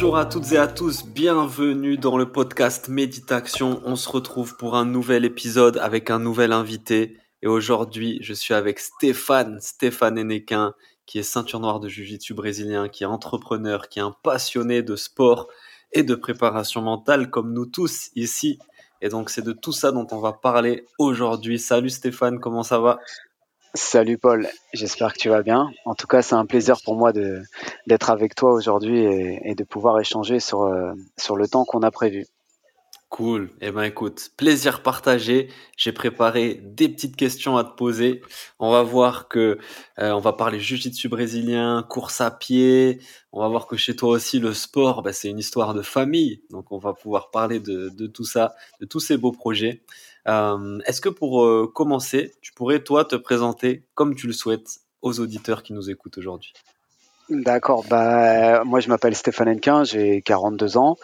Bonjour à toutes et à tous, bienvenue dans le podcast Méditation. On se retrouve pour un nouvel épisode avec un nouvel invité. Et aujourd'hui, je suis avec Stéphane, Stéphane Enequin, qui est ceinture noire de Jiu-Jitsu brésilien, qui est entrepreneur, qui est un passionné de sport et de préparation mentale comme nous tous ici. Et donc c'est de tout ça dont on va parler aujourd'hui. Salut Stéphane, comment ça va? Salut Paul, j'espère que tu vas bien. En tout cas, c'est un plaisir pour moi d'être avec toi aujourd'hui et, de pouvoir échanger sur, euh, sur le temps qu'on a prévu. Cool. Eh ben écoute, plaisir partagé. J'ai préparé des petites questions à te poser. On va voir que euh, on va parler jiu-jitsu brésilien, course à pied. On va voir que chez toi aussi le sport, bah, c'est une histoire de famille. Donc on va pouvoir parler de tout ça, de tous ces beaux projets. Euh, Est-ce que pour euh, commencer, tu pourrais toi te présenter comme tu le souhaites aux auditeurs qui nous écoutent aujourd'hui? D'accord. Bah, moi, je m'appelle Stéphane Henquin, j'ai 42 ans.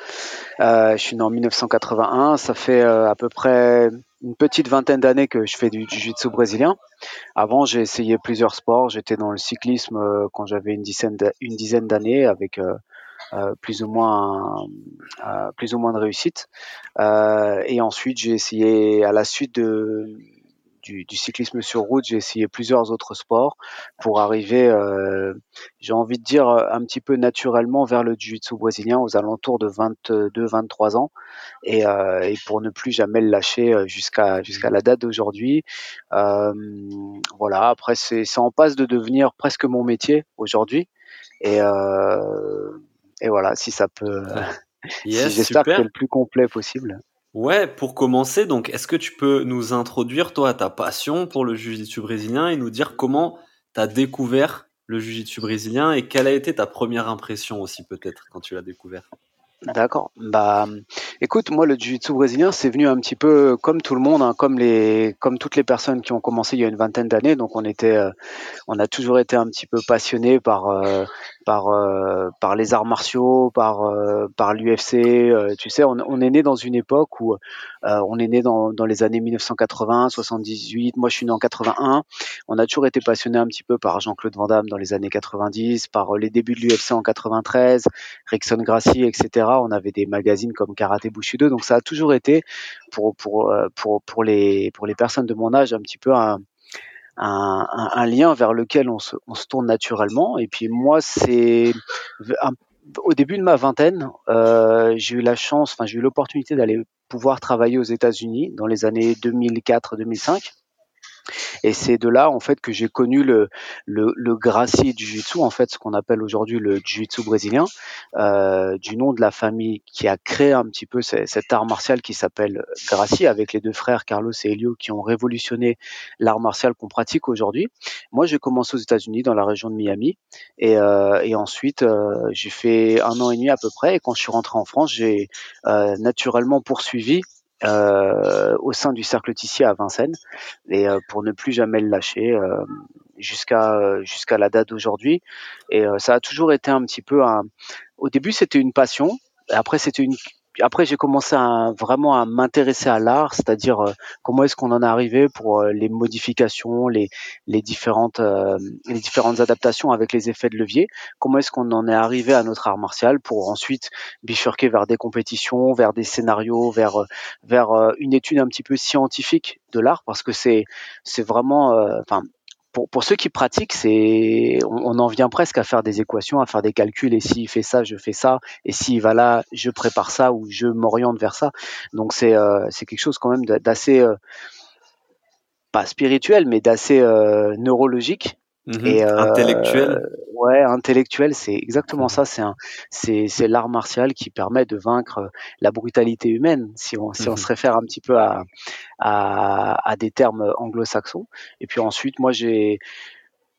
Euh, je suis né en 1981. Ça fait euh, à peu près une petite vingtaine d'années que je fais du jiu-jitsu brésilien. Avant, j'ai essayé plusieurs sports. J'étais dans le cyclisme euh, quand j'avais une dizaine d'années avec plus ou moins plus ou moins de réussite. et ensuite, j'ai essayé à la suite de du, cyclisme sur route, j'ai essayé plusieurs autres sports pour arriver, euh, j'ai envie de dire, un petit peu naturellement vers le jiu-jitsu brésilien aux alentours de 22-23 ans et, euh, et, pour ne plus jamais le lâcher euh, jusqu'à la date d'aujourd'hui. Euh, voilà, après c'est en passe de devenir presque mon métier aujourd'hui et, euh, et voilà, si ça peut, si j'espère que c'est le plus complet possible. Ouais, pour commencer, donc, est-ce que tu peux nous introduire, toi, ta passion pour le jiu-jitsu brésilien et nous dire comment tu as découvert le jiu-jitsu brésilien et quelle a été ta première impression aussi, peut-être, quand tu l'as découvert? D'accord. Bah, écoute, moi, le jiu-jitsu brésilien, c'est venu un petit peu comme tout le monde, hein, comme les, comme toutes les personnes qui ont commencé il y a une vingtaine d'années. Donc, on était, euh, on a toujours été un petit peu passionné par, euh, par, euh, par les arts martiaux, par, euh, par l'UFC. Euh, tu sais, on, on, est né dans une époque où on est né dans, dans les années 1980, 78. Moi, je suis né en 81. On a toujours été passionné un petit peu par Jean-Claude Van Damme dans les années 90, par les débuts de l'UFC en 93, Rickson Gracie, etc. On avait des magazines comme Karate Bushido. Donc, ça a toujours été pour, pour, pour, pour, les, pour les personnes de mon âge un petit peu un, un, un, lien vers lequel on se, on se, tourne naturellement. Et puis moi, c'est au début de ma vingtaine, euh, j'ai eu la chance, enfin j'ai eu l'opportunité d'aller pouvoir travailler aux États-Unis dans les années 2004-2005. Et c'est de là en fait que j'ai connu le, le, le Gracie du Jiu-Jitsu, en fait ce qu'on appelle aujourd'hui le Jiu-Jitsu brésilien, euh, du nom de la famille qui a créé un petit peu cet art martial qui s'appelle Gracie, avec les deux frères Carlos et Elio qui ont révolutionné l'art martial qu'on pratique aujourd'hui. Moi j'ai commencé aux États-Unis dans la région de Miami et, euh, et ensuite euh, j'ai fait un an et demi à peu près et quand je suis rentré en France j'ai euh, naturellement poursuivi au sein du cercle Tissier à Vincennes. Et euh, pour ne plus jamais le lâcher euh, jusqu'à jusqu'à la date d'aujourd'hui. Et ça a toujours été un petit peu un au début c'était une passion. Après c'était une après j'ai commencé à, vraiment à m'intéresser à l'art, c'est-à-dire euh, comment est-ce qu'on en est arrivé pour euh, les modifications, les, les différentes euh, les différentes adaptations avec les effets de levier. Comment est-ce qu'on en est arrivé à notre art martial pour ensuite bifurquer vers des compétitions, vers des scénarios, vers vers une étude un petit peu scientifique de l'art? Parce que c'est c'est vraiment enfin pour, pour, ceux qui pratiquent, c'est on, en vient presque à faire des équations, à faire des calculs. Et s'il fait ça, je fais ça. Et s'il va là, je prépare ça ou je m'oriente vers ça. Donc c'est euh, c'est quelque chose quand même d'assez euh, pas spirituel, mais d'assez euh, neurologique Mmh et euh, intellectuel. Ouais, intellectuel, c'est exactement ça. C'est un, c'est, c'est l'art martial qui permet de vaincre la brutalité humaine, si on, si on mmh se réfère un petit peu à, à, à des termes anglo-saxons. Et puis ensuite, moi, j'ai,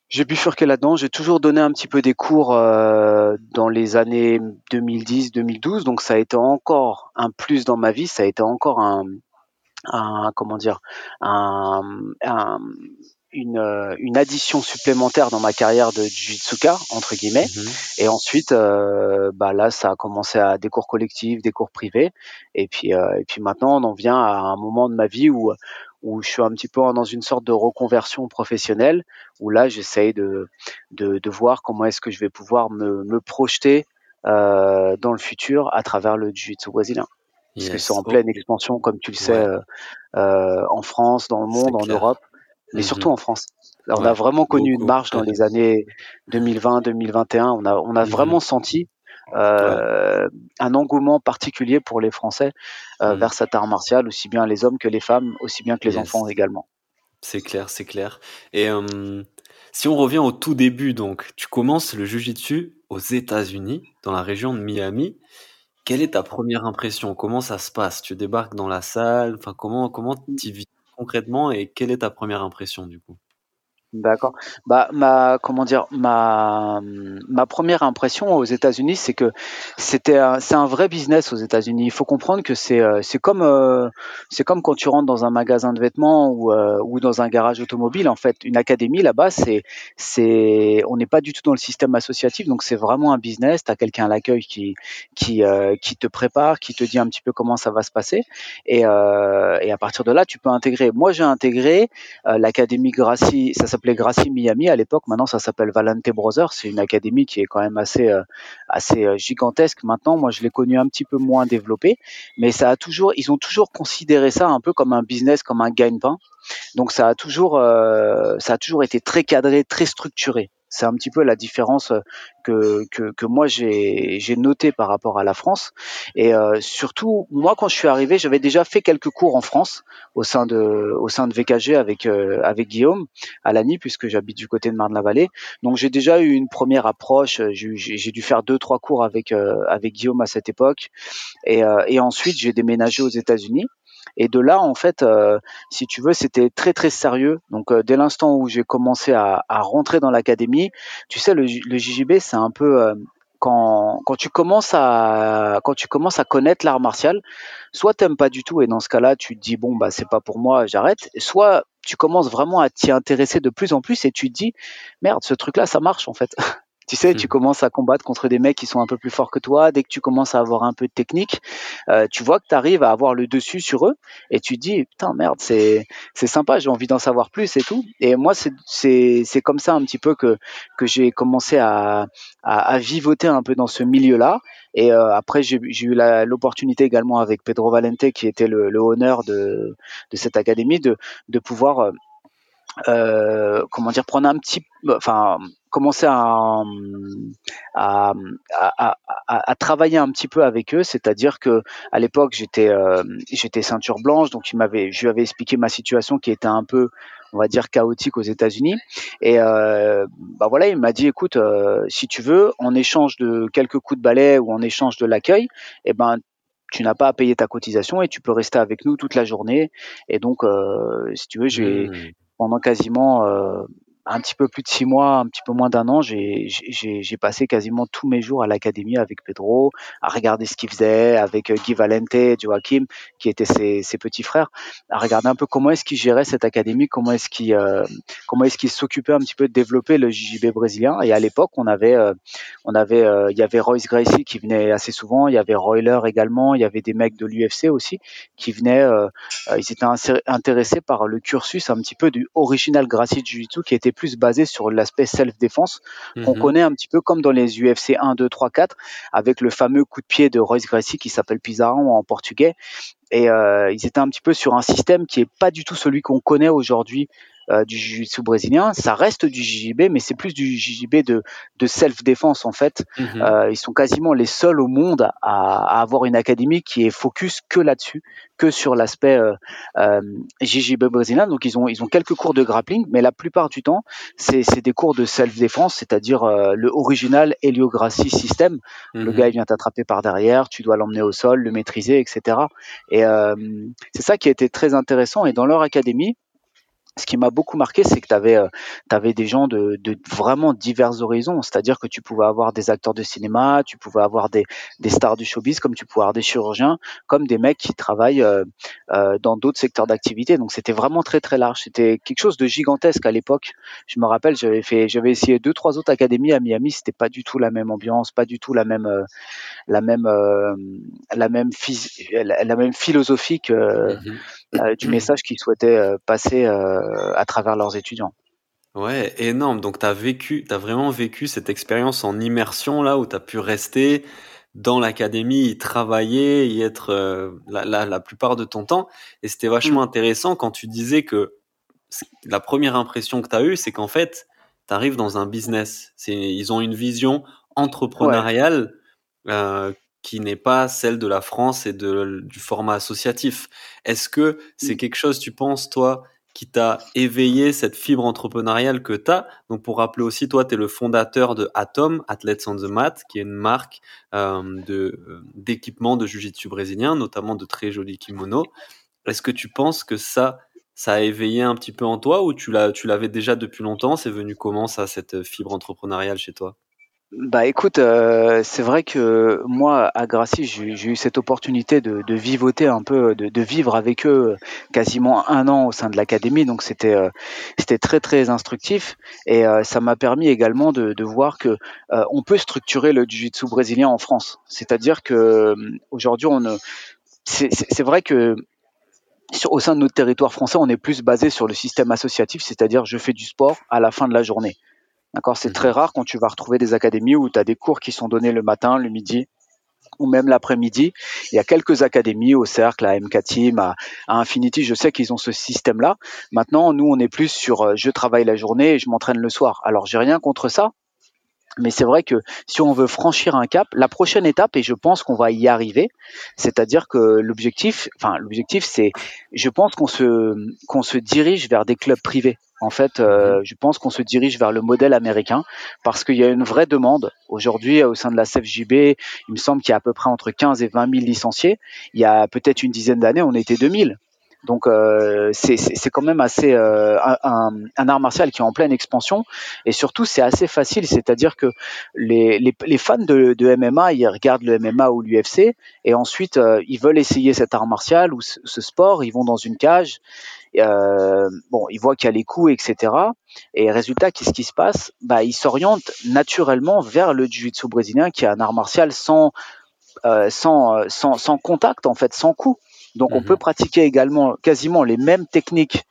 j'ai bifurqué là-dedans. J'ai toujours donné un petit peu des cours euh, dans les années 2010-2012, donc ça a été encore un plus dans ma vie. Ça a été encore un, un comment dire, un, un une, euh, une addition supplémentaire dans ma carrière de jujitsuka entre guillemets. Mhm. Et ensuite, euh, bah là, ça a commencé à des cours collectifs, des cours privés. Et puis, euh, et puis maintenant, on en vient à un moment de ma vie où où je suis un petit peu dans une sorte de reconversion professionnelle, où là, j'essaye de, de, de, voir comment est-ce que je vais pouvoir me, me projeter euh, dans le futur à travers le jiu-jitsu brésilien. Parce que c'est en pleine expansion, comme tu le sais, euh, en France, dans le monde, en Europe mais mhm. surtout en France. on a vraiment connu une marche dans les années 2020-2021. On a, on a mhm. vraiment senti euh, un engouement particulier pour les Français euh, mhm. vers cet art martial, aussi bien les hommes que les femmes, aussi bien que les enfants également. C'est clair, c'est clair. Et euh, si on revient au tout début, donc tu commences le jujitsu aux États-Unis, dans la région de Miami. Quelle est ta première impression? Comment ça se passe? Tu débarques dans la salle? Enfin, comment comment tu vis? Concrètement et quelle est ta première impression du coup? D'accord. Bah ma comment dire ma ma première impression aux États-Unis, c'est que c'était c'est un vrai business aux États-Unis. Il faut comprendre que c'est euh, c'est comme euh, c'est comme quand tu rentres dans un magasin de vêtements ou euh, ou dans un garage automobile. En fait, une académie là-bas, c'est c'est on n'est pas du tout dans le système associatif, donc c'est vraiment un business. Tu as quelqu'un à l'accueil qui qui qui te prépare, qui te dit un petit peu comment ça va se passer et et à partir de là, tu peux intégrer. Moi, j'ai intégré l'académie Gracie, ça s'appelle s'appelait Gracie Miami à l'époque. Maintenant, ça s'appelle Valente Brothers. C'est une académie qui est quand même assez, euh, assez euh, gigantesque. Maintenant, moi, je l'ai connu un petit peu moins développé, mais ça a toujours, ils ont toujours considéré ça un peu comme un business, comme un gagne-pain. Donc, ça a toujours, euh, ça a toujours été très cadré, très structuré. C'est un petit peu la différence euh, que, que, moi j'ai noté par rapport à la France. Et euh, surtout, moi quand je suis arrivé, j'avais déjà fait quelques cours en France au sein de, au sein de VKG avec, euh, avec Guillaume à Lani, puisque j'habite du côté de Marne-la-Vallée. Donc j'ai déjà eu une première approche. J'ai dû faire deux, trois cours avec, avec Guillaume à cette époque. Et, et ensuite, j'ai déménagé aux États-Unis. Et de là, en fait, euh, si tu veux, c'était très très sérieux. Donc euh, dès l'instant où j'ai commencé à, à, rentrer dans l'académie, tu sais, le, le c'est un peu euh, quand, quand, tu commences à quand tu commences à connaître l'art martial, soit t'aimes pas du tout et dans ce cas-là, tu te dis bon bah c'est pas pour moi, j'arrête. Soit tu commences vraiment à t'y intéresser de plus en plus et tu te dis merde, ce truc-là, ça marche en fait. Tu sais, tu hmm. commences à combattre contre des mecs qui sont un peu plus forts que toi. Dès que tu commences à avoir un peu de technique, euh, tu vois que tu arrives à avoir le dessus sur eux et tu te dis putain merde, c'est c'est sympa, j'ai envie d'en savoir plus et tout. Et moi, c'est c'est c'est comme ça un petit peu que que j'ai commencé à, à, à vivoter un peu dans ce milieu-là. Et euh, après, j'ai eu l'opportunité également avec Pedro Valente, qui était le, le honneur de, de cette académie, de, de pouvoir euh, comment dire, prendre un petit, enfin, commencer à, à, à, à, travailler un petit peu avec eux, c'est-à-dire que à l'époque j'étais euh, j'étais ceinture blanche, donc il m'avait, je lui avais expliqué ma situation qui était un peu, on va dire chaotique aux États-Unis, et euh, bah voilà, il m'a dit écoute, euh, si tu veux, en échange de quelques coups de balai ou en échange de l'accueil, eh ben tu n'as pas à payer ta cotisation et tu peux rester avec nous toute la journée. Et donc, euh, si tu veux, j'ai mmh. pendant quasiment euh, un petit peu plus de six mois, un petit peu moins d'un an, j'ai passé quasiment tous mes jours à l'académie avec Pedro, à regarder ce qu'il faisait, avec euh, Guy Valente, Joachim, qui étaient ses, ses, petits frères, à regarder un peu comment est-ce qu'il gérait cette académie, comment est-ce qu'il euh, comment est-ce qu'il s'occupait un petit peu de développer le JJB brésilien. Et à l'époque, on avait euh, on avait euh, il y avait Royce Gracie qui venait assez souvent, il y avait Royler également, il y avait des mecs de l'UFC aussi qui venaient, ils étaient intéressés par le cursus un petit peu du original Gracie Jiu-Jitsu qui était plus basé sur l'aspect self-défense qu'on mhm. connaît un petit peu comme dans les UFC 1, 2, 3, 4 avec le fameux coup de pied de Royce Gracie qui s'appelle Pizarro en portugais. Et euh, ils étaient un petit peu sur un système qui est pas du tout celui qu'on connaît aujourd'hui du jiu-jitsu brésilien. Ça reste du JJB, mais c'est plus du JJB de, de self-défense en fait. Mhm. Euh, ils sont quasiment les seuls au monde à, à, avoir une académie qui est focus que là-dessus, que sur l'aspect euh, euh JJB brésilien. Donc ils ont ils ont quelques cours de grappling, mais la plupart du temps c'est des cours de self-défense, c'est-à-dire euh, le original Heliogracie système. Le mhm. gars il vient t'attraper par derrière, tu dois l'emmener au sol, le maîtriser, etc. Et euh, c'est ça qui a été très intéressant. Et dans leur académie ce qui m'a beaucoup marqué, c'est que tu avais, euh, des gens de, de vraiment divers horizons. C'est-à-dire que tu pouvais avoir des acteurs de cinéma, tu pouvais avoir des, des stars du showbiz, comme tu pouvais avoir des chirurgiens, comme des mecs qui travaillent euh, euh, dans d'autres secteurs d'activité. Donc c'était vraiment très très large. C'était quelque chose de gigantesque à l'époque. Je me rappelle, j'avais fait, j'avais essayé deux trois autres académies à Miami. C'était pas du tout la même ambiance, pas du tout la même la même la même la, même philosophie que, mmh du message qu'ils souhaitaient passer à travers leurs étudiants. Ouais, énorme. Donc, tu as vécu, tu as vraiment vécu cette expérience en immersion là où tu as pu rester dans l'académie, y travailler, y être euh, la, la, la, plupart de ton temps. Et c'était vachement mm. intéressant quand tu disais que la première impression que tu as eue, c'est qu'en fait, tu arrives dans un business. Ils ont une vision entrepreneuriale euh, qui n'est pas celle de la France et de, du format associatif. Est-ce que c'est quelque chose, tu penses, toi, qui t'a éveillé cette fibre entrepreneuriale que tu as. Donc pour rappeler aussi, toi, tu es le fondateur de Atom, Athletes on the Mat, qui est une marque euh, de euh, d'équipement de jiu-jitsu brésilien, notamment de très jolis kimonos. Est-ce que tu penses que ça, ça a éveillé un petit peu en toi ou tu l'avais déjà depuis longtemps? C'est venu comment ça, cette fibre entrepreneuriale chez toi? Bah écoute, euh, c'est vrai que moi à Gracie, j'ai eu cette opportunité de, de vivoter un peu, de, de, vivre avec eux quasiment un an au sein de l'académie, donc c'était euh, c'était très très instructif et euh, ça m'a permis également de, de voir que on peut structurer le jiu-jitsu brésilien en France. C'est-à-dire que aujourd'hui on c'est vrai que au sein de notre territoire français, on est plus basé sur le système associatif, c'est-à-dire je fais du sport à la fin de la journée. D'accord C'est très mhm. rare quand tu vas retrouver des académies où tu as des cours qui sont donnés le matin, le midi ou même l'après-midi. Il y a quelques académies au Cercle, à MK Team, à, Infinity, je sais qu'ils ont ce système-là. Maintenant, nous, on est plus sur euh, je travaille la journée et je m'entraîne le soir. Alors, j'ai rien contre ça, mais c'est vrai que si on veut franchir un cap, la prochaine étape, et je pense qu'on va y arriver, c'est-à-dire que l'objectif, enfin l'objectif, c'est, je pense qu'on se qu'on se dirige vers des clubs privés. En fait, euh, mhm. je pense qu'on se dirige vers le modèle américain parce qu'il y a une vraie demande. Aujourd'hui, au sein de la CFJB, il me semble qu'il y a à peu près entre 15 et 20 000 licenciés. Il y a peut-être une dizaine d'années, on était 2000. Donc euh, c'est quand même assez euh, un, un, art martial qui est en pleine expansion et surtout c'est assez facile, c'est-à-dire que les, les, les, fans de, de, MMA ils regardent le MMA ou l'UFC et ensuite euh, ils veulent essayer cet art martial ou ce, ce sport, ils vont dans une cage, euh, bon ils voient qu'il y a les coups etc. Et résultat qu'est-ce qui se passe? Bah ils s'orientent naturellement vers le jiu-jitsu brésilien qui est un art martial sans euh, sans, sans, sans contact en fait, sans coup. Donc on mhm. peut pratiquer également quasiment les mêmes techniques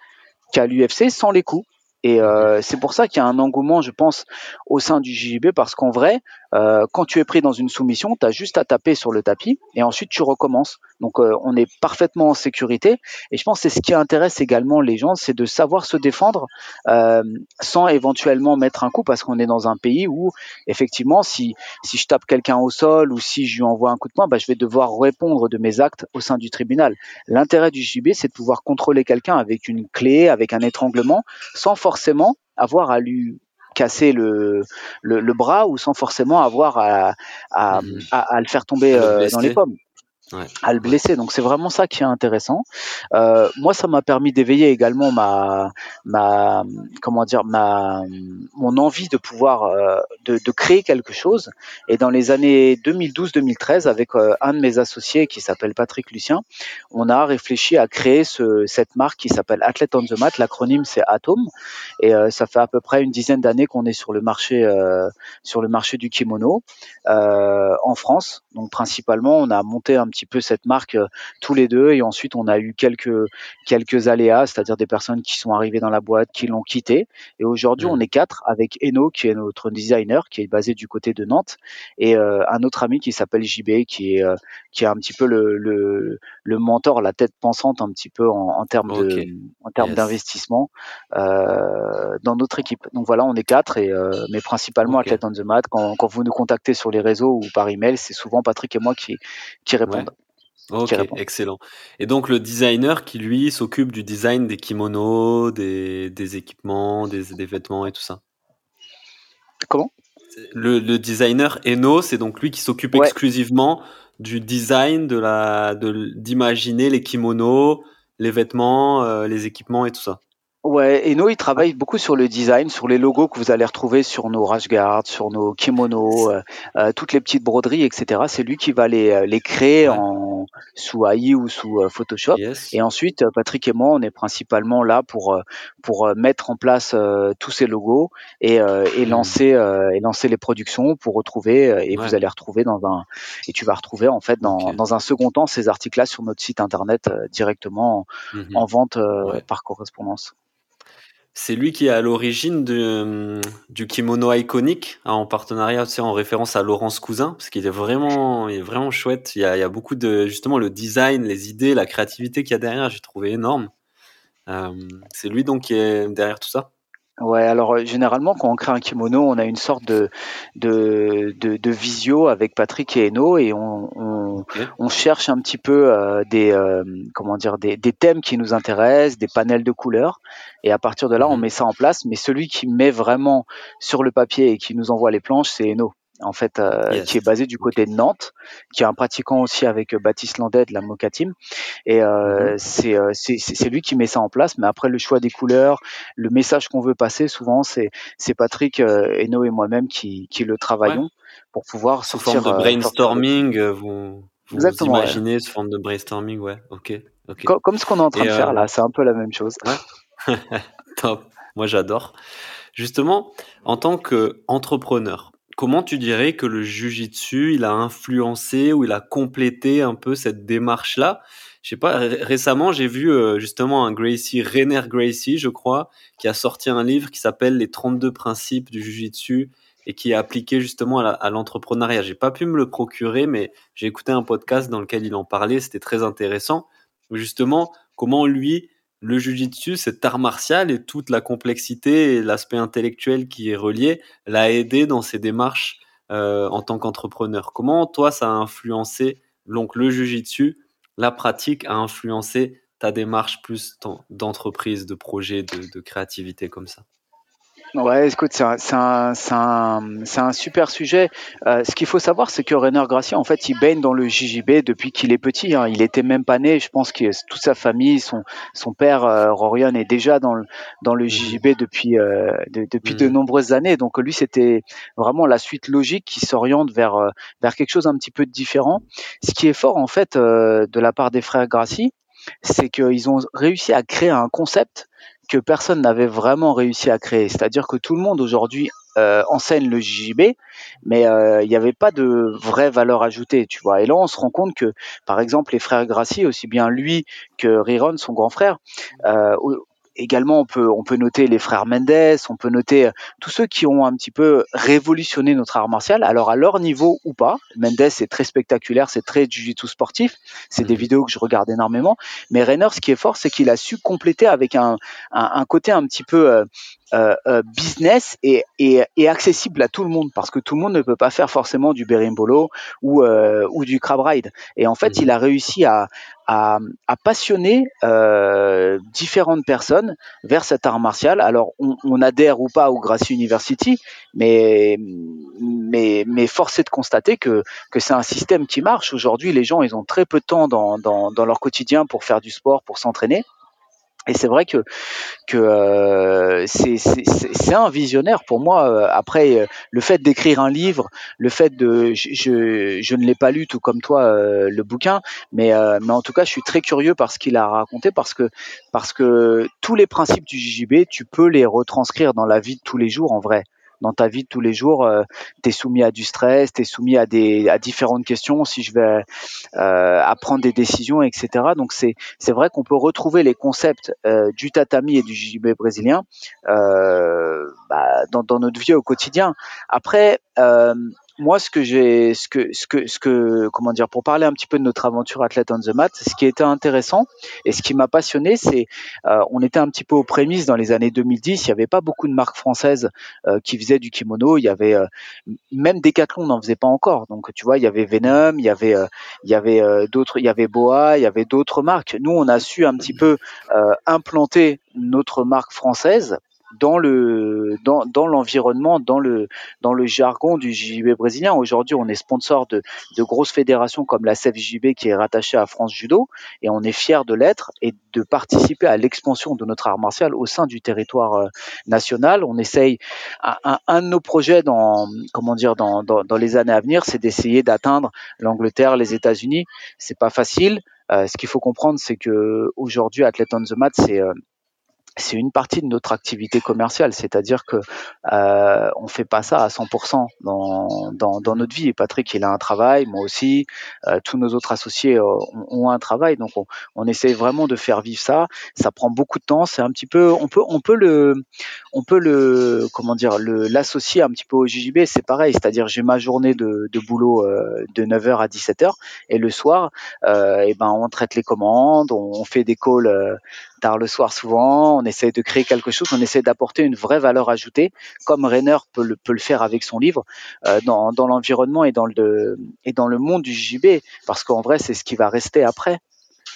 qu'à l'UFC sans les coups. Et euh, c'est pour ça qu'il y a un engouement, je pense, au sein du JJB, parce qu'en vrai, euh, quand tu es pris dans une soumission, tu as juste à taper sur le tapis et ensuite tu recommences. Donc euh, on est parfaitement en sécurité. Et je pense que c'est ce qui intéresse également les gens, c'est de savoir se défendre euh, sans éventuellement mettre un coup, parce qu'on est dans un pays où effectivement, si, si je tape quelqu'un au sol ou si je lui envoie un coup de poing, bah, je vais devoir répondre de mes actes au sein du tribunal. L'intérêt du JJB, c'est de pouvoir contrôler quelqu'un avec une clé, avec un étranglement, sans forcément avoir à lui casser le, le, bras ou sans forcément avoir à, à, à, le faire tomber euh, dans les pommes à le blesser. Donc c'est vraiment ça qui est intéressant. Euh, moi, ça m'a permis d'éveiller également ma, ma, comment dire, ma, mon envie de pouvoir euh, de, de, créer quelque chose. Et dans les années 2012-2013, avec euh, un de mes associés qui s'appelle Patrick Lucien, on a réfléchi à créer ce, cette marque qui s'appelle Athlete on the Mat. L'acronyme c'est Atom. Et ça fait à peu près une dizaine d'années qu'on est sur le marché, sur le marché du kimono en France. Donc principalement, on a monté un petit peu cette marque euh, tous les deux et ensuite on a eu quelques quelques aléas, c'est-à-dire des personnes qui sont arrivées dans la boîte, qui l'ont quitté et aujourd'hui on est quatre avec Eno qui est notre designer qui est basé du côté de Nantes et euh, un autre ami qui s'appelle JB qui est euh, qui est un petit peu le, le, le mentor, la tête pensante un petit peu en, en termes de en termes d'investissement euh, dans notre équipe. Donc voilà, on est quatre et mais principalement okay. Athlete on the Mat. Quand, quand vous nous contactez sur les réseaux ou par email, c'est souvent Patrick et moi qui qui répondent. Ok, excellent. Et donc le designer qui lui s'occupe du design des kimonos, des, des équipements, des, des, vêtements et tout ça? Comment? Le, le, designer Eno, c'est donc lui qui s'occupe ouais. exclusivement du design, de la, de d'imaginer les kimonos, les vêtements, euh, les équipements et tout ça. Ouais, Eno, il travaille beaucoup sur le design, sur les logos que vous allez retrouver sur nos rash guards, sur nos kimonos, euh, euh, toutes les petites broderies, etc. C'est lui qui va les, euh, les créer Ouais. en sous AI ou sous euh, Photoshop. Yes. Et ensuite, Patrick et moi, on est principalement là pour pour mettre en place euh, tous ces logos et, euh, et Mhm. lancer euh, et lancer les productions pour retrouver et Ouais. vous allez retrouver dans un et tu vas retrouver en fait dans, dans un second temps ces articles-là sur notre site internet euh, directement en vente euh, Ouais. par correspondance. C'est lui qui est à l'origine de, du kimono iconique, hein, en partenariat, tu sais, en référence à Laurence Cousin, parce qu'il est vraiment, il est vraiment chouette. Il y a, il y a beaucoup de, justement, le design, les idées, la créativité qu'il y a derrière, j'ai trouvé énorme. Euh, c'est lui donc qui est derrière tout ça. Ouais, alors euh, généralement quand on crée un kimono, on a une sorte de de, de, de visio avec Patrick et Eno et on, on cherche un petit peu euh, des euh, comment dire des, des thèmes qui nous intéressent, des panels de couleurs et à partir de là on Mhm. met ça en place. Mais celui qui met vraiment sur le papier et qui nous envoie les planches, c'est Eno en fait, euh, Yes. qui est basé du côté de Nantes, qui est un pratiquant aussi avec euh, Baptiste Landais de la Mocha Team. Et euh, Mhm. c'est euh, c'est c'est- lui qui met ça en place. Mais après, le choix des couleurs, le message qu'on veut passer, souvent, c'est c'est Patrick, euh, Eno et moi-même qui, qui le travaillons pour pouvoir Sous sortir. forme de sortir brainstorming, euh, vous, vous Exactement, ouais. imaginez sous forme de brainstorming, ouais. Ok. Ok. Co- Comme ce qu'on est en train Et, de faire là, c'est un peu la même chose. Top. Moi, j'adore. Justement, en tant qu'entrepreneur, comment tu dirais que le jujitsu, il a influencé ou il a complété un peu cette démarche-là? Je sais pas, ré- récemment, j'ai vu euh, justement un Gracie, Rainer Gracie, je crois, qui a sorti un livre qui s'appelle Les 32 principes du jujitsu et qui est appliqué justement à l'entrepreneuriat. J'ai pas pu me le procurer, mais j'ai écouté un podcast dans lequel il en parlait, c'était très intéressant. Justement, comment lui, le jujitsu, cet art martial et toute la complexité et l'aspect intellectuel qui est relié, l'a aidé dans ses démarches euh, en tant qu'entrepreneur. Comment toi, ça a influencé donc le jujitsu, la pratique a influencé ta démarche plus d'entreprise, de projet, de créativité comme ça? Ouais, écoute, c'est un, c'est un, c'est un, un super sujet. Euh, ce qu'il faut savoir, c'est que Rainer Gracie, en fait, il baigne dans le JJB depuis qu'il est petit. Hein. Il était même pas né. Je pense que toute sa famille, son, son père, euh, Rorion, est déjà dans le, dans le. JJB depuis, euh, de, depuis de Mhm. nombreuses années. Donc lui, c'était vraiment la suite logique qui s'oriente vers, euh, vers quelque chose un petit peu différent. Ce qui est fort, en fait, euh, de la part des frères Gracie, c'est qu'ils ont réussi à créer un concept que personne n'avait vraiment réussi à créer. C'est-à-dire que tout le monde aujourd'hui euh, enseigne le JJB, mais euh, il n'y avait pas de vraie valeur ajoutée, tu vois. Et là, on se rend compte que, par exemple, les frères Gracie, aussi bien lui que Riron, son grand frère, euh, également on peut on peut noter les frères Mendes, on peut noter tous ceux qui ont un petit peu révolutionné notre art martial. Alors à leur niveau ou pas, Mendes c'est très spectaculaire, c'est très jiu-jitsu sportif, c'est des vidéos que je regarde énormément. Mais Rainer, ce qui est fort, c'est qu'il a su compléter avec un un, un côté un petit peu euh, euh, euh, business et, et, et accessible à tout le monde parce que tout le monde ne peut pas faire forcément du berimbolo ou euh, ou du crab ride. Et en fait, il a réussi à à, à passionner euh, différentes personnes vers cet art martial. Alors, on, on adhère ou pas au Gracie University, mais, mais, mais force est de constater que, que c'est un système qui marche. Aujourd'hui, les gens, ils ont très peu de temps dans, dans, dans leur quotidien pour faire du sport, pour s'entraîner. Et c'est vrai que que euh, c'est un visionnaire pour moi. Euh, après, euh, le fait d'écrire un livre, le fait de, je, je, je ne l'ai pas lu tout comme toi euh, le bouquin, mais euh, mais en tout cas, je suis très curieux par ce qu'il a raconté parce que parce que tous les principes du JJB, tu peux les retranscrire dans la vie de tous les jours en vrai dans ta vie de tous les jours, euh, tu es soumis à du stress, tu es soumis à, des, à différentes questions, si je vais euh, à prendre des décisions, etc. Donc c'est c'est vrai qu'on peut retrouver les concepts euh, du tatami et du JJB brésilien euh, bah, dans, dans notre vie au quotidien. Après, euh, moi, ce que j'ai, ce que, ce que, ce que, comment dire, pour parler un petit peu de notre aventure athlète on the mat, ce qui était intéressant et ce qui m'a passionné, c'est, euh, on était un petit peu aux prémices dans les années 2010. Il n'y avait pas beaucoup de marques françaises euh, qui faisaient du kimono. Il y avait euh, même Decathlon n'en faisait pas encore. Donc, tu vois, il y avait Venom, il y avait, euh, il y avait euh, d'autres, il y avait Boa, il y avait d'autres marques. Nous, on a su un petit peu euh, implanter notre marque française dans le dans, dans l'environnement, dans le dans le jargon du JJB brésilien. Aujourd'hui, on est sponsor de, de grosses fédérations comme la CFJB qui est rattachée à France Judo et on est fier de l'être et de participer à l'expansion de notre art martial au sein du territoire euh, national. On essaye un, un, de nos projets dans comment dire dans, dans, dans les années à venir, c'est d'essayer d'atteindre l'Angleterre, les États-Unis. C'est pas facile. Euh, ce qu'il faut comprendre, c'est que aujourd'hui, Athlete on the Mat, c'est euh, c'est une partie de notre activité commerciale, c'est-à-dire que euh, on fait pas ça à 100% dans, dans, dans, notre vie. Patrick, il a un travail, moi aussi, euh, tous nos autres associés euh, ont, ont, un travail, donc on, on essaie vraiment de faire vivre ça. Ça prend beaucoup de temps, c'est un petit peu, on peut, on peut le, on peut le, comment dire, le l'associer un petit peu au JJB. C'est pareil, c'est-à-dire j'ai ma journée de, de boulot euh, de 9h à 17h et le soir, et euh, eh ben on traite les commandes, on, on fait des calls euh, tard le soir souvent, on essaie de créer quelque chose, on essaie d'apporter une vraie valeur ajoutée, comme Rainer peut le, peut le faire avec son livre, euh, dans, dans l'environnement et, dans le, et dans le monde du JB, parce qu'en vrai, c'est ce qui va rester après.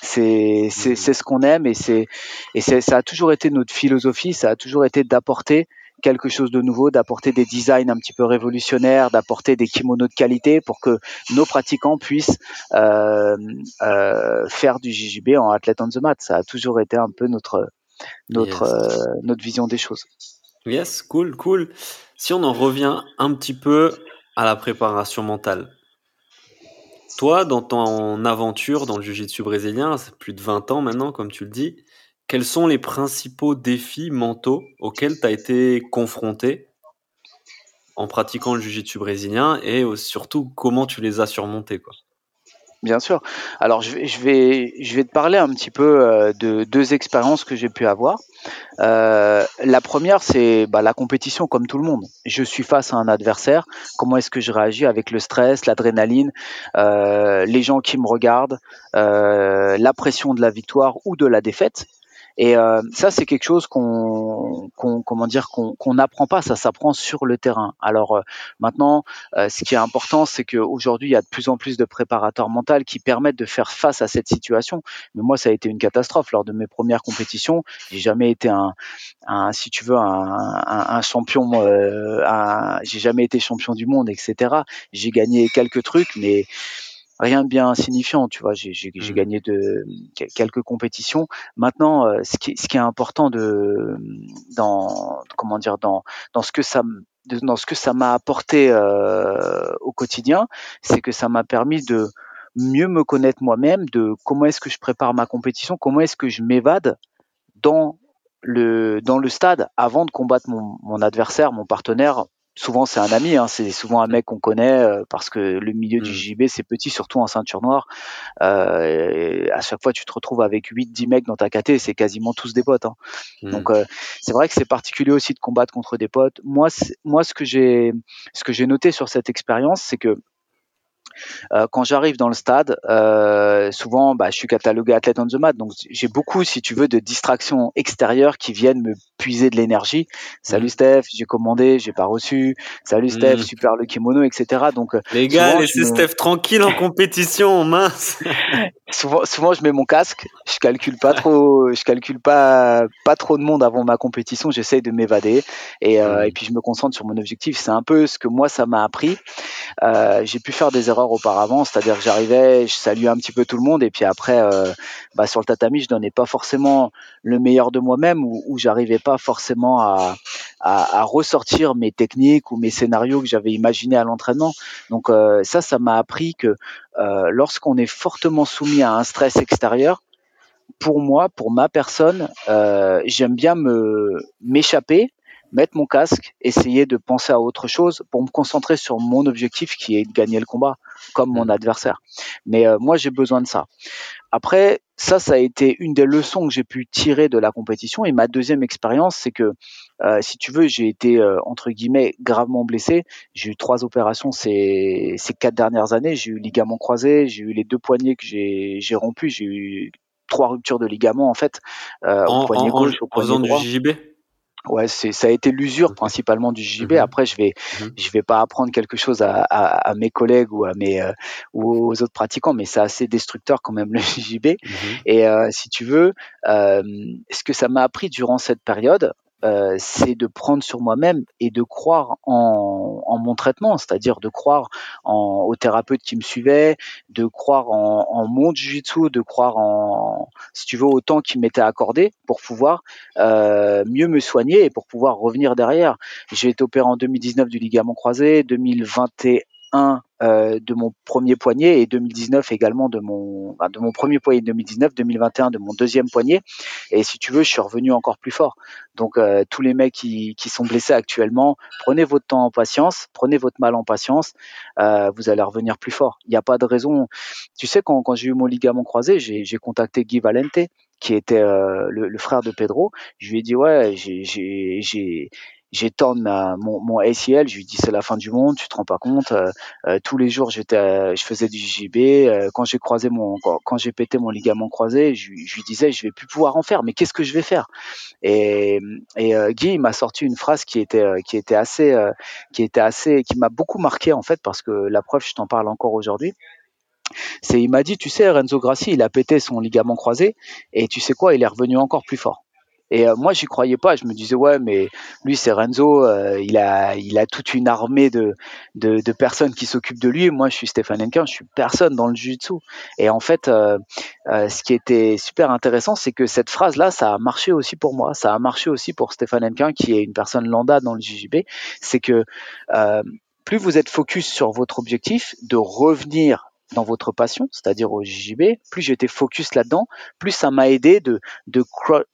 C'est c'est ce qu'on aime et c'est et ça a toujours été notre philosophie, ça a toujours été d'apporter quelque chose de nouveau, d'apporter des designs un petit peu révolutionnaires, d'apporter des kimonos de qualité pour que nos pratiquants puissent euh, euh, faire du JJB en athlète on the mat. Ça a toujours été un peu notre notre yes. euh, notre vision des choses. Yes, cool, cool. Si on en revient un petit peu à la préparation mentale. Toi, dans ton aventure dans le jiu-jitsu brésilien, c'est plus de 20 ans maintenant, comme tu le dis, quels sont les principaux défis mentaux auxquels tu as été confronté en pratiquant le jiu-jitsu brésilien et surtout comment tu les as surmontés Bien sûr. Alors je vais, te parler un petit peu euh, de deux expériences que j'ai pu avoir. Euh, la première, c'est bah, la compétition comme tout le monde. Je suis face à un adversaire. Comment est-ce que je réagis avec le stress, l'adrénaline, euh, les gens qui me regardent, euh, la pression de la victoire ou de la défaite? Et euh, ça, c'est quelque chose qu'on, qu'on comment dire, qu'on n'apprend pas. Ça s'apprend sur le terrain. Alors euh, maintenant, euh, ce qui est important, c'est qu'aujourd'hui, il y a de plus en plus de préparateurs mentaux qui permettent de faire face à cette situation. Mais moi, ça a été une catastrophe lors de mes premières compétitions. J'ai jamais été un, un, si tu veux, un, un, un champion. Euh, j'ai jamais été champion du monde, etc. J'ai gagné quelques trucs, mais rien de bien insignifiant, tu vois. J'ai mmh. gagné de quelques compétitions. Maintenant, euh, ce, qui, ce qui est important de dans comment dire dans dans ce que ça dans ce que ça m'a apporté euh, au quotidien, c'est que ça m'a permis de mieux me connaître moi-même, de comment est-ce que je prépare ma compétition, comment est-ce que je m'évade dans le dans le stade avant de combattre mon, mon adversaire, mon partenaire souvent c'est un ami, hein, c'est souvent un mec qu'on connaît euh, parce que le milieu mmh. du JB c'est petit, surtout en ceinture noire. Euh, à chaque fois tu te retrouves avec 8-10 mecs dans ta KT, c'est quasiment tous des potes. Hein. Mmh. Donc euh, c'est vrai que c'est particulier aussi de combattre contre des potes. Moi, moi ce que j'ai ce que j'ai noté sur cette expérience, c'est que euh, quand j'arrive dans le stade, euh, souvent, bah, je suis catalogué athlète on the mat, donc j'ai beaucoup, si tu veux, de distractions extérieures qui viennent me puiser de l'énergie. Salut mmh. Steph, j'ai commandé, j'ai pas reçu. Salut Steph, mmh. super le kimono, etc. Donc euh, les gars, laissez me... Steph tranquille en compétition, mince. souvent, souvent, je mets mon casque, je calcule pas trop, je calcule pas pas trop de monde avant ma compétition. J'essaye de m'évader et, euh, et puis je me concentre sur mon objectif. C'est un peu ce que moi ça m'a appris. Euh, j'ai pu faire des erreurs auparavant, c'est-à-dire que j'arrivais, je saluais un petit peu tout le monde et puis après, euh, bah, sur le tatami, je donnais pas forcément le meilleur de moi-même ou, j'arrivais pas forcément à, ressortir mes techniques ou mes scénarios que j'avais imaginés à l'entraînement. Donc euh, ça, ça m'a appris que euh, lorsqu'on est fortement soumis à un stress extérieur, pour moi, pour ma personne, j'aime bien me m'échapper mettre mon casque, essayer de penser à autre chose pour me concentrer sur mon objectif qui est de gagner le combat comme mon adversaire. Mais euh, moi, j'ai besoin de ça. Après, ça, ça a été une des leçons que j'ai pu tirer de la compétition. Et ma deuxième expérience, c'est que, euh, si tu veux, j'ai été euh, entre guillemets gravement blessé. J'ai eu trois opérations ces, ces quatre dernières années. J'ai eu ligament croisé, j'ai eu les deux poignets que j'ai rompus, j'ai eu trois ruptures de ligaments en fait, euh, en, au poignet en, gauche, au poignet droit. Du Ouais, c'est ça a été l'usure principalement du JB. Mmh. Après, je vais mmh. je vais pas apprendre quelque chose à, à, à mes collègues ou à mes euh, ou aux autres pratiquants, mais c'est assez destructeur quand même le JB. Mmh. Et euh, si tu veux, euh, ce que ça m'a appris durant cette période, euh, c'est de prendre sur moi-même et de croire en, en mon traitement, c'est-à-dire de croire en, au thérapeute qui me suivait, de croire en, en mon jiu-jitsu, de croire en, si tu veux, au temps qui m'était accordé pour pouvoir euh, mieux me soigner et pour pouvoir revenir derrière. J'ai été opéré en 2019 du ligament croisé, 2021 euh, de mon premier poignet et 2019 également de mon de mon premier poignet 2019 2021 de mon deuxième poignet. Et si tu veux je suis revenu encore plus fort. Donc euh, tous les mecs qui, qui sont blessés actuellement prenez votre temps en patience prenez votre mal en patience euh, vous allez revenir plus fort. Il n'y a pas de raison. Tu sais quand, quand j'ai eu mon ligament croisé j'ai contacté Guy Valente qui était le, le, frère de Pedro. Je lui ai dit ouais j'ai j'ai tordu mon, mon ACL, je lui dis c'est la fin du monde, tu te rends pas compte. Euh, euh tous les jours j'étais, je faisais du JB. Euh, quand j'ai croisé mon, quand, j'ai pété mon ligament croisé, je, je, lui disais je vais plus pouvoir en faire, mais qu'est-ce que je vais faire? Et, et euh, Guy m'a sorti une phrase qui était, qui était assez, qui était assez, qui m'a beaucoup marqué en fait parce que la preuve je t'en parle encore aujourd'hui. C'est il m'a dit tu sais Renzo Grassi il a pété son ligament croisé et tu sais quoi il est revenu encore plus fort. Et euh, moi, j'y croyais pas. Je me disais ouais, mais lui, c'est Renzo. Euh, il a, il a toute une armée de, de, de personnes qui s'occupent de lui. Moi, je suis Stéphane Henkin. Je suis personne dans le jiu-jitsu. Et en fait, euh, euh, ce qui était super intéressant, c'est que cette phrase-là, ça a marché aussi pour moi. Ça a marché aussi pour Stéphane Henkin, qui est une personne lambda dans le JJB. C'est que plus vous êtes focus sur votre objectif, de revenir dans votre passion, c'est-à-dire au JJB, plus j'étais focus là-dedans, plus ça m'a aidé de, de,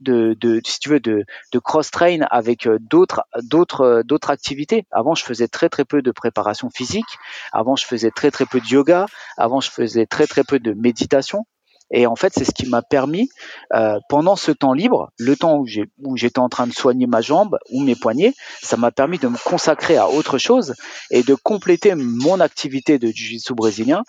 de, de, si tu veux, de, de cross-train avec euh, d'autres, d'autres, euh, d'autres activités. Avant, je faisais très très peu de préparation physique. Avant, je faisais très très peu de yoga. Avant, je faisais très très peu de méditation. Et en fait, c'est ce qui m'a permis, euh, pendant ce temps libre, le temps où, j'étais en train de soigner ma jambe ou mes poignets, ça m'a permis de me consacrer à autre chose et de compléter mon activité de jiu-jitsu brésilien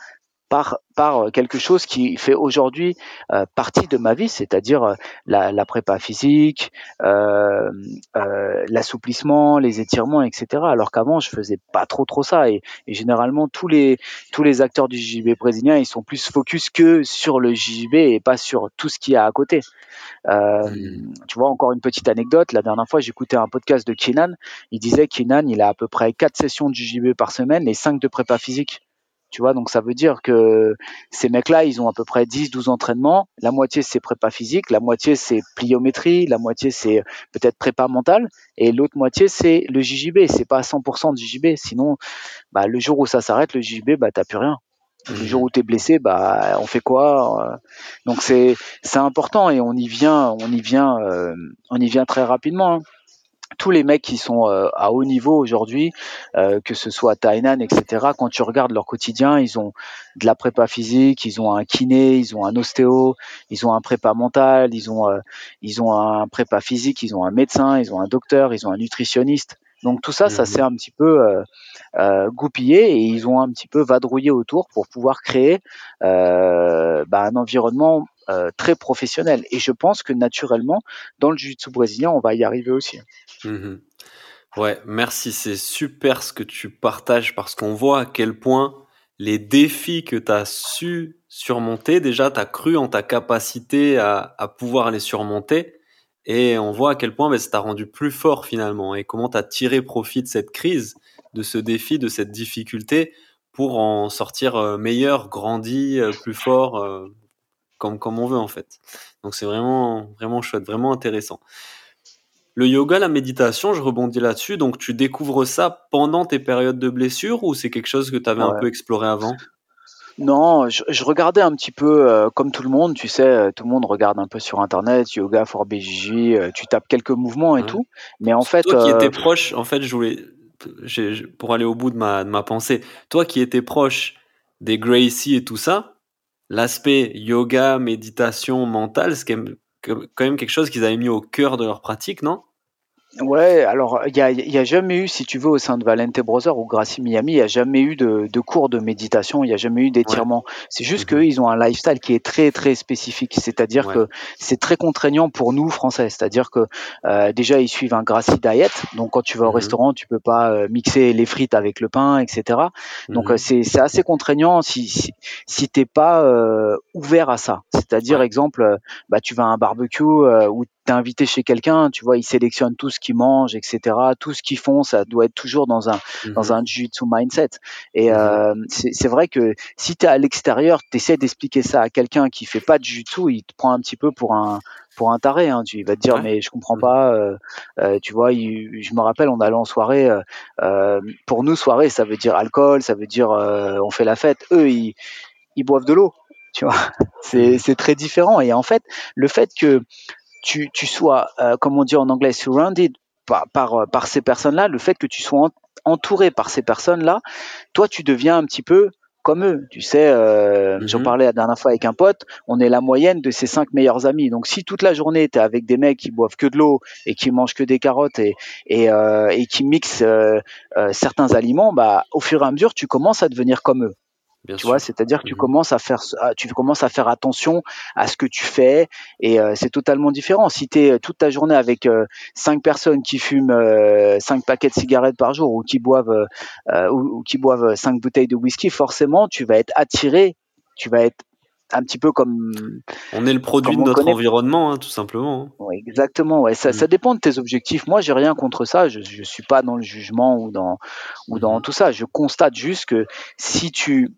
par, par quelque chose qui fait aujourd'hui euh, partie de ma vie, c'est-à-dire euh, la, la, prépa physique, euh, euh, l'assouplissement, les étirements, etc. Alors qu'avant, je faisais pas trop trop ça. Et, et, généralement, tous les tous les acteurs du JJB brésilien, ils sont plus focus que sur le JJB et pas sur tout ce qu'il y a à côté. Euh, mmh. Tu vois, encore une petite anecdote. La dernière fois, j'écoutais un podcast de Kenan. Il disait Kenan, il a à peu près quatre sessions de JJB par semaine et cinq de prépa physique. Tu vois, donc ça veut dire que ces mecs-là, ils ont à peu près 10-12 entraînements. La moitié, c'est prépa physique, la moitié, c'est pliométrie, la moitié, c'est peut-être prépa mentale, et l'autre moitié, c'est le JJB. C'est pas 100% de JJB. Sinon, bah, le jour où ça s'arrête, le JJB, bah, t'as plus rien. Le jour où tu es blessé, bah, on fait quoi Donc c'est c'est important et on y vient, on y vient, euh, on y vient très rapidement. Hein tous les mecs qui sont euh, à haut niveau aujourd'hui, euh, que ce soit Tainan, etc., quand tu regardes leur quotidien, ils ont de la prépa physique, ils ont un kiné, ils ont un ostéo, ils ont un prépa mental, ils ont, euh, ils ont un prépa physique, ils ont un médecin, ils ont un docteur, ils ont un nutritionniste. Donc tout ça, ça mmh s'est un petit peu goupillé et ils ont un petit peu vadrouillé autour pour pouvoir créer bah, un environnement très professionnel. Et je pense que naturellement, dans le jiu-jitsu brésilien, on va y arriver aussi. Mmh ouais, merci, c'est super ce que tu partages parce qu'on voit à quel point les défis que tu as su surmonter, déjà tu as cru en ta capacité à, pouvoir les surmonter et on voit à quel point ben, ça t'a rendu plus fort finalement et comment tu as tiré profit de cette crise, de ce défi, de cette difficulté pour en sortir euh, meilleur, grandi, euh, plus fort, euh, comme, comme on veut en fait. Donc c'est vraiment, vraiment chouette, vraiment intéressant. Le yoga, la méditation, je rebondis là-dessus. Donc, tu découvres ça pendant tes périodes de blessure ou c'est quelque chose que tu avais un peu exploré avant? Non, je, regardais un petit peu euh, comme tout le monde, tu sais, euh, tout le monde regarde un peu sur internet, yoga for BJJ, euh, tu tapes quelques mouvements et tout, mais en fait. Toi qui étais proche, en fait, je voulais, pour aller au bout de ma, de ma pensée, toi qui étais proche des Gracie et tout ça, l'aspect yoga, méditation, mental, c'est quand même quelque chose qu'ils avaient mis au cœur de leur pratique, non? Ouais, alors il y a, y a, jamais eu, si tu veux, au sein de Valente Brothers ou Gracie Miami, il y a jamais eu de, de cours de méditation, il y a jamais eu d'étirement. C'est juste mmh qu'ils ont un lifestyle qui est très très spécifique, c'est-à-dire que c'est très contraignant pour nous Français, c'est-à-dire que euh, déjà ils suivent un Gracie diet, donc quand tu vas au mmh restaurant, tu peux pas euh, mixer les frites avec le pain, etc. Donc mmh c'est c'est assez contraignant si si, si t'es pas euh, ouvert à ça. C'est-à-dire exemple, bah tu vas à un barbecue où t'es invité chez quelqu'un, tu vois, ils sélectionnent tout ce qu'ils mangent, etc. Tout ce qu'ils font, ça doit être toujours dans un dans Mhm. un jiu-jitsu mindset. Et Mhm. euh, c'est vrai que si t'es à l'extérieur, t'essaies d'expliquer ça à quelqu'un qui fait pas de jiu-jitsu, il te prend un petit peu pour un pour un taré. Hein. Tu il va te dire Ouais. mais je comprends Mhm. pas. euh, euh, tu vois, il- je me rappelle, on allait en soirée. euh, euh, pour nous, soirée, ça veut dire alcool, ça veut dire euh, on fait la fête. Eux, ils ils boivent de l'eau. Tu vois, c'est c'est très différent. Et en fait, le fait que tu, tu sois, euh, comme on dit en anglais, surrounded par, par, euh, par ces personnes-là, le fait que tu sois en- entouré par ces personnes-là, toi, tu deviens un petit peu comme eux. Tu sais, euh, j'en Mhm. parlais la dernière fois avec un pote, on est la moyenne de ses cinq meilleurs amis. Donc, si toute la journée, tu es avec des mecs qui boivent que de l'eau et qui mangent que des carottes et, et, euh, et qui mixent euh, certains aliments, bah, au fur et à mesure, tu commences à devenir comme eux. Bien Tu vois, c'est-à-dire que tu Mhm. commences à faire, tu commences à faire attention à ce que tu fais et euh, c'est totalement différent. Si tu es toute ta journée avec euh, cinq personnes qui fument euh, cinq paquets de cigarettes par jour ou qui boivent euh, euh, ou, ou qui boivent cinq bouteilles de whisky, forcément, tu vas être attiré, tu vas être un petit peu comme On est le produit de notre connaît. environnement, hein, tout simplement. hein. Ouais, exactement, ouais, ça, Mhm. ça dépend de tes objectifs. Moi, j'ai rien contre ça. Je, je suis pas dans le jugement ou dans ou dans Mhm. tout ça. Je constate juste que si tu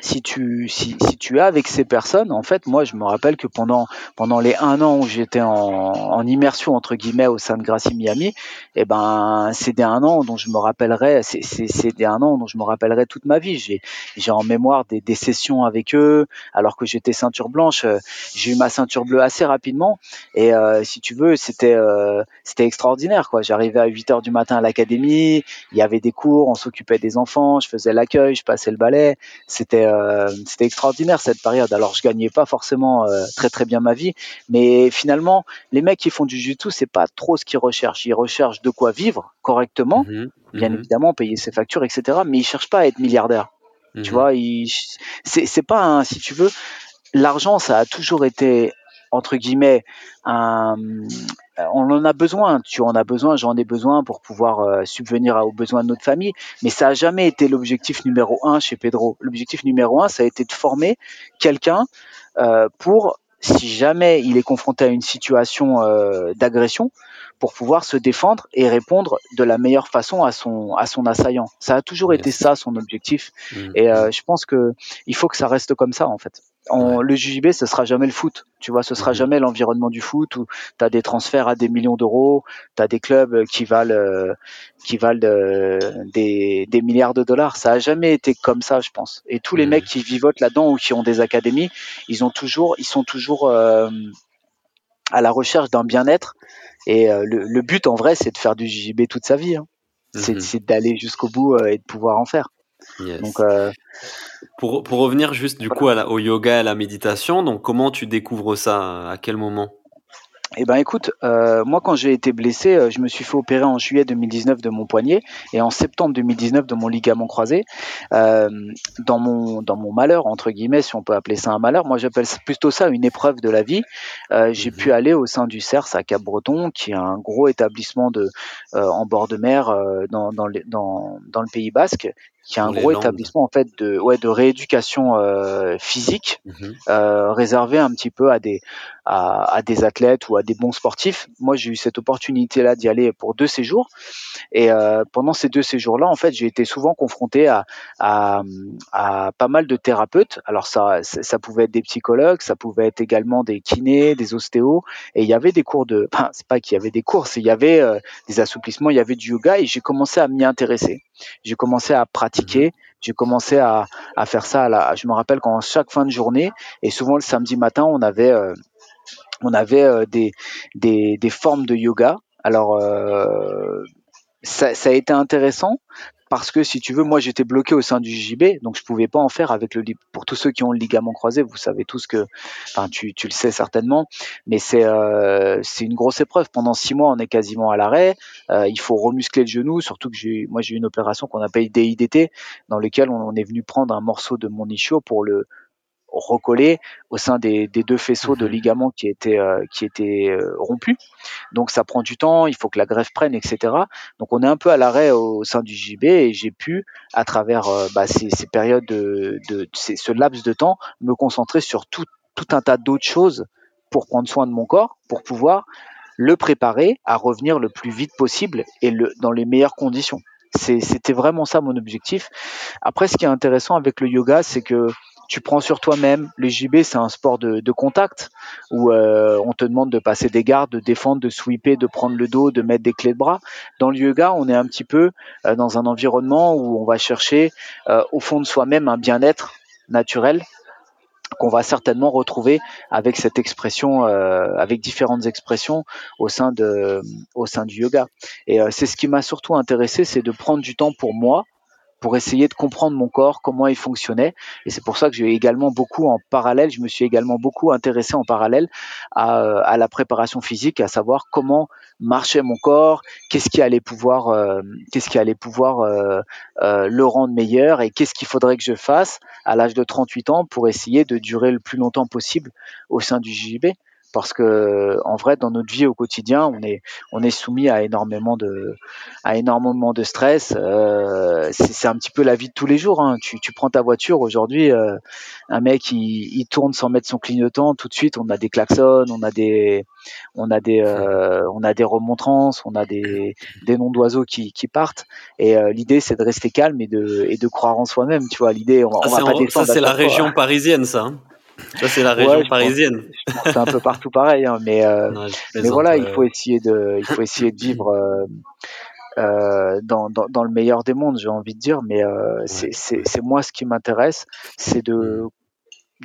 si tu si, si tu es avec ces personnes, en fait, moi, je me rappelle que pendant pendant les un an où j'étais en, en immersion entre guillemets au sein de Gracie Miami, eh ben, c'est des un an dont je me rappellerai. C'est des un an dont je me rappellerai toute ma vie. J'ai j'ai en mémoire des, des sessions avec eux, alors que j'étais ceinture blanche. euh, J'ai eu ma ceinture bleue assez rapidement, et euh, si tu veux, c'était euh, c'était extraordinaire, quoi. J'arrivais à 8 heures du matin à l'académie, il y avait des cours, on s'occupait des enfants, je faisais l'accueil, je passais le balai c'était euh, c'était extraordinaire cette période. Alors je gagnais pas forcément euh, très très bien ma vie, mais finalement les mecs qui font du jiu-jitsu c'est pas trop ce qu'ils recherchent. Ils recherchent de quoi vivre correctement, Mhm. bien Mhm. évidemment payer ses factures etc. Mais ils cherchent pas à être milliardaires. Tu Mhm. vois, c'est pas un, si tu veux l'argent ça a toujours été entre guillemets un on en a besoin, tu en as besoin, j'en ai besoin pour pouvoir euh, subvenir à- aux besoins de notre famille, mais ça a jamais été l'objectif numéro un chez Pedro. L'objectif numéro un, ça a été de former quelqu'un euh, pour, si jamais il est confronté à une situation euh, d'agression, pour pouvoir se défendre et répondre de la meilleure façon à son, à son assaillant. Ça a toujours été ça son objectif, Mhm. et je pense que il faut que ça reste comme ça en fait. En, Ouais. Le JJB, ce sera jamais le foot, tu vois, ce sera Mhm. jamais l'environnement du foot où tu as des transferts à des millions d'euros, tu as des clubs qui valent, euh, qui valent euh, des, des milliards de dollars. Ça a jamais été comme ça, je pense. Et tous les Mhm. mecs qui vivotent là-dedans ou qui ont des académies, ils ont toujours, ils sont toujours euh, à la recherche d'un bien-être. Et euh, le, le but, en vrai, c'est de faire du JJB toute sa vie. hein. C'est Mhm. c'est d'aller jusqu'au bout euh, et de pouvoir en faire. Yes. Donc, euh, Pour, pour revenir juste du coup à la- au yoga et à la méditation, donc comment tu découvres ça À quel moment? Eh ben écoute, euh, moi quand j'ai été blessé, euh, je me suis fait opérer en juillet 2019 de mon poignet et en septembre 2019 de mon ligament croisé. Euh, dans mon dans mon malheur entre guillemets, si on peut appeler ça un malheur, moi j'appelle plutôt ça une épreuve de la vie. Euh, j'ai Mhm. pu aller au sein du CERS à Cap-Breton, qui est un gros établissement de euh, en bord de mer euh, dans dans, dans dans le Pays Basque, qui est un gros Landes. établissement en fait de ouais de rééducation euh, physique Mhm. euh, réservé un petit peu à des à, à des athlètes ou à des bons sportifs. Moi, j'ai eu cette opportunité-là d'y aller pour deux séjours. Et euh, pendant ces deux séjours-là, en fait, j'ai été souvent confronté à, à, à pas mal de thérapeutes. Alors ça, ça pouvait être des psychologues, ça pouvait être également des kinés, des ostéos. Et il y avait des cours de, enfin, c'est pas qu'il y avait des cours, c'est il y avait des assouplissements, il y avait du yoga. Et j'ai commencé à m'y intéresser. J'ai commencé à pratiquer. J'ai commencé à, faire ça. À la, je me rappelle qu'en chaque fin de journée et souvent le samedi matin, on avait euh, euh, des, formes de yoga. Alors, euh, ça a été intéressant parce que si tu veux, moi j'étais bloqué au sein du JB, donc je pouvais pas en faire avec le pour tous ceux qui ont le ligament croisé, vous savez tous que, enfin tu, tu le sais certainement, mais c'est euh, c'est une grosse épreuve. Pendant six mois, on est quasiment à l'arrêt. Euh, il faut remuscler le genou, surtout que j'ai moi j'ai eu une opération qu'on appelle DIDT, dans lequel on, on est venu prendre un morceau de mon ischio pour le recoller au sein des, des deux faisceaux de Mhm. ligaments qui étaient euh, qui étaient euh, rompus. Donc ça prend du temps, il faut que la greffe prenne, etc. Donc on est un peu à l'arrêt au sein du JB et j'ai pu, à travers euh, bah, ces, ces périodes de, de ces- ce laps de temps, me concentrer sur tout, tout un tas d'autres choses pour prendre soin de mon corps, pour pouvoir le préparer à revenir le plus vite possible et le, dans les meilleures conditions. C'était vraiment ça mon objectif. Après, ce qui est intéressant avec le yoga, c'est que tu prends sur toi-même. Le JB, c'est un sport de, de contact où euh, on te demande de passer des gardes, de défendre, de sweeper, de prendre le dos, de mettre des clés de bras. Dans le yoga, on est un petit peu euh, dans un environnement où on va chercher euh, au fond de soi-même un bien-être naturel qu'on va certainement retrouver avec cette expression, euh, avec différentes expressions au sein de, au sein du yoga. Et euh, c'est ce qui m'a surtout intéressé, c'est de prendre du temps pour moi, pour essayer de comprendre mon corps, comment il fonctionnait. Et c'est pour ça que j'ai également beaucoup en parallèle, je me suis également beaucoup intéressé en parallèle à, euh, la préparation physique, à savoir comment marchait mon corps, qu'est-ce qui allait pouvoir, qu'est-ce qui allait pouvoir euh, euh, le rendre meilleur et qu'est-ce qu'il faudrait que je fasse à l'âge de 38 ans pour essayer de durer le plus longtemps possible au sein du JJB parce que en vrai dans notre vie au quotidien on est on est soumis à énormément de à énormément de stress euh, c'est un petit peu la vie de tous les jours hein. tu, tu prends ta voiture aujourd'hui euh, un mec il, il, tourne sans mettre son clignotant tout de suite on a des klaxons on a des on a des euh, on a des remontrances on a des des noms d'oiseaux qui, qui partent et l'idée c'est de rester calme et de et de croire en soi-même tu vois l'idée on, on va pas ça c'est la région parisienne ça hein. Ça, c'est la région parisienne. C'est un peu partout pareil, hein, mais, euh, mais voilà, il faut essayer de, il faut essayer de vivre euh, euh, dans, dans, dans, le meilleur des mondes, j'ai envie de dire. Mais euh, c'est moi ce qui m'intéresse, c'est de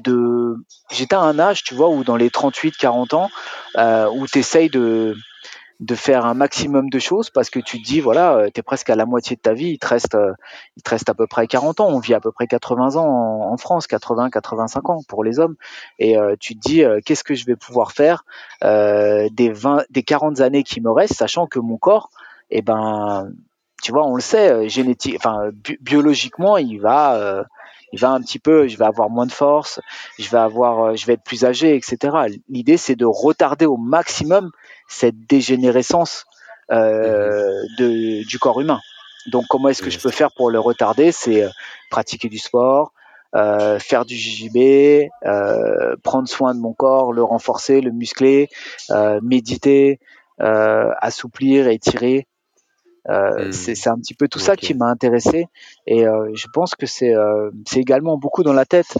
de j'étais à un âge tu vois où dans les 38 40 ans euh, où tu essayes de de faire un maximum de choses parce que tu te dis voilà euh, tu es presque à la moitié de ta vie il te reste euh, il te reste à peu près 40 ans on vit à peu près 80 ans en, en France 80 85 ans pour les hommes et euh, tu te dis euh, qu'est-ce que je vais pouvoir faire euh, des 20 des 40 années qui me restent sachant que mon corps eh ben tu vois on le sait génétique enfin bi biologiquement il va il va un petit peu, je vais avoir moins de force, je vais avoir, je vais être plus âgé, etc. L'idée, c'est de retarder au maximum cette dégénérescence euh, de, du corps humain. Donc, comment est-ce que je peux faire pour le retarder? C'est pratiquer du sport, euh, faire du JJB, euh, prendre soin de mon corps, le renforcer, le muscler, euh, méditer, euh, assouplir, étirer. Euh, mmh. C'est un petit peu tout okay. ça qui m'a intéressé et euh, je pense que c'est euh, également beaucoup dans la tête.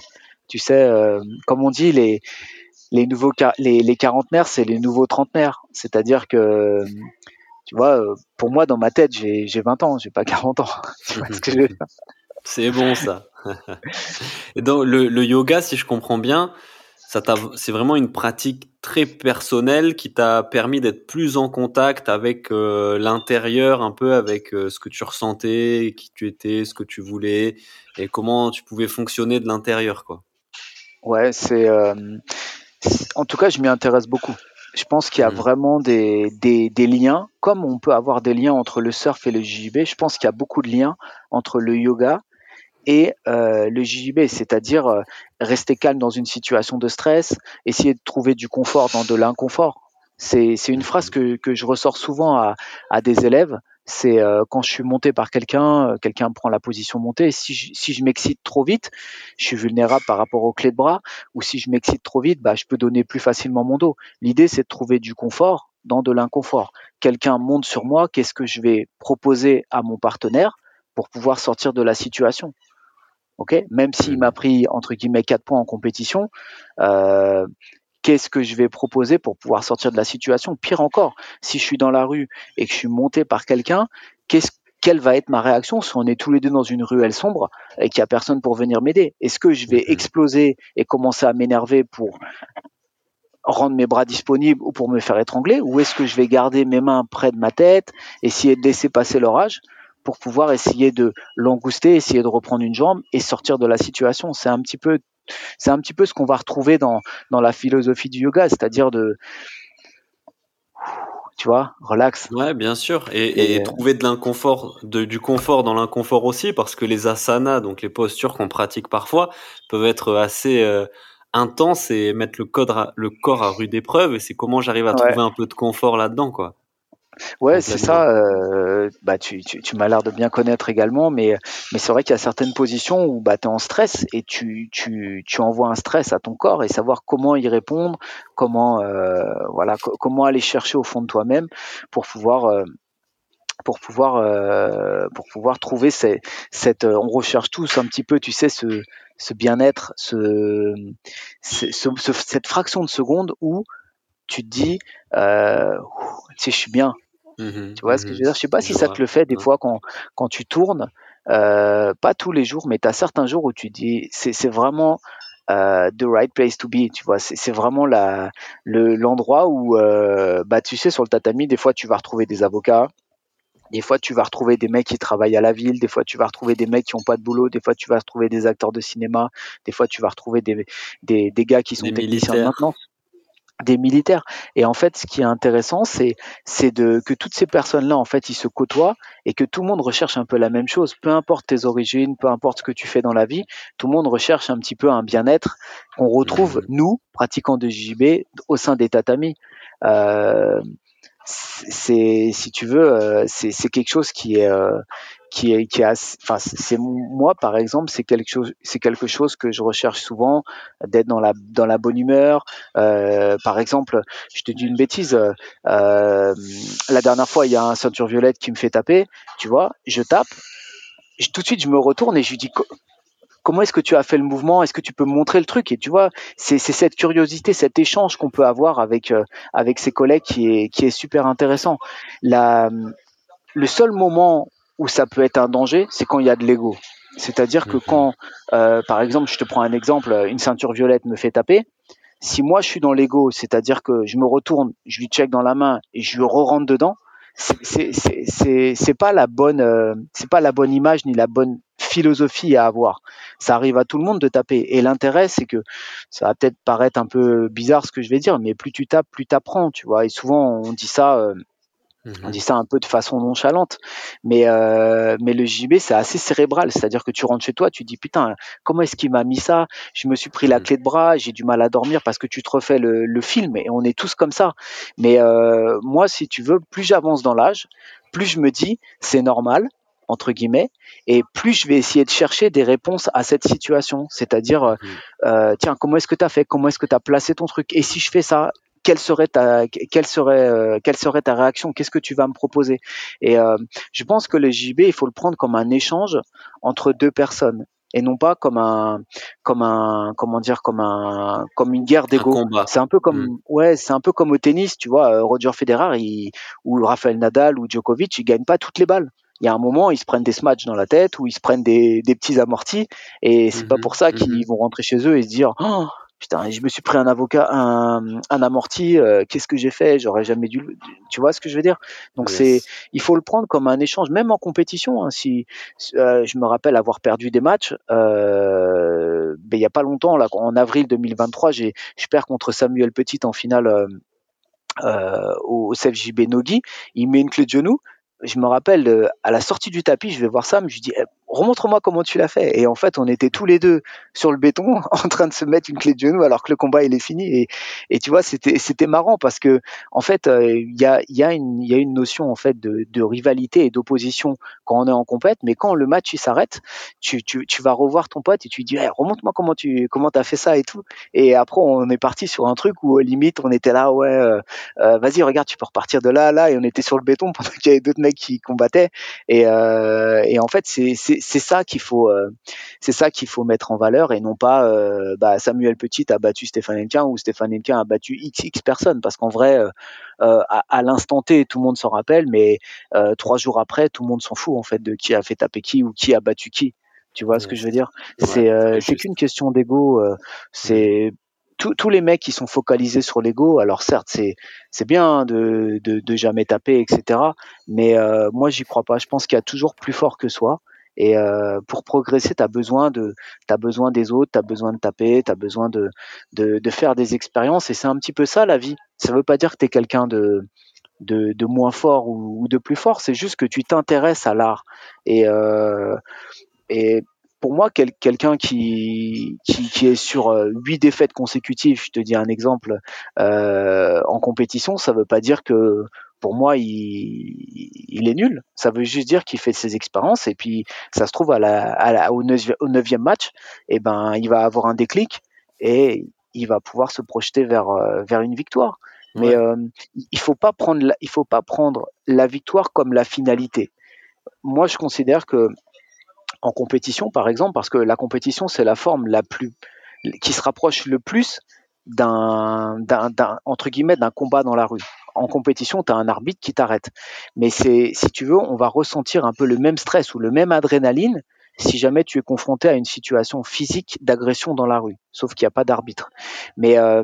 Tu sais, euh, comme on dit, les, les nouveaux les, les quarantenaires, c'est les nouveaux trentenaires. C'est-à-dire que tu vois, pour moi, dans ma tête, j'ai 20 ans, j'ai pas 40 ans. tu vois ce que je veux dire? C'est bon ça. et donc le, le, yoga, si je comprends bien, c'est vraiment une pratique très personnelle qui t'a permis d'être plus en contact avec euh, l'intérieur, un peu avec euh, ce que tu ressentais, qui tu étais, ce que tu voulais, et comment tu pouvais fonctionner de l'intérieur, quoi. Ouais, c'est. Euh, en tout cas, je m'y intéresse beaucoup. Je pense qu'il y a mmh. vraiment des, des, des, liens, comme on peut avoir des liens entre le surf et le JJB. Je pense qu'il y a beaucoup de liens entre le yoga et euh, le JJB, c'est-à-dire euh, rester calme dans une situation de stress, essayer de trouver du confort dans de l'inconfort. C'est une phrase que, que je ressors souvent à, à des élèves. C'est euh, quand je suis monté par quelqu'un, euh, quelqu'un prend la position montée. Si je, si je m'excite trop vite, je suis vulnérable par rapport aux clés de bras. Ou si je m'excite trop vite, bah, je peux donner plus facilement mon dos. L'idée, c'est de trouver du confort dans de l'inconfort. Quelqu'un monte sur moi, qu'est-ce que je vais proposer à mon partenaire pour pouvoir sortir de la situation? Ok? Même s'il m'a pris entre guillemets quatre points en compétition, euh, qu'est-ce que je vais proposer pour pouvoir sortir de la situation? Pire encore, si je suis dans la rue et que je suis monté par quelqu'un, qu'est-ce quelle va être ma réaction si on est tous les deux dans une ruelle sombre et qu'il n'y a personne pour venir m'aider? Est-ce que je vais exploser et commencer à m'énerver pour rendre mes bras disponibles ou pour me faire étrangler? Ou est-ce que je vais garder mes mains près de ma tête, essayer de laisser passer l'orage pour pouvoir essayer de l'angouster, essayer de reprendre une jambe et sortir de la situation? C'est un petit peu, c'est un petit peu ce qu'on va retrouver dans, dans la philosophie du yoga, c'est-à-dire de, tu vois, relax. Ouais, bien sûr, et, et, et trouver de l'inconfort, de, du confort dans l'inconfort aussi, parce que les asanas, donc les postures qu'on pratique parfois, peuvent être assez euh, intenses et mettre le, code, le corps à rude épreuve. Et c'est comment j'arrive à trouver un peu de confort là-dedans, quoi. Ouais, c'est ça. Euh, bah, tu, tu, tu m'as l'air de bien connaître également, mais, mais c'est vrai qu'il y a certaines positions où bah, tu es en stress et tu, tu, tu envoies un stress à ton corps et savoir comment y répondre, comment, euh, voilà, comment aller chercher au fond de toi-même pour pouvoir. Euh, pour pouvoir euh, pour pouvoir trouver ces, cette on recherche tous un petit peu tu sais ce, ce bien-être ce, ce, ce, cette fraction de seconde où tu te dis euh, tu sais je suis bien. Mmh tu vois ce que je veux dire? Je sais pas si ça te le fait des fois quand, quand tu tournes, euh, pas tous les jours, mais tu as certains jours où tu dis c'est vraiment euh, the right place to be, tu vois? C'est vraiment la l'endroit où, euh, bah, tu sais, sur le tatami, des fois tu vas retrouver des avocats, des fois, tu vas retrouver des mecs qui travaillent à la ville, des fois, tu vas retrouver des mecs qui n'ont pas de boulot, des fois, tu vas retrouver des acteurs de cinéma, des fois, tu vas retrouver des, des, des gars qui sont techniciens de maintenance des militaires. Et en fait, ce qui est intéressant, c'est c'est de que toutes ces personnes-là, en fait, ils se côtoient et que tout le monde recherche un peu la même chose. Peu importe tes origines, peu importe ce que tu fais dans la vie, tout le monde recherche un petit peu un bien-être qu'on retrouve nous, pratiquants de JB, au sein des tatamis. Euh, c'est si tu veux, euh, c'est quelque chose qui est euh, qui est qui est enfin c'est moi par exemple c'est quelque chose c'est quelque chose que je recherche souvent d'être dans la dans la bonne humeur. Euh, par exemple je te dis une bêtise euh, la dernière fois il y a un ceinture violette qui me fait taper tu vois je tape tout de suite je me retourne et je lui dis comment est-ce que tu as fait le mouvement? Est-ce que tu peux montrer le truc? Et tu vois, c'est cette curiosité, cet échange qu'on peut avoir avec euh, avec ses collègues qui est qui est super intéressant. La, le seul moment où ça peut être un danger, c'est quand il y a de l'ego. C'est-à-dire que mhm. quand, euh, par exemple, je te prends un exemple, une ceinture violette me fait taper. Si moi je suis dans l'ego, c'est-à-dire que je me retourne, je lui check dans la main et je lui re-rentre dedans, c'est pas la bonne, euh, c'est pas la bonne image ni la bonne philosophie à avoir. Ça arrive à tout le monde de taper. Et l'intérêt, c'est que ça va peut-être paraître un peu bizarre ce que je vais dire, mais plus tu tapes, plus tu apprends, tu vois. Et souvent, on dit ça. Euh, mmh on dit ça un peu de façon nonchalante, mais euh, mais le JB c'est assez cérébral, c'est-à-dire que tu rentres chez toi, tu dis putain comment est-ce qu'il m'a mis ça? Je me suis pris la mmh. clé de bras, j'ai du mal à dormir parce que tu te refais le, le film et on est tous comme ça. Mais euh, moi si tu veux, plus j'avance dans l'âge, plus je me dis c'est normal, entre guillemets, et plus je vais essayer de chercher des réponses à cette situation. C'est-à-dire, euh, mmh. euh, tiens, comment est-ce que tu as fait? Comment est-ce que tu as placé ton truc? Et si je fais ça, quelle serait ta quelle serait euh, quelle serait ta réaction? Qu'est-ce que tu vas me proposer? Et je pense que le JB, il faut le prendre comme un échange entre deux personnes et non pas comme un comme un comment dire comme un comme une guerre d'ego c'est un peu comme mmh. ouais c'est un peu comme au tennis tu vois Roger Federer il, ou Rafael Nadal ou Djokovic ils gagnent pas toutes les balles il y a un moment, ils se prennent des smatchs dans la tête ou ils se prennent des, des petits amortis et c'est pas mhm. pour ça qu'ils mhm. vont rentrer chez eux et se dire oh, putain, je me suis pris un avocat, un, un amorti, euh, qu'est-ce que j'ai fait? J'aurais jamais dû. Tu vois ce que je veux dire? Donc c'est, il faut le prendre comme un échange, même en compétition. Hein, si euh, je me rappelle avoir perdu des matchs, euh, ben, il y a pas longtemps, là, en avril 2023, j'ai, je perds contre Samuel Petit en finale. Euh, euh au CFJB Nogi, il met une clé de genou, je me rappelle à la sortie du tapis, je vais voir Sam, je lui dis eh, remontre-moi comment tu l'as fait. Et en fait, on était tous les deux sur le béton en train de se mettre une clé de genou alors que le combat il est fini. Et, tu vois, c'était c'était marrant parce que en fait, euh, il y a il y a une il y a une notion en fait de, de rivalité et d'opposition quand on est en compète, mais quand le match il s'arrête, tu, tu, tu vas revoir ton pote et tu lui dis hey, remonte-moi comment tu comment t'as fait ça et tout. Et après, on est parti sur un truc où limite on était là ouais, euh, euh, vas-y regarde, tu peux repartir de là là et on était sur le béton pendant qu'il y avait d'autres mecs qui combattaient. Et, et en fait, c'est c'est ça qu'il faut, euh, c'est ça qu'il faut mettre en valeur et non pas euh, bah, Samuel Petit a battu Stéphane Henquin ou Stéphane Henquin a battu XX personnes parce qu'en vrai, euh, à, l'instant T, tout le monde s'en rappelle, mais trois jours après, tout le monde s'en fout en fait de qui a fait taper qui ou qui a battu qui. Tu vois ce que je veux dire? C'est c'est qu'une question d'ego. c'est tous les mecs qui sont focalisés sur l'ego, alors certes, c'est c'est bien de, de, de, jamais taper, etc. Mais moi, j'y crois pas. Je pense qu'il y a toujours plus fort que soi. Et euh, pour progresser, tu as besoin de as besoin des autres, tu as besoin de taper, tu as besoin de, de, faire des expériences. Et c'est un petit peu ça la vie. Ça veut pas dire que tu es quelqu'un de, de, moins fort ou, de plus fort, c'est juste que tu t'intéresses à l'art. Et, euh, et pour moi, quel, quelqu'un qui, qui, est sur euh, huit défaites consécutives, je te dis un exemple, en compétition, ça veut pas dire que pour moi, il, est nul. Ça veut juste dire qu'il fait ses expériences et puis ça se trouve à la, au, neuvième match, et eh ben, il va avoir un déclic et il va pouvoir se projeter vers, euh, vers une victoire. Mais euh, il faut pas prendre la, il faut pas prendre la victoire comme la finalité. Moi, je considère que en compétition, par exemple, parce que la compétition c'est la forme la plus qui se rapproche le plus d'un, entre guillemets d'un combat dans la rue. En compétition, tu as un arbitre qui t'arrête. Mais c'est si tu veux, on va ressentir un peu le même stress ou le même adrénaline si jamais tu es confronté à une situation physique d'agression dans la rue, sauf qu'il n'y a pas d'arbitre. Mais euh,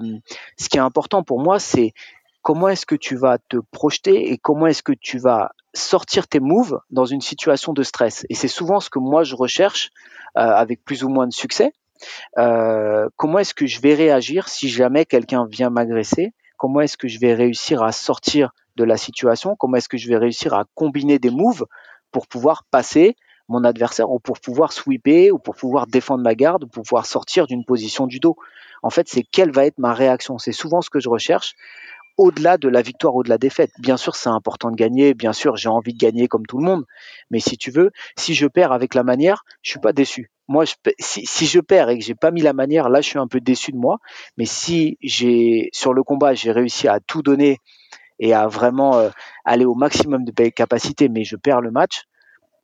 ce qui est important pour moi, c'est comment est-ce que tu vas te projeter et comment est-ce que tu vas sortir tes moves dans une situation de stress. Et c'est souvent ce que moi je recherche euh, avec plus ou moins de succès. Euh, comment est-ce que je vais réagir si jamais quelqu'un vient m'agresser Comment est-ce que je vais réussir à sortir de la situation Comment est-ce que je vais réussir à combiner des moves pour pouvoir passer mon adversaire ou pour pouvoir sweeper ou pour pouvoir défendre ma garde ou pour pouvoir sortir d'une position du dos. En fait, c'est quelle va être ma réaction. C'est souvent ce que je recherche au-delà de la victoire ou de la défaite. Bien sûr, c'est important de gagner. Bien sûr, j'ai envie de gagner comme tout le monde. Mais si tu veux, si je perds avec la manière, je suis pas déçu. Moi, je, si, si, je perds et que j'ai pas mis la manière, là, je suis un peu déçu de moi. Mais si j'ai sur le combat, j'ai réussi à tout donner et à vraiment euh, aller au maximum de capacité, mais je perds le match,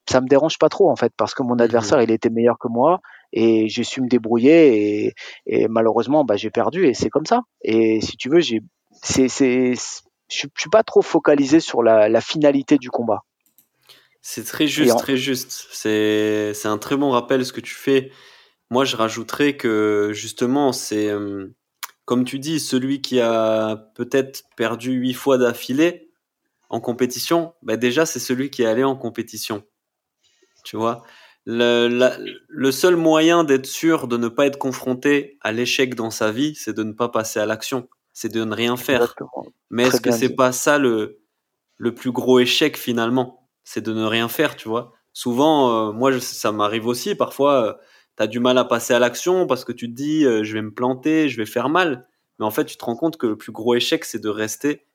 ça me dérange pas trop en fait parce que mon mmh adversaire il était meilleur que moi et j'ai su me débrouiller et, malheureusement bah, j'ai perdu et c'est comme ça et si tu veux j'ai c'est c'est je suis pas trop focalisé sur la, finalité du combat. C'est très juste très juste. C'est c'est un très bon rappel ce que tu fais. Moi je rajouterais que justement c'est euh, comme tu dis celui qui a peut-être perdu huit fois d'affilée en compétition, bah déjà c'est celui qui est allé en compétition. Tu vois, le, seul moyen d'être sûr de ne pas être confronté à l'échec dans sa vie, c'est de ne pas passer à l'action, c'est de ne rien faire. Mais est-ce que c'est pas ça le, le plus gros échec finalement? C'est de ne rien faire, tu vois? Souvent, euh, moi, ça m'arrive aussi, parfois, euh, tu as du mal à passer à l'action parce que tu te dis, euh, je vais me planter, je vais faire mal. Mais en fait, tu te rends compte que le plus gros échec, c'est de rester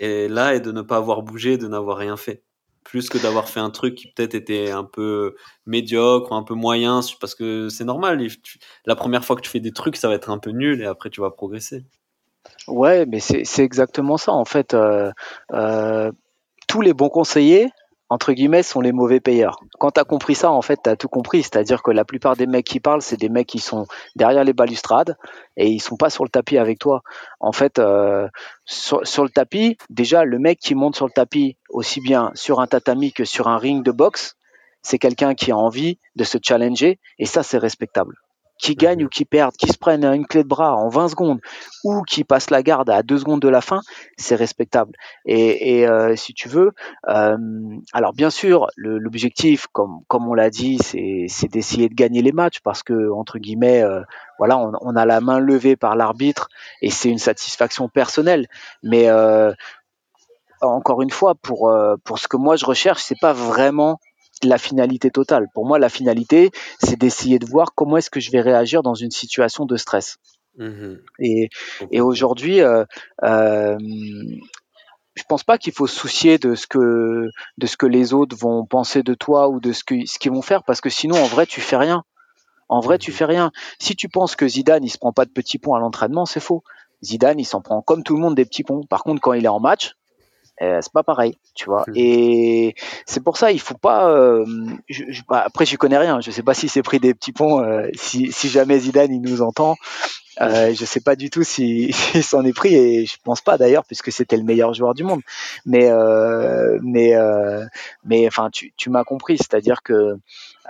et là et de ne pas avoir bougé, de n'avoir rien fait plus que d'avoir fait un truc qui peut-être était un peu médiocre ou un peu moyen, parce que c'est normal. la première fois que tu fais des trucs, ça va être un peu nul et après tu vas progresser. Ouais, mais c'est exactement ça. En fait, euh, euh, tous les bons conseillers entre guillemets, sont les mauvais payeurs. Quand tu compris ça, en fait, tu tout compris. C'est-à-dire que la plupart des mecs qui parlent, c'est des mecs qui sont derrière les balustrades et ils sont pas sur le tapis avec toi. En fait, euh, sur, le tapis, déjà, le mec qui monte sur le tapis, aussi bien sur un tatami que sur un ring de boxe, c'est quelqu'un qui a envie de se challenger et ça, c'est respectable qui gagnent ou qui perdent, qui se prennent une clé de bras en 20 secondes ou qui passent la garde à 2 secondes de la fin, c'est respectable. Et, euh, si tu veux, euh, alors bien sûr, l'objectif, comme, comme on l'a dit, c'est d'essayer de gagner les matchs parce que, entre guillemets, euh, voilà, on, on, a la main levée par l'arbitre et c'est une satisfaction personnelle. Mais encore une fois, pour, pour ce que moi je recherche, c'est pas vraiment la finalité totale. Pour moi, la finalité, c'est d'essayer de voir comment est-ce que je vais réagir dans une situation de stress. Mmh et, et aujourd'hui, euh, euh, je pense pas qu'il faut se soucier de ce que de ce que les autres vont penser de toi ou de ce que ce qu'ils vont faire parce que sinon en vrai tu fais rien. En vrai tu mmh fais rien. Si tu penses que Zidane il se prend pas de petits ponts à l'entraînement, c'est faux. Zidane il s'en prend comme tout le monde des petits ponts. Par contre quand il est en match, euh, c'est pas pareil, tu vois. Mmh. Et c'est pour ça, il faut pas. Euh, je, je, bah, après, je connais rien. Je sais pas si c'est pris des petits ponts. Euh, si, si, jamais Zidane il nous entend, euh, je sais pas du tout s'il si, s'en est pris et je pense pas d'ailleurs puisque c'était le meilleur joueur du monde. Mais euh, mais euh, mais enfin tu, tu m'as compris, c'est-à-dire que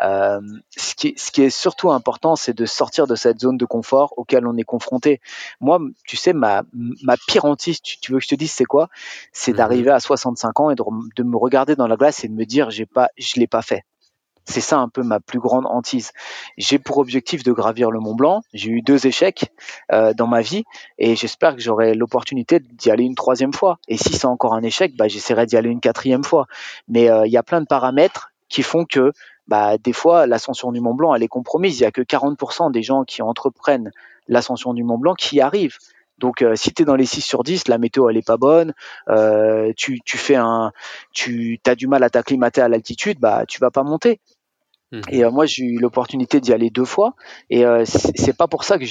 euh, ce, qui, ce qui est surtout important, c'est de sortir de cette zone de confort auquel on est confronté. Moi, tu sais, ma, ma pire hantise, tu, tu veux que je te dise, c'est quoi? C'est mhm. d'arriver à 65 ans et de, de, me regarder dans la glace et de me dire, j'ai pas, je l'ai pas fait. C'est ça un peu ma plus grande hantise. J'ai pour objectif de gravir le Mont Blanc. J'ai eu deux échecs euh, dans ma vie et j'espère que j'aurai l'opportunité d'y aller une troisième fois. Et si c'est encore un échec, bah, j'essaierai d'y aller une quatrième fois. Mais euh, il y a plein de paramètres qui font que bah, des fois l'ascension du Mont Blanc elle est compromise. Il y a que 40% des gens qui entreprennent l'ascension du Mont Blanc qui y arrivent. Donc euh, si tu dans les 6 sur 10, la météo elle est pas bonne, euh, tu, tu fais un tu as du mal à t'acclimater à l'altitude, bah tu vas pas monter. Et euh, moi, j'ai eu l'opportunité d'y aller deux fois. Et euh, c'est pas pour ça que,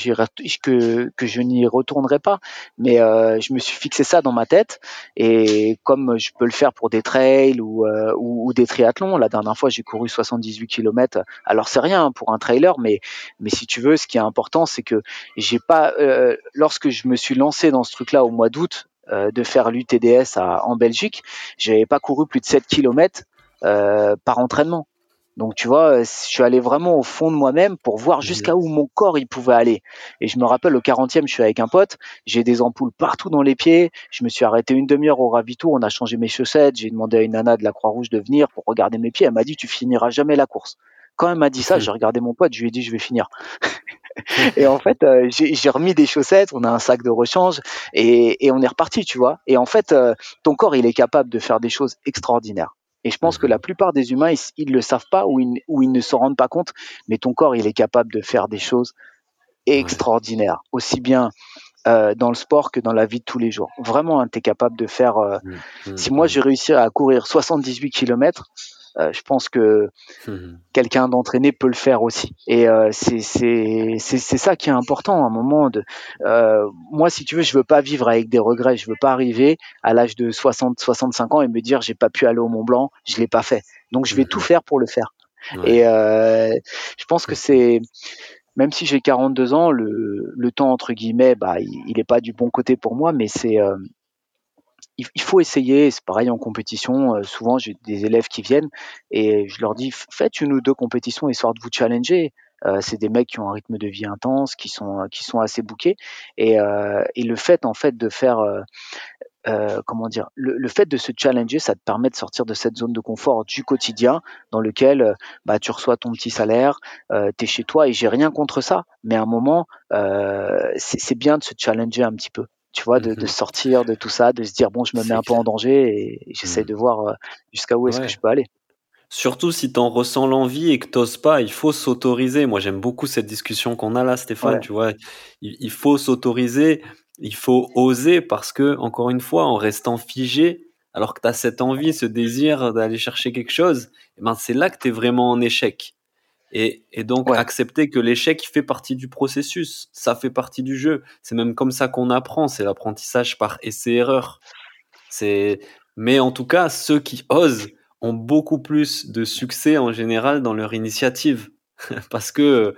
que, que je n'y retournerai pas. Mais euh, je me suis fixé ça dans ma tête. Et comme je peux le faire pour des trails ou, euh, ou, des triathlons, la dernière fois, j'ai couru 78 km. Alors, c'est rien pour un trailer, mais, mais si tu veux, ce qui est important, c'est que j'ai pas, euh, lorsque je me suis lancé dans ce truc-là au mois d'août, de faire l'UTDS en Belgique, j'avais pas couru plus de 7 km par entraînement. Donc tu vois, je suis allé vraiment au fond de moi-même pour voir jusqu'à où mon corps il pouvait aller. Et je me rappelle au 40e, je suis avec un pote, j'ai des ampoules partout dans les pieds. Je me suis arrêté une demi-heure au ravito, on a changé mes chaussettes, j'ai demandé à une nana de la Croix-Rouge de venir pour regarder mes pieds. Elle m'a dit tu finiras jamais la course. Quand elle m'a dit ça, j'ai regardé mon pote, je lui ai dit je vais finir. et en fait, euh, j'ai remis des chaussettes, on a un sac de rechange et, et on est reparti, tu vois. Et en fait, euh, ton corps, il est capable de faire des choses extraordinaires. Et je pense que la plupart des humains, ils, ne le savent pas ou ils, ou ils ne se rendent pas compte, mais ton corps, il est capable de faire des choses extraordinaires, aussi bien euh, dans le sport que dans la vie de tous les jours. Vraiment, hein, tu es capable de faire... Euh, mmh, mmh, si moi, mmh. j'ai réussi à courir 78 km, je pense que mmh quelqu'un d'entraîné peut le faire aussi. Et euh, c'est ça qui est important à un moment. De, euh, moi, si tu veux, je veux pas vivre avec des regrets. Je veux pas arriver à l'âge de 60, 65 ans et me dire j'ai pas pu aller au Mont Blanc, je l'ai pas fait. Donc je vais tout mmh faire pour le faire. Et euh, je pense que c'est même si j'ai 42 ans, le, le temps entre guillemets, bah, il, il est pas du bon côté pour moi, mais c'est euh, il, faut essayer. C'est pareil en compétition. Euh, souvent, j'ai des élèves qui viennent et je leur dis faites une ou deux compétitions histoire de vous challenger. Euh, c'est des mecs qui ont un rythme de vie intense, qui sont qui sont assez bouqués et, euh, et le fait en fait de faire euh, comment dire, le, le, fait de se challenger, ça te permet de sortir de cette zone de confort du quotidien dans lequel bah, tu reçois ton petit salaire, euh, tu chez toi et j'ai rien contre ça, mais à un moment, euh, c'est bien de se challenger un petit peu tu vois, de, de, mmh sortir de tout ça, de se dire bon, je me mets un peu en danger et, j'essaie mmh. de voir euh, jusqu'à où est-ce que je peux aller. Surtout si tu en ressens l'envie et que t'oses pas, il faut s'autoriser. Moi, j'aime beaucoup cette discussion qu'on a là, Stéphane. Tu vois, il, faut s'autoriser, il faut oser parce que, encore une fois, en restant figé, alors que tu as cette envie, ce désir d'aller chercher quelque chose, eh ben, c'est là que tu es vraiment en échec. Et, et donc accepter que l'échec fait partie du processus, ça fait partie du jeu. C'est même comme ça qu'on apprend, c'est l'apprentissage par essai-erreur. C'est, mais en tout cas, ceux qui osent ont beaucoup plus de succès en général dans leur initiative, parce que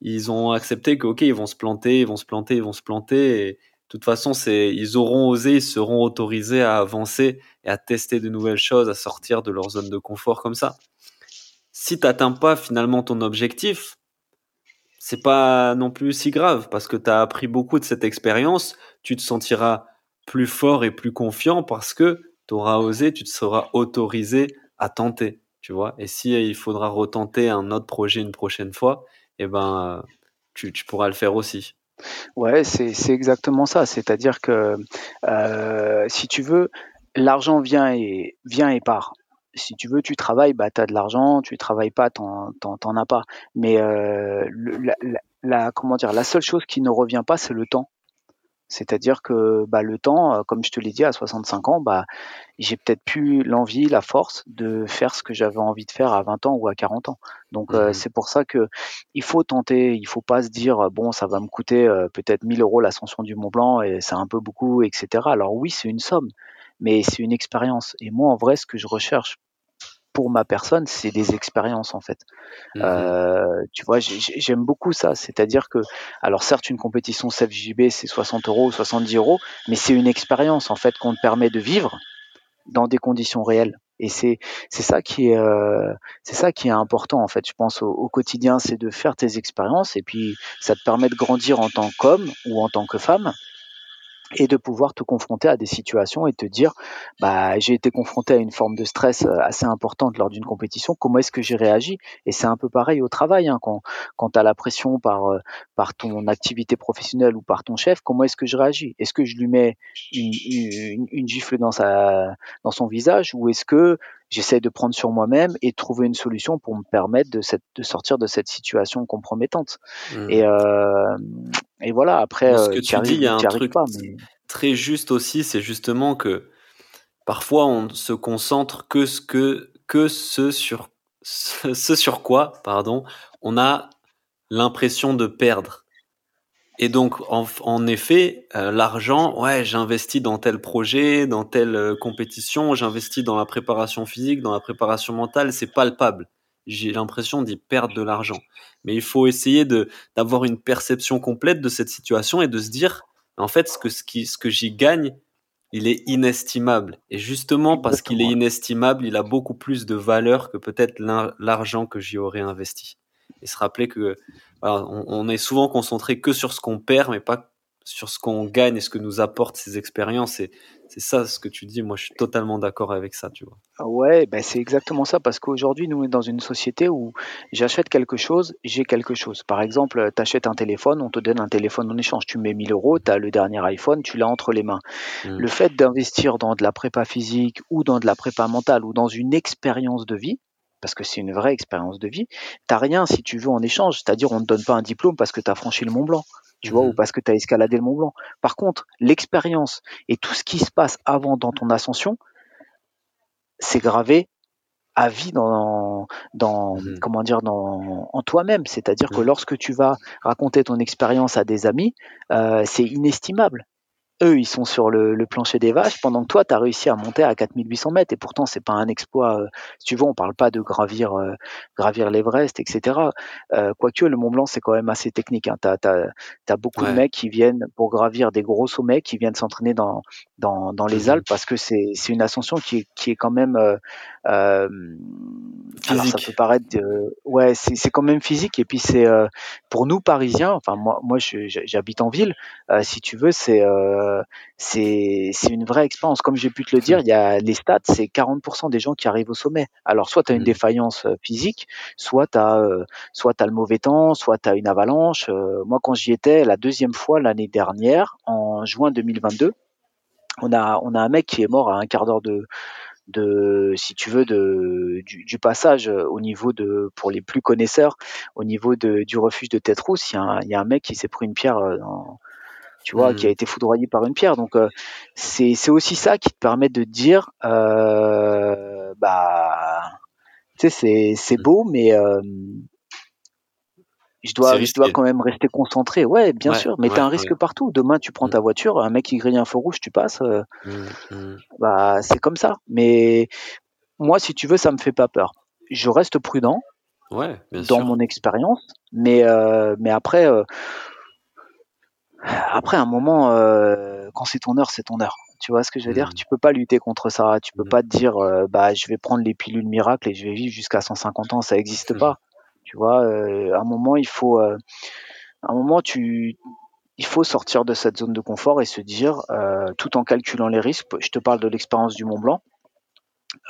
ils ont accepté que ok, ils vont se planter, ils vont se planter, ils vont se planter. Et de toute façon, c'est, ils auront osé, ils seront autorisés à avancer et à tester de nouvelles choses, à sortir de leur zone de confort comme ça si t'atteins pas finalement ton objectif, c'est pas non plus si grave parce que tu as appris beaucoup de cette expérience, tu te sentiras plus fort et plus confiant parce que tu auras osé, tu te seras autorisé à tenter, tu vois. Et si il faudra retenter un autre projet une prochaine fois, eh ben tu, pourras le faire aussi. Ouais, c'est exactement ça. C'est-à-dire que euh, si tu veux, l'argent vient et vient et part si tu veux, tu travailles, bah, tu as de l'argent, tu travailles pas, t'en, t'en, as pas. Mais euh, la, la, comment dire, la seule chose qui ne revient pas, c'est le temps. C'est-à-dire que bah, le temps, euh, comme je te l'ai dit, à 65 ans, bah, j'ai peut-être plus l'envie, la force de faire ce que j'avais envie de faire à 20 ans ou à 40 ans. Donc euh, mmh c'est pour ça que il faut tenter, il faut pas se dire bon ça va me coûter peut-être 1000 euros l'ascension du Mont Blanc et c'est un peu beaucoup, etc. Alors oui c'est une somme, mais c'est une expérience. Et moi, en vrai, ce que je recherche pour ma personne, c'est des expériences en fait. Mmh euh, tu vois, j'aime beaucoup ça. C'est-à-dire que, alors certes, une compétition CFJB, c'est 60 euros ou 70 euros, mais c'est une expérience en fait qu'on te permet de vivre dans des conditions réelles. Et c'est c'est ça qui est euh, c'est ça qui est important en fait. Je pense au, au quotidien, c'est de faire tes expériences et puis ça te permet de grandir en tant qu'homme ou en tant que femme et de pouvoir te confronter à des situations et te dire bah j'ai été confronté à une forme de stress euh, assez importante lors d'une compétition. Comment est-ce que j'ai réagi? Et c'est un peu pareil au travail hein, quand quand tu as la pression par euh, par ton activité professionnelle ou par ton chef comment est-ce que je réagis? Est-ce que je lui mets une, une, une, gifle dans sa dans son visage ou est-ce que j'essaie de prendre sur moi-même et trouver une solution pour me permettre de, cette, de sortir de cette situation compromettante. Mmh. Et, euh, et voilà, après, ce que tu dis, il y a un truc très juste aussi, c'est justement que parfois on se concentre que ce que que ce sur ce sur quoi, pardon, on a l'impression de perdre. Et donc, en, effet, euh, l'argent, ouais, j'investis dans tel projet, dans telle euh, compétition, j'investis dans la préparation physique, dans la préparation mentale, c'est palpable. J'ai l'impression d'y perdre de l'argent. Mais il faut essayer d'avoir une perception complète de cette situation et de se dire, en fait, ce que ce qui ce que j'y gagne, il est inestimable. Et justement parce qu'il est inestimable, il a beaucoup plus de valeur que peut-être l'argent que j'y aurais investi. Et se rappeler que on, est souvent concentré que sur ce qu'on perd, mais pas sur ce qu'on gagne et ce que nous apportent ces expériences. Et c'est ça ce que tu dis. Moi, je suis totalement d'accord avec ça, tu vois. Ah ouais, ben c'est exactement ça. Parce qu'aujourd'hui, nous, on est dans une société où j'achète quelque chose, j'ai quelque chose. Par exemple, tu achètes un téléphone, on te donne un téléphone en échange. Tu mets 1000 euros, tu as le dernier iPhone, tu l'as entre les mains. Mmh. Le fait d'investir dans de la prépa physique ou dans de la prépa mentale ou dans une expérience de vie, parce que c'est une vraie expérience de vie. T'as rien si tu veux en échange, c'est-à-dire on ne donne pas un diplôme parce que tu as franchi le Mont Blanc, tu vois, ou mmh parce que tu as escaladé le Mont Blanc. Par contre, l'expérience et tout ce qui se passe avant dans ton ascension, c'est gravé à vie dans, dans mmh comment dire dans en toi-même c'est-à-dire que mmh. lorsque tu vas raconter ton expérience à des amis euh, c'est inestimable eux, ils sont sur le, plancher des vaches, pendant que toi, tu as réussi à monter à 4800 mètres. Et pourtant, c'est pas un exploit. Euh, si tu veux, on parle pas de gravir, euh, gravir l'Everest, etc. Euh, quoique, le Mont Blanc, c'est quand même assez technique. Hein. Tu as, beaucoup de mecs qui viennent pour gravir des gros sommets, qui viennent s'entraîner dans, dans, dans les Alpes, parce que c'est une ascension qui est, qui est quand même... Euh, alors ça peut paraître, ouais, c'est quand même physique. Et puis c'est pour nous Parisiens. Enfin moi, moi, j'habite en ville. si tu veux, c'est euh, c'est une vraie expérience. Comme j'ai pu te le dire, il y a les stats, c'est 40% des gens qui arrivent au sommet. Alors soit tu as une mmh. défaillance euh, physique, soit tu as euh, soit as le mauvais temps, soit tu as une avalanche. moi quand j'y étais la deuxième fois l'année dernière en juin 2022, on a on a un mec qui est mort à un quart d'heure de de, si tu veux, de, du, passage au niveau de, pour les plus connaisseurs, au niveau de, du refuge de Tête Rousse, il y, a un, il y a un mec qui s'est pris une pierre dans, tu vois, qui a mmh. été foudroyé par une pierre. Donc euh, c'est c'est aussi ça qui te permet de dire, euh, bah, tu sais, c'est c'est mmh. beau, mais euh, je dois je dois quand même rester concentré. Ouais, bien sûr, mais tu as un risque partout. Demain, tu prends mmh. ta voiture, un mec qui grille un feu rouge, tu passes. Bah, c'est comme ça. Mais moi, si tu veux, ça me fait pas peur. Je reste prudent. Ouais, dans mon expérience, mais mais après après, un moment, euh, quand c'est ton heure, c'est ton heure. Tu vois ce que je veux dire? Mmh. Tu peux pas lutter contre ça. Tu peux mmh. pas te dire, euh, bah, je vais prendre les pilules miracles et je vais vivre jusqu'à 150 ans. Ça n'existe pas. Tu vois, euh, à un moment, tu, il faut sortir de cette zone de confort et se dire, tout en calculant les risques. Je te parle de l'expérience du Mont Blanc.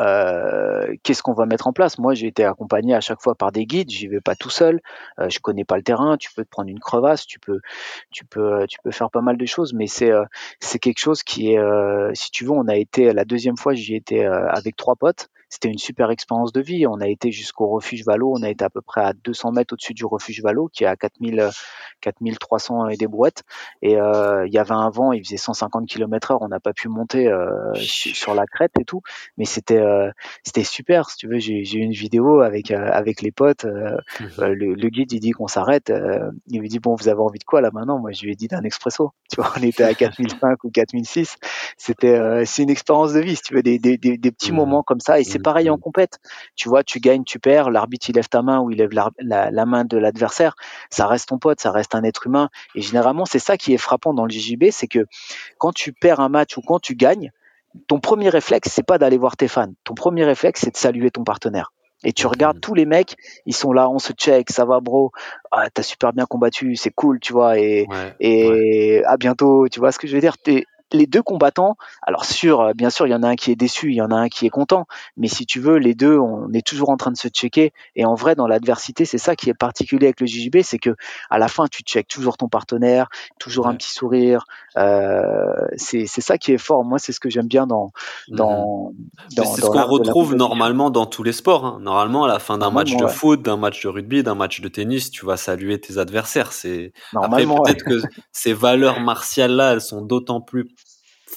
Euh, qu'est-ce qu'on va mettre en place? Moi, j'ai été accompagné à chaque fois par des guides. J'y vais pas tout seul. Euh, je connais pas le terrain. Tu peux te prendre une crevasse. Tu peux, tu peux, faire pas mal de choses. Mais c'est, euh, c'est quelque chose qui est, si tu veux, on a été la deuxième fois, j'y étais avec trois potes c'était une super expérience de vie. On a été jusqu'au refuge Valo, on a été à peu près à 200 mètres au-dessus du refuge Valo, qui est à 4000, 4300 et des brouettes. Et euh, il y avait un vent, il faisait 150 km/h. On n'a pas pu monter euh, sur la crête et tout, mais c'était euh, c'était super. Si tu veux, j'ai eu une vidéo avec avec les potes. Mmh le, guide il dit qu'on s'arrête. il lui dit bon, vous avez envie de quoi là maintenant? Moi, je lui ai dit d'un expresso. Tu vois, on était à 4005 ou 4006. C'était c'est une expérience de vie. Si tu veux, des, des, des, petits mmh moments comme ça. Et c'est pareil en compète. Tu vois, tu gagnes, tu perds, l'arbitre il lève ta main ou il lève la, main de l'adversaire, ça reste ton pote, ça reste un être humain. Et généralement, c'est ça qui est frappant dans le JJB, c'est que quand tu perds un match ou quand tu gagnes, ton premier réflexe, c'est pas d'aller voir tes fans. Ton premier réflexe, c'est de saluer ton partenaire. Et tu regardes mmh. tous les mecs, ils sont là, on se check, ça va bro, ah, t'as super bien combattu, c'est cool, tu vois, et, et à bientôt, tu vois ce que je veux dire? Les deux combattants, alors sûr, euh, bien sûr, il y en a un qui est déçu, il y en a un qui est content, mais si tu veux, les deux, on est toujours en train de se checker. Et en vrai, dans l'adversité, c'est ça qui est particulier avec le JJB, c'est que à la fin, tu checkes toujours ton partenaire, toujours un petit sourire. Euh, c'est ça qui est fort. Moi, c'est ce que j'aime bien dans mmh dans. c'est ce qu'on retrouve normalement dans tous les sports. Hein. Normalement, à la fin d'un match de foot, d'un match de rugby, d'un match de tennis, tu vas saluer tes adversaires. C'est après peut-être que ces valeurs martiales là, elles sont d'autant plus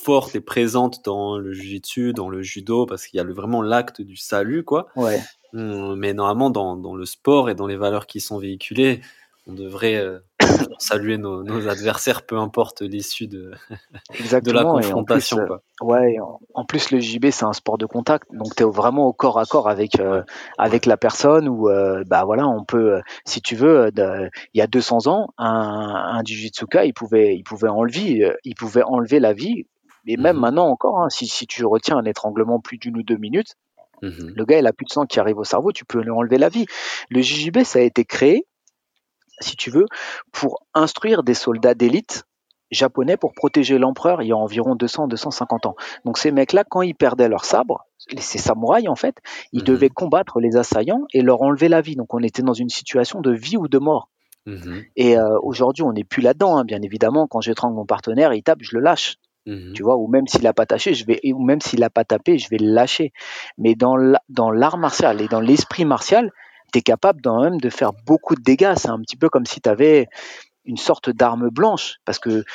forte et présente dans le jiu-jitsu, dans le judo, parce qu'il y a le, vraiment l'acte du salut, quoi. Ouais. Hum, mais normalement, dans, dans, le sport et dans les valeurs qui sont véhiculées, on devrait euh, saluer nos, nos, adversaires, peu importe l'issue de, de la confrontation. En plus, euh, ouais, en, plus, le JB, c'est un sport de contact, donc tu es vraiment au corps à corps avec, euh, avec la personne, ou bah voilà, on peut, si tu veux, il y a 200 ans, un, un Jujitsuka, il pouvait, il, pouvait enlever, il pouvait enlever la vie et même mmh maintenant encore, hein, si, si, tu retiens un étranglement plus d'une ou deux minutes, mmh le gars, il a plus de sang qui arrive au cerveau, tu peux lui enlever la vie. Le JJB, ça a été créé, si tu veux, pour instruire des soldats d'élite japonais pour protéger l'empereur il y a environ 200-250 ans. Donc ces mecs-là, quand ils perdaient leur sabre, ces samouraïs en fait, ils mmh devaient combattre les assaillants et leur enlever la vie. Donc on était dans une situation de vie ou de mort. Et euh, aujourd'hui, on n'est plus là-dedans, hein, bien évidemment. Quand j'étrangle mon partenaire, il tape, je le lâche. Mmh tu vois, ou même s'il a pas taché, je vais, ou même s'il a pas tapé, je vais le lâcher. Mais dans l'art martial et dans l'esprit martial, tu es capable quand même de faire beaucoup de dégâts. C'est un petit peu comme si tu avais une sorte d'arme blanche, parce que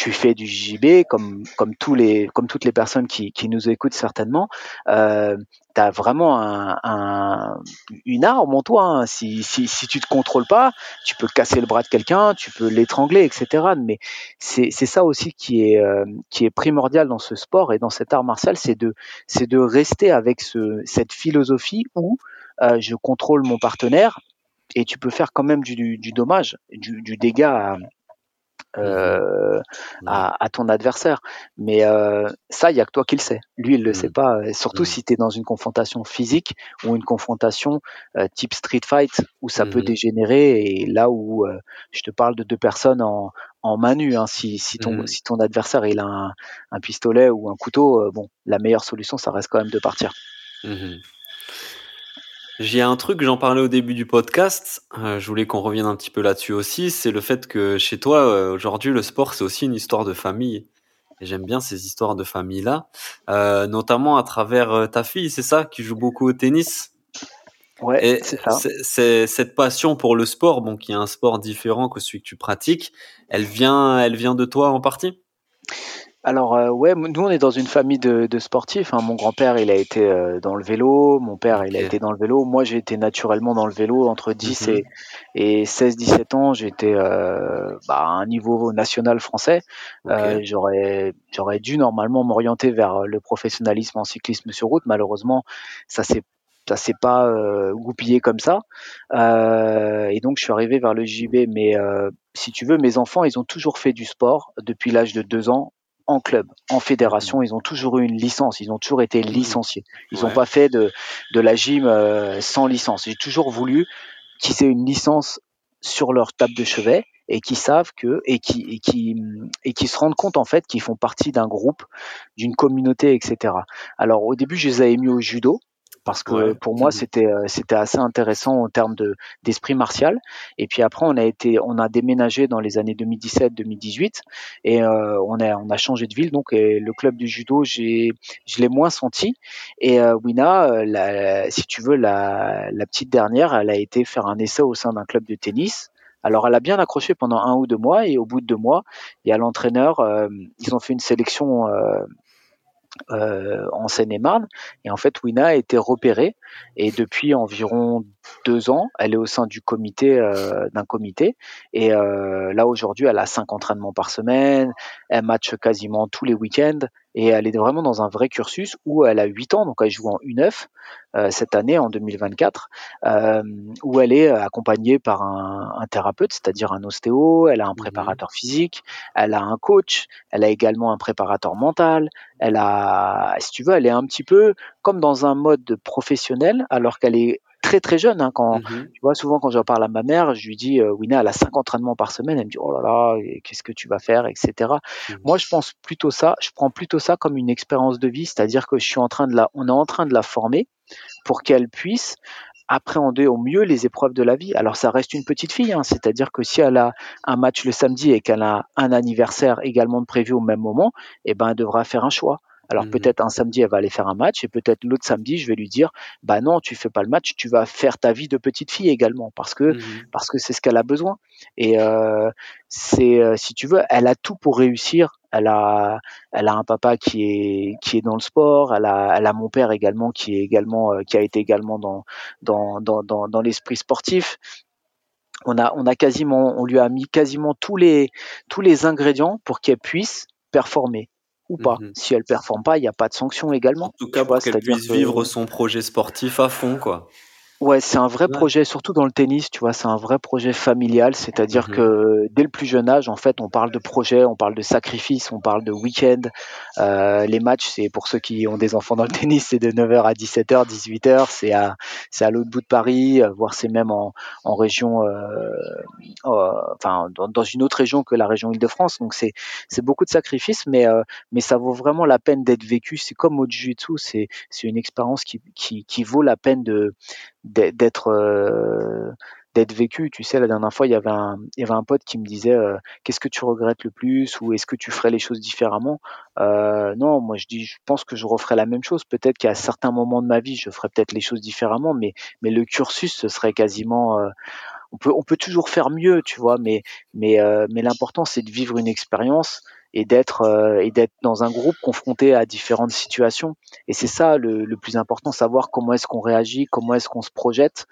tu fais du JB comme comme tous les comme toutes les personnes qui, qui nous écoutent certainement euh, tu as vraiment un, un, une arme en toi hein. si, si, si tu te contrôles pas tu peux casser le bras de quelqu'un tu peux l'étrangler etc mais c'est ça aussi qui est euh, qui est primordial dans ce sport et dans cet art martial c'est de de rester avec ce cette philosophie où euh, je contrôle mon partenaire et tu peux faire quand même du, du dommage du, du dégât euh, à, ton adversaire. Mais euh, ça, il y a que toi qui le sais. Lui, il le sait mmh. pas. surtout mmh. si tu es dans une confrontation physique ou une confrontation euh, type street fight où ça peut dégénérer et là où je te parle de deux personnes en, en main nue. Hein. Si, si, ton, si ton adversaire il a un, un pistolet ou un couteau, bon, la meilleure solution, ça reste quand même de partir. J'ai un truc, j'en parlais au début du podcast, euh, je voulais qu'on revienne un petit peu là-dessus aussi, c'est le fait que chez toi, euh, aujourd'hui, le sport, c'est aussi une histoire de famille. Et j'aime bien ces histoires de famille-là, euh, notamment à travers ta fille, c'est ça, qui joue beaucoup au tennis? Ouais, c'est ça. C'est cette passion pour le sport, bon, qui est un sport différent que celui que tu pratiques, elle vient, elle vient de toi en partie? Alors euh, ouais, nous on est dans une famille de, de sportifs. Hein. Mon grand-père il a été euh, dans le vélo, mon père il a été dans le vélo. Moi j'ai été naturellement dans le vélo entre 10 mhm. et, et 16-17 ans. J'étais euh, bah, à un niveau national français. Euh, j'aurais j'aurais dû normalement m'orienter vers le professionnalisme en cyclisme sur route. Malheureusement ça s'est ça s'est pas euh, goupillé comme ça. Euh, et donc je suis arrivé vers le JB. Mais si tu veux, mes enfants, ils ont toujours fait du sport depuis l'âge de deux ans en club, en fédération, ils ont toujours eu une licence, ils ont toujours été mmh. licenciés. Ils n'ont pas fait de, de la gym euh, sans licence. J'ai toujours voulu qu'ils aient une licence sur leur table de chevet et qui savent que et qui et qui et qui se rendent compte en fait qu'ils font partie d'un groupe, d'une communauté, etc. Alors au début, je les avais mis au judo parce que pour moi c'était euh, c'était assez intéressant en termes de d'esprit martial. Et puis après on a été on a déménagé dans les années 2017-2018 et euh, on a on a changé de ville. Donc le club du judo j'ai je l'ai moins senti. Et euh, Wina la, si tu veux la la petite dernière elle a été faire un essai au sein d'un club de tennis. Alors elle a bien accroché pendant un ou deux mois. Et au bout de deux mois, il y a l'entraîneur, ils ont fait une sélection euh, en Seine-et-Marne. Et en fait, Wina a été repérée et depuis environ deux ans, elle est au sein du comité euh, d'un comité. Et euh, là aujourd'hui, elle a cinq entraînements par semaine. Elle match quasiment tous les week-ends et elle est vraiment dans un vrai cursus où elle a 8 ans, donc elle joue en U9 euh, cette année, en 2024, euh, où elle est accompagnée par un, un thérapeute, c'est-à-dire un ostéo, elle a un mmh préparateur physique, elle a un coach, elle a également un préparateur mental, elle a, si tu veux, elle est un petit peu comme dans un mode professionnel, alors qu'elle est très très jeune. Hein, quand mmh tu vois, souvent quand j'en parle à ma mère, je lui dis euh, Wina, elle a cinq entraînements par semaine. Elle me dit oh là là, qu'est-ce que tu vas faire, etc. Mmh Moi, je pense plutôt ça. Je prends plutôt ça comme une expérience de vie, c'est-à-dire que je suis en train de la, on est en train de la former pour qu'elle puisse appréhender au mieux les épreuves de la vie. Alors ça reste une petite fille, hein, c'est-à-dire que si elle a un match le samedi et qu'elle a un anniversaire également prévu au même moment, eh ben elle devra faire un choix. Alors mmh peut-être un samedi, elle va aller faire un match et peut-être l'autre samedi, je vais lui dire, bah non, tu fais pas le match, tu vas faire ta vie de petite fille également parce que mmh parce que c'est ce qu'elle a besoin. Et euh, c'est euh, si tu veux, elle a tout pour réussir. Elle a elle a un papa qui est qui est dans le sport. Elle a elle a mon père également qui est également euh, qui a été également dans dans dans dans, dans l'esprit sportif on a, on a quasiment, on lui a mis quasiment tous les, tous les ingrédients pour qu'elle puisse performer ou pas. Mhm. Si elle performe pas, il n'y a pas de sanction également. En tout cas, pour qu'elle puisse vivre son projet sportif à fond, quoi. Ouais, c'est un vrai projet, surtout dans le tennis, tu vois, c'est un vrai projet familial, c'est-à-dire mmh que dès le plus jeune âge, en fait, on parle de projet, on parle de sacrifice, on parle de week-end. Euh, les matchs, c'est pour ceux qui ont des enfants dans le tennis, c'est de 9h à 17h, 18h, c'est à, c'est à l'autre bout de Paris, euh, voire c'est même en, en région, euh, euh, enfin, dans, dans, une autre région que la région Île-de-France. Donc c'est, c'est beaucoup de sacrifices, mais, euh, mais ça vaut vraiment la peine d'être vécu. C'est comme au Jiu-Jitsu, c'est, c'est une expérience qui, qui, qui vaut la peine de, d'être euh, d'être vécu. Tu sais, la dernière fois, il y avait un, il y avait un pote qui me disait euh, qu'est-ce que tu regrettes le plus ou est-ce que tu ferais les choses différemment? Euh, Non, moi je dis, je pense que je referais la même chose. Peut-être qu'à certains moments de ma vie, je ferais peut-être les choses différemment, mais mais le cursus, ce serait quasiment on peut on peut toujours faire mieux, tu vois, mais mais mais l'important c'est de vivre une expérience et d'être euh, et d'être dans un groupe confronté à différentes situations. Et c'est ça le, le, plus important, savoir comment est-ce qu'on réagit, comment est-ce qu'on se projette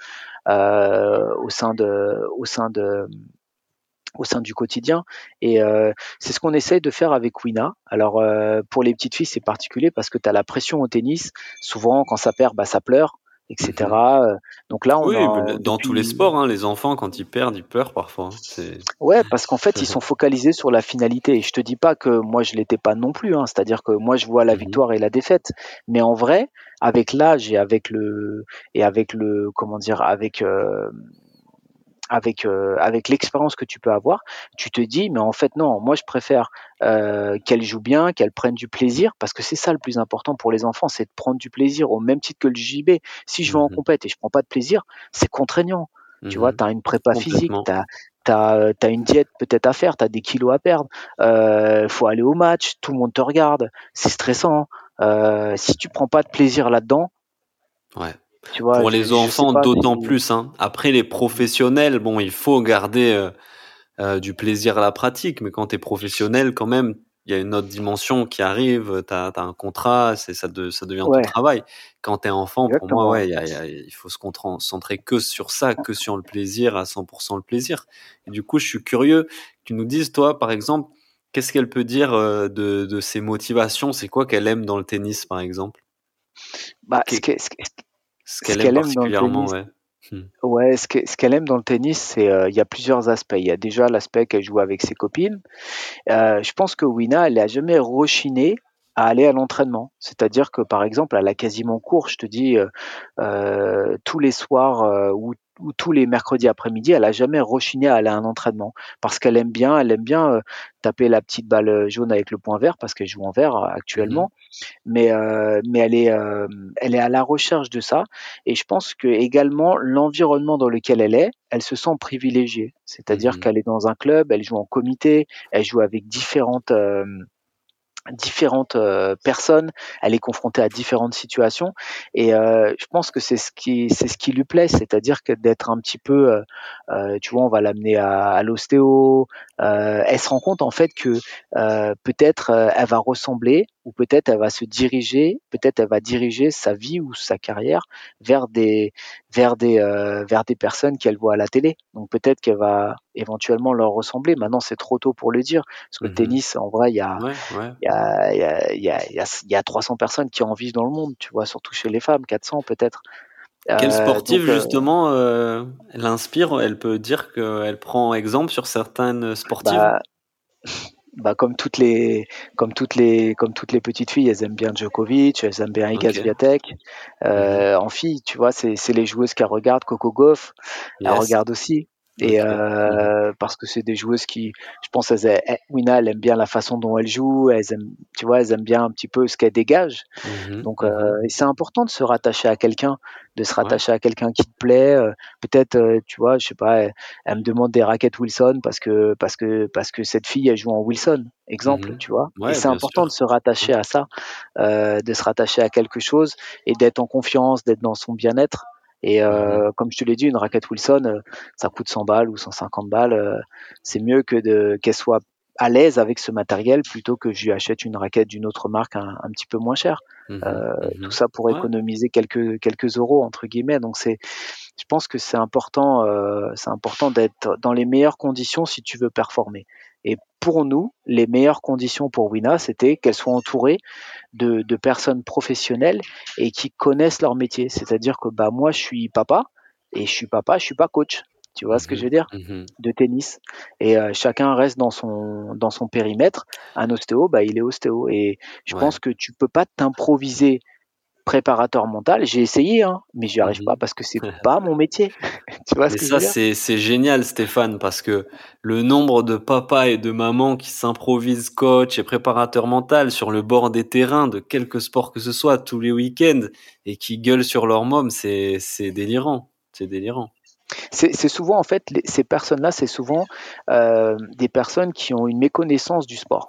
euh, au sein de au sein de au sein du quotidien. Et euh, c'est ce qu'on essaye de faire avec Wina. Alors euh, pour les petites filles, c'est particulier parce que tu as la pression au tennis. Souvent, quand ça perd, bah, ça pleure etc. Donc là, on oui, dans tous les sports, hein, les enfants quand ils perdent, ils pleurent parfois. Hein, ouais, parce qu'en fait, ils sont focalisés sur la finalité. Et je te dis pas que moi je l'étais pas non plus. Hein. C'est-à-dire que moi je vois la mhm. victoire et la défaite. Mais en vrai, avec l'âge et avec le et avec le comment dire, avec euh, avec euh, avec l'expérience que tu peux avoir, tu te dis mais en fait non, moi je préfère euh, qu'elle joue bien, qu'elle prenne du plaisir parce que c'est ça le plus important pour les enfants, c'est de prendre du plaisir au même titre que le JB. Si je vais en mmh compète et je prends pas de plaisir, c'est contraignant. Tu vois, mmh tu as une prépa physique, tu as T'as as une diète peut-être à faire, tu as des kilos à perdre, euh, faut aller au match, tout le monde te regarde, c'est stressant. Euh, si tu prends pas de plaisir là-dedans, ouais pour les enfants, d'autant plus. Hein. Après, les professionnels, bon, il faut garder euh, euh, du plaisir à la pratique, mais quand tu es professionnel, quand même, il y a une autre dimension qui arrive, tu as, un contrat, ça, ça devient ton travail. Quand tu es enfant, pour moi, ouais, il faut se concentrer que sur ça, que sur le plaisir, à 100% le plaisir. Et du coup, je suis curieux que tu nous dises, toi, par exemple, qu'est-ce qu'elle peut dire euh, de, de ses motivations? C'est quoi qu'elle aime dans le tennis, par exemple? Bah, ce, ce qu'elle aime, particulièrement, ouais. Hmm. Ouais, ce qu'elle aime dans le tennis, c'est euh, il y a plusieurs aspects. Il y a déjà l'aspect qu'elle joue avec ses copines. Euh, je pense que Wina, elle n'a jamais rechiné à aller à l'entraînement. C'est-à-dire que par exemple, elle a quasiment cours, je te dis, euh, tous les soirs ou tous les mercredis après-midi, elle a jamais rechigné à aller à un entraînement parce qu'elle aime bien, elle aime bien euh, taper la petite balle euh, jaune avec le point vert parce qu'elle joue en vert euh, actuellement. Mmh mais mais elle est elle est à la recherche de ça et je pense que également l'environnement dans lequel elle est, elle se sent privilégiée. C'est-à-dire mmh qu'elle est dans un club, elle joue en comité, elle joue avec différentes différentes euh, personnes, elle est confrontée à différentes situations. Et euh, je pense que c'est ce qui c'est ce qui lui plaît, c'est-à-dire que d'être un petit peu, euh, euh tu vois, on va l'amener à, à l'ostéo, elle se rend compte en fait que peut-être elle va ressembler ou peut-être elle va se diriger, peut-être elle va diriger sa vie ou sa carrière vers des vers des euh, vers des personnes qu'elle voit à la télé. Donc peut-être qu'elle va éventuellement leur ressembler. Maintenant c'est trop tôt pour le dire parce que le mmh tennis en vrai il y a il y a il y a il y a il y a 300 personnes qui en vivent dans le monde, tu vois, surtout chez les femmes, 400 peut-être. Quelle euh, sportive euh, justement euh, l'inspire? Elle peut dire qu'elle prend exemple sur certaines sportives? Bah, bah, comme toutes les comme toutes les comme toutes les petites filles, elles aiment bien Djokovic, elles aiment bien Iga. Swiatek. Mhm. Euh, en fille, tu vois, c'est c'est les joueuses qu'elles regardent. Coco Gauff, elle Yes. regarde aussi. Et euh, parce que c'est des joueuses qui, je pense, elles, elles- Wina, elle aime bien la façon dont elle joue. Elles aiment, tu vois, elles aiment bien un petit peu ce qu'elle dégage. Mhm. Donc, Mhm. euh, c'est important de se rattacher à quelqu'un, de se Ouais. rattacher à quelqu'un qui te plaît. euh, Peut-être, euh, tu vois, je sais pas, elle, elle me demande des raquettes Wilson parce que parce que parce que cette fille elle joue en Wilson, exemple, Mhm. tu vois. Et c'est important de se rattacher à ça, euh, de se rattacher à quelque chose et d'être en confiance, d'être dans son bien-être. Et Mhm. euh, comme je te l'ai dit, une raquette Wilson, euh, ça coûte 100 balles ou 150 balles. euh, c'est mieux que de qu'elle soit à l'aise avec ce matériel plutôt que je lui achète une raquette d'une autre marque un, un petit peu moins chère. Mhm. Euh, tout Mhm. ça pour Ouais. économiser quelques quelques euros entre guillemets. Donc c'est, je pense que c'est important, euh, c'est important d'être dans les meilleures conditions si tu veux performer. Et pour nous, les meilleures conditions pour Wina, c'était qu'elle soit entourée de, de personnes professionnelles et qui connaissent leur métier. C'est-à-dire que bah moi, je suis papa et je suis papa, je suis pas coach. Tu vois ce que je Mhm. veux dire? Mhm. de tennis et euh, chacun reste dans son dans son périmètre. Un ostéo, bah il est ostéo et je Ouais. pense que tu peux pas t'improviser préparateur mental. J'ai essayé, hein, mais j'y arrive pas Mhm. parce que c'est pas mon métier. tu vois ce Mais que je veux ça, c'est c'est génial, Stéphane, parce que le nombre de papas et de mamans qui s'improvisent coach et préparateur mental sur le bord des terrains de quelque sport que ce soit tous les week-ends et qui gueulent sur leur môme, c'est c'est délirant. C'est délirant. C'est c'est souvent en fait les- ces personnes-là, c'est souvent euh, des personnes qui ont une méconnaissance du sport.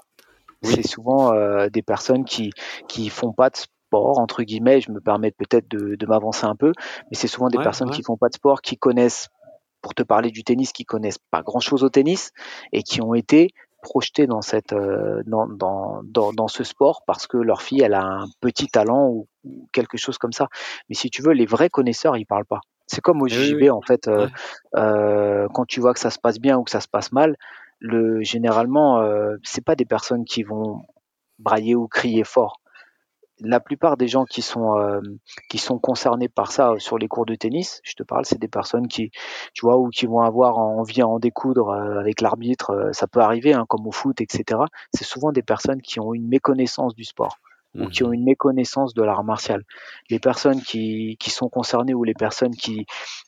C'est souvent euh, des personnes qui qui font pas de sport entre guillemets. Je me permets peut-être de, de m'avancer un peu, mais c'est souvent des Ouais, personnes ouais. qui font pas de sport, qui connaissent, pour te parler du tennis, qui connaissent pas grand-chose au tennis et qui ont été projetés dans cette euh, dans, dans, dans, dans ce sport parce que leur fille elle a un petit talent ou, ou quelque chose comme ça. Mais si tu veux, les vrais connaisseurs ils parlent pas. C'est comme au Eh oui, JJB oui. en fait, euh, Ouais. euh, quand tu vois que ça se passe bien ou que ça se passe mal, le généralement c'est pas des personnes qui vont brailler ou crier fort. La plupart des gens qui sont euh, qui sont concernés par ça euh, sur les cours de tennis, je te parle, c'est des personnes qui, tu vois, ou qui vont avoir envie à en découdre euh, avec l'arbitre. ça peut arriver, hein, comme au foot, etc. C'est souvent des personnes qui ont une méconnaissance du sport ou qui ont Mhm. une méconnaissance de l'art martial. Les personnes qui, qui sont concernées ou les personnes qui,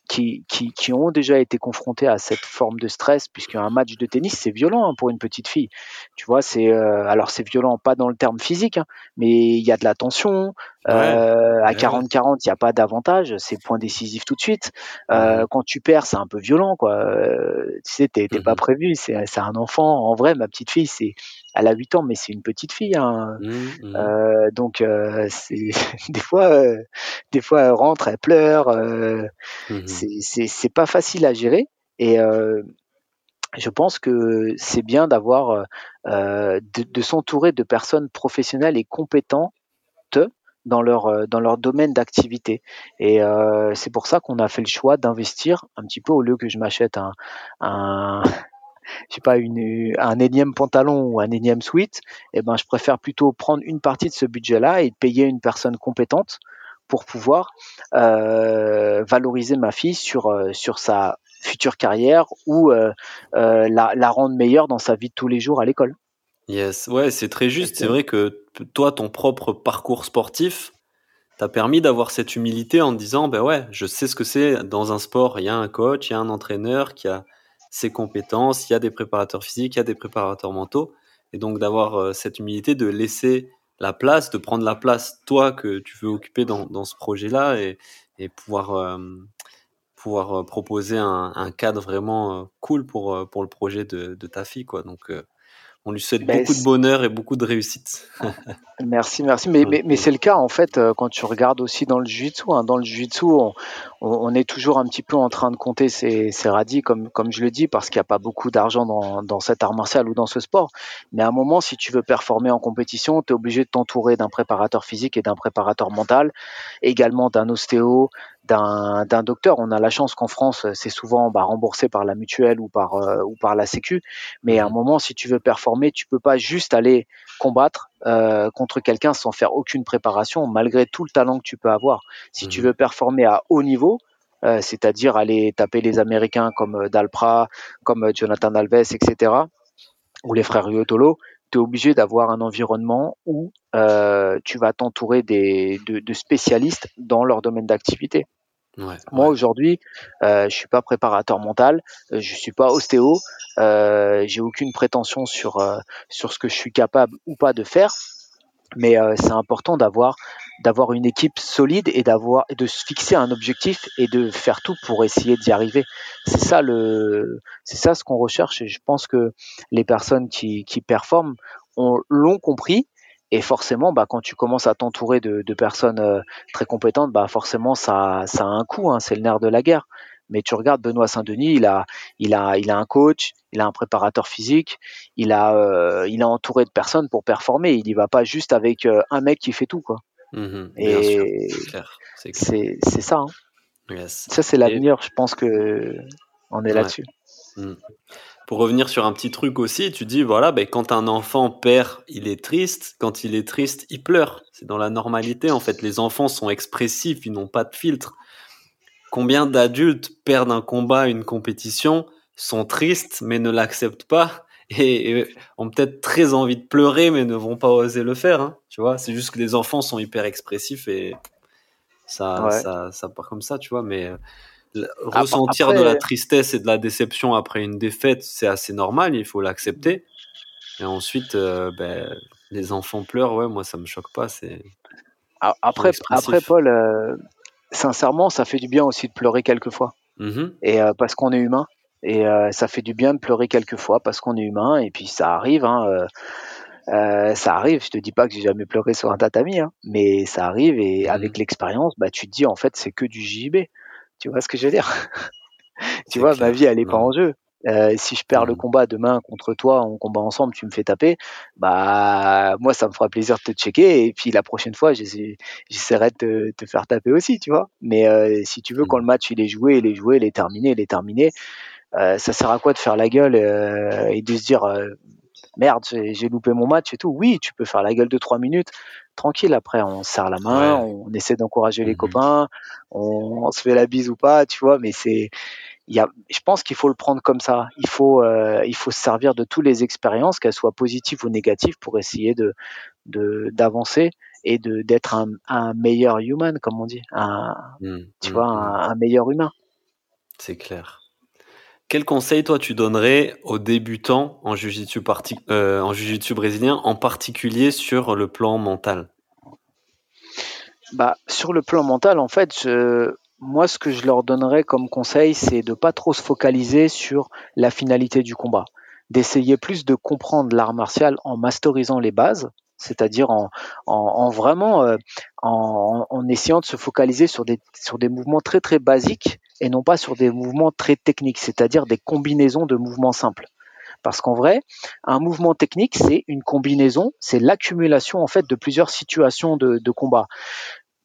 qui, qui, qui ont déjà été confrontées à cette forme de stress, puisqu'un match de tennis, c'est violent hein, pour une petite fille. Tu vois, c'est euh, alors c'est violent pas dans le terme physique, hein, mais il y a de la tension. Ouais. Euh, à Eh ouais. 40-40, il n'y a pas d'avantage, c'est point décisif tout de suite. Euh, quand tu perds, c'est un peu violent, quoi. Euh, tu sais, t'es pas Mhm. prévu. C'est c'est un enfant. En vrai, ma petite fille, c'est elle a 8 ans, mais c'est une petite fille. Hein. Mhm. Mhm. Euh, donc euh, c'est des fois, euh, des fois elle rentre, elle pleure. C'est c'est c'est pas facile à gérer. Et euh, je pense que c'est bien d'avoir euh, de, de s'entourer de personnes professionnelles et compétentes dans leur euh, dans leur domaine d'activité. Et euh, c'est pour ça qu'on a fait le choix d'investir un petit peu au lieu que je m'achète un, un je sais pas une, un énième pantalon ou un énième sweat. Et ben je préfère plutôt prendre une partie de ce budget-là et payer une personne compétente pour pouvoir euh, valoriser ma fille sur euh, sur sa future carrière ou euh, euh, la, la rendre meilleure dans sa vie de tous les jours à l'école. Yes, ouais, c'est très juste. C'est vrai que toi, ton propre parcours sportif t'a permis d'avoir cette humilité en te disant, ben ouais, je sais ce que c'est dans un sport. Il y a un coach, il y a un entraîneur qui a ses compétences, il y a des préparateurs physiques, il y a des préparateurs mentaux. Et donc d'avoir euh, cette humilité de laisser la place, de prendre la place, toi, que tu veux occuper dans, dans ce projet-là et, et pouvoir, euh, pouvoir euh, proposer un, un cadre vraiment cool pour, pour le projet de, de ta fille, quoi. Donc, euh, on lui souhaite Ben, beaucoup de bonheur et beaucoup de réussite. Merci, merci. Mais, mais, mais Ok. c'est le cas en fait euh, quand tu regardes aussi dans le jiu-jitsu. hein. Dans le jiu-jitsu, on, on- on est toujours un petit peu en train de compter ses, ses radis, comme, comme je le dis, parce qu'il n'y a pas beaucoup d'argent dans, dans cet art martial ou dans ce sport. Mais à un moment, si tu veux performer en compétition, tu es obligé de t'entourer d'un préparateur physique et d'un préparateur mental, également d'un ostéo, d'un d'un docteur. On a la chance qu'en France, c'est souvent bah, remboursé par la mutuelle ou par, euh, ou par la sécu. Mais à un Mhm. moment, si tu veux performer, tu peux pas juste aller combattre euh, contre quelqu'un sans faire aucune préparation, malgré tout le talent que tu peux avoir. Si tu Mhm. veux performer à haut niveau, euh, c'est-à-dire aller taper les Américains comme euh, Dalpra, comme euh, Jonathan Alves, etc., ou les frères Riotolo, tu es obligé d'avoir un environnement où euh, tu vas t'entourer de, de, spécialistes dans leur domaine d'activité. Moi aujourd'hui, euh, je suis pas préparateur mental, je suis pas ostéo, euh, j'ai aucune prétention sur euh, sur ce que je suis capable ou pas de faire, mais euh, c'est important d'avoir d'avoir une équipe solide et d'avoir de se fixer un objectif et de faire tout pour essayer d'y arriver. C'est ça le c'est ça ce qu'on recherche et je pense que les personnes qui qui performent l'ont compris et forcément, bah, quand tu commences à t'entourer de, de, personnes euh, très compétentes, bah, forcément, ça, ça a un coût. Hein, c'est le nerf de la guerre. Mais tu regardes Benoît Saint-Denis, il a, il a, il a un coach, il a un préparateur physique, il a, euh, il a entouré de personnes pour performer. Il y va pas juste avec euh, un mec qui fait tout, quoi. Mmh et c'est ça. Hein. Ça c'est l'avenir. Je pense que on est là-dessus. Mmh pour revenir sur un petit truc aussi, tu dis voilà, ben, quand un enfant perd, il est triste. Quand il est triste, il pleure. C'est dans la normalité. En fait, les enfants sont expressifs, ils n'ont pas de filtre. Combien d'adultes perdent un combat, une compétition, sont tristes mais ne l'acceptent pas et, ont peut-être très envie de pleurer mais ne vont pas oser le faire. Hein, tu vois, c'est juste que les enfants sont hyper expressifs et ça, ça, ça part comme ça, tu vois? Mais ressentir de la tristesse et de la déception après une défaite, c'est assez normal, il faut l'accepter. Et ensuite, euh, ben, les enfants pleurent, ouais, moi ça me choque pas. C'est après, après Paul, euh, sincèrement, ça fait du bien aussi de pleurer quelquefois. Mmh et euh, parce qu'on est humain. Et ça fait du bien de pleurer quelquefois parce qu'on est humain. Et puis ça arrive. Hein, ça arrive, je te dis pas que j'ai jamais pleuré sur un tatami, hein, mais ça arrive et mmh avec l'expérience, bah, tu te dis en fait c'est que du JB. Tu vois ce que je veux dire? Tu vois, ma vie, elle est pas en jeu. Euh, si je perds le mmh. combat demain contre toi, on combat ensemble, tu me fais taper, bah moi ça me fera plaisir de te checker et puis la prochaine fois j'essaierai de te, faire taper aussi, tu vois. Mais euh, si tu veux quand mmh. le match il est joué, il est joué, il est terminé, il est terminé, euh, ça sert à quoi de faire la gueule et de se dire merde j'ai loupé mon match et tout. Oui, tu peux faire la gueule de trois minutes, tranquille. Après, on serre la main, on essaie d'encourager les mmh copains, on, se fait la bise ou pas, tu vois. Mais c'est, il y a, je pense qu'il faut le prendre comme ça. Il faut, euh, il faut se servir de toutes les expériences, qu'elles soient positives ou négatives, pour essayer de, d'avancer et de d'être un, un, meilleur human, comme on dit, un, mmh, tu mmh, vois, un, meilleur humain. C'est clair. Quel conseil, toi, tu donnerais aux débutants en jiu-jitsu, euh, en jiu brésilien, en particulier sur le plan mental? Bah, Sur le plan mental, en fait, moi, ce que je leur donnerais comme conseil, c'est de pas trop se focaliser sur la finalité du combat, d'essayer plus de comprendre l'art martial en masterisant les bases, c'est-à-dire en, vraiment euh, en, en, essayant de se focaliser sur des, sur des mouvements très très basiques et non pas sur des mouvements très techniques, c'est-à-dire des combinaisons de mouvements simples. Parce qu'en vrai, un mouvement technique, c'est une combinaison, c'est l'accumulation en fait de plusieurs situations de, combat.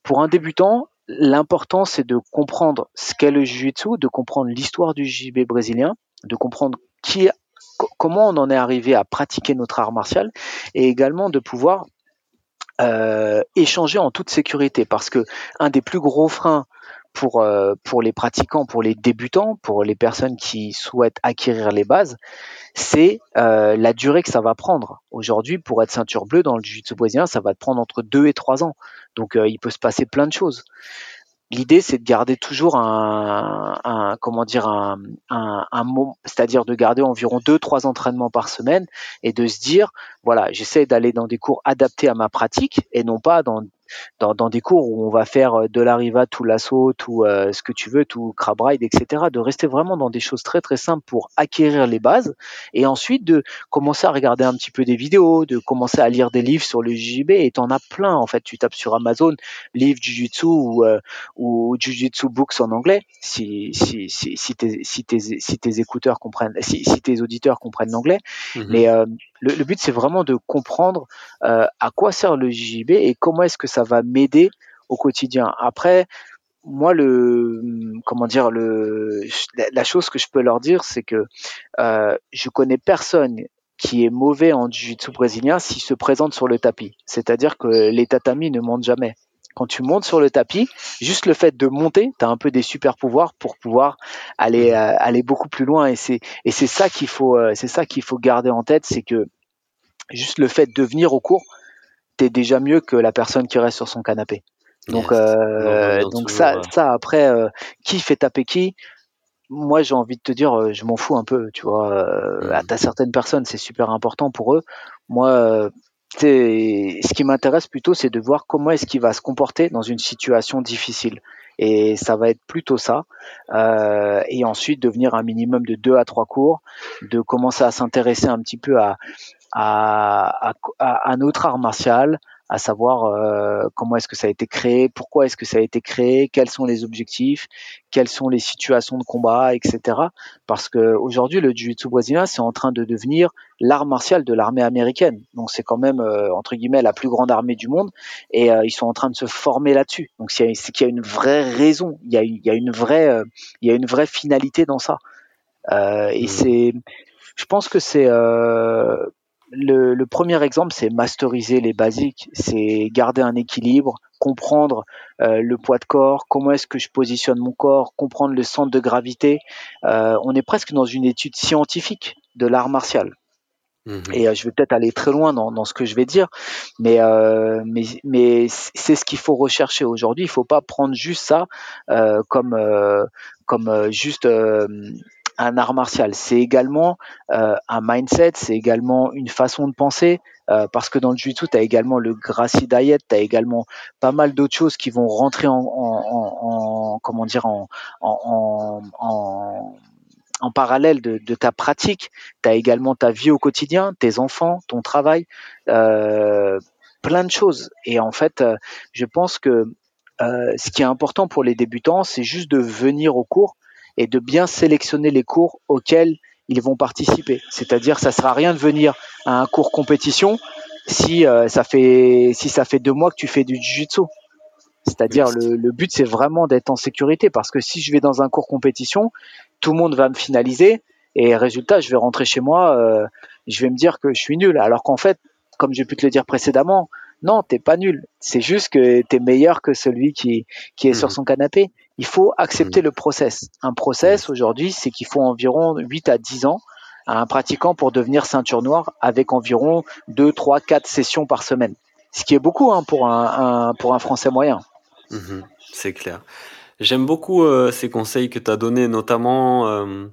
Pour un débutant, l'important c'est de comprendre ce qu'est le jiu-jitsu, de comprendre l'histoire du JB brésilien, de comprendre qui, comment on en est arrivé à pratiquer notre art martial, et également de pouvoir euh, échanger en toute sécurité. Parce que un des plus gros freins pour, euh, pour les pratiquants, pour les débutants, pour les personnes qui souhaitent acquérir les bases, c'est euh, la durée que ça va prendre. Aujourd'hui, pour être ceinture bleue dans le jiu-jitsu brésilien, ça va te prendre entre 2 et 3 ans. Donc euh, il peut se passer plein de choses. L'idée, c'est de garder toujours un, un comment dire un, un, c'est-à-dire de garder environ deux, trois entraînements par semaine et de se dire, voilà, j'essaie d'aller dans des cours adaptés à ma pratique et non pas dans dans, dans, des cours où on va faire euh, de l'arriva, tout l'assaut, tout euh, ce que tu veux, tout crab ride, etc. De rester vraiment dans des choses très très simples pour acquérir les bases et ensuite de commencer à regarder un petit peu des vidéos, de commencer à lire des livres sur le JJB et t'en as plein en fait. Tu tapes sur Amazon livres Jujutsu ou, euh, ou Jujutsu Books en anglais si si si, si, tes, si, tes, si tes écouteurs comprennent, si, si tes auditeurs comprennent l'anglais. Mais euh, le, but c'est vraiment de comprendre euh, à quoi sert le JJB et comment est-ce que ça va m'aider au quotidien. Après, moi, le, comment dire, le, la chose que je peux leur dire, c'est que euh, je connais personne qui est mauvais en jiu-jitsu brésilien s'il se présente sur le tapis. C'est-à-dire que les tatamis ne montent jamais. Quand tu montes sur le tapis, juste le fait de monter, tu as un peu des super pouvoirs pour pouvoir aller euh, aller beaucoup plus loin et c'est et c'est ça qu'il faut euh, c'est ça qu'il faut garder en tête, c'est que juste le fait de venir au cours, t'es déjà mieux que la personne qui reste sur son canapé. Donc, euh, donc ça, ça après, euh, qui fait taper qui Moi, j'ai envie de te dire, euh, je m'en fous un peu, tu vois. Euh, mmh. À certaines personnes, c'est super important pour eux. Moi, ce qui m'intéresse plutôt, c'est de voir comment est-ce qu'il va se comporter dans une situation difficile. Et ça va être plutôt ça. Euh, et ensuite, devenir un minimum de deux à trois cours, de commencer à s'intéresser un petit peu à, à, à, à, notre art martial, à savoir euh, comment est-ce que ça a été créé, pourquoi est-ce que ça a été créé, quels sont les objectifs, quelles sont les situations de combat, etc. Parce que aujourd'hui, le jiu-jitsu brésilien, c'est en train de devenir l'art martial de l'armée américaine. Donc c'est quand même euh, entre guillemets la plus grande armée du monde, et euh, ils sont en train de se former là-dessus. Donc c'est qu'il y a une vraie raison, il y a, il y a une vraie, euh, il y a une vraie finalité dans ça. et mmh. c'est, je pense que c'est le, le, premier exemple, c'est masteriser les basiques, c'est garder un équilibre, comprendre euh, le poids de corps, comment est-ce que je positionne mon corps, comprendre le centre de gravité. Euh, on est presque dans une étude scientifique de l'art martial. Mhm. Et euh, je vais peut-être aller très loin dans, dans, ce que je vais dire, mais, mais, mais c'est ce qu'il faut rechercher aujourd'hui. Il faut pas prendre juste ça comme, comme juste un art martial. C'est également euh, un mindset, c'est également une façon de penser. Euh, parce que dans le jiu-jitsu, tu as également le Gracie Diet, tu as également pas mal d'autres choses qui vont rentrer en, en, comment dire en, en, en parallèle de, ta pratique. Tu as également ta vie au quotidien, tes enfants, ton travail, euh, plein de choses. Et en fait, je pense que ce qui est important pour les débutants, c'est juste de venir au cours et de bien sélectionner les cours auxquels ils vont participer. C'est-à-dire, ça sert à rien de venir à un cours compétition si euh, ça fait si ça fait deux mois que tu fais du jiu-jitsu. C'est-à-dire, le, le, but c'est vraiment d'être en sécurité parce que si je vais dans un cours compétition, tout le monde va me finaliser et résultat, je vais rentrer chez moi, euh, je vais me dire que je suis nul. Alors qu'en fait, comme j'ai pu te le dire précédemment, non, t'es pas nul. C'est juste que tu es meilleur que celui qui, qui est sur mmh. son canapé. Il faut accepter mmh. le process. Un process mmh. aujourd'hui, c'est qu'il faut environ 8 à 10 ans à un pratiquant pour devenir ceinture noire avec environ 2, 3, 4 sessions par semaine. Ce qui est beaucoup hein, pour, un, pour un Français moyen. c'est clair. J'aime beaucoup euh, ces conseils que tu as donnés, notamment euh,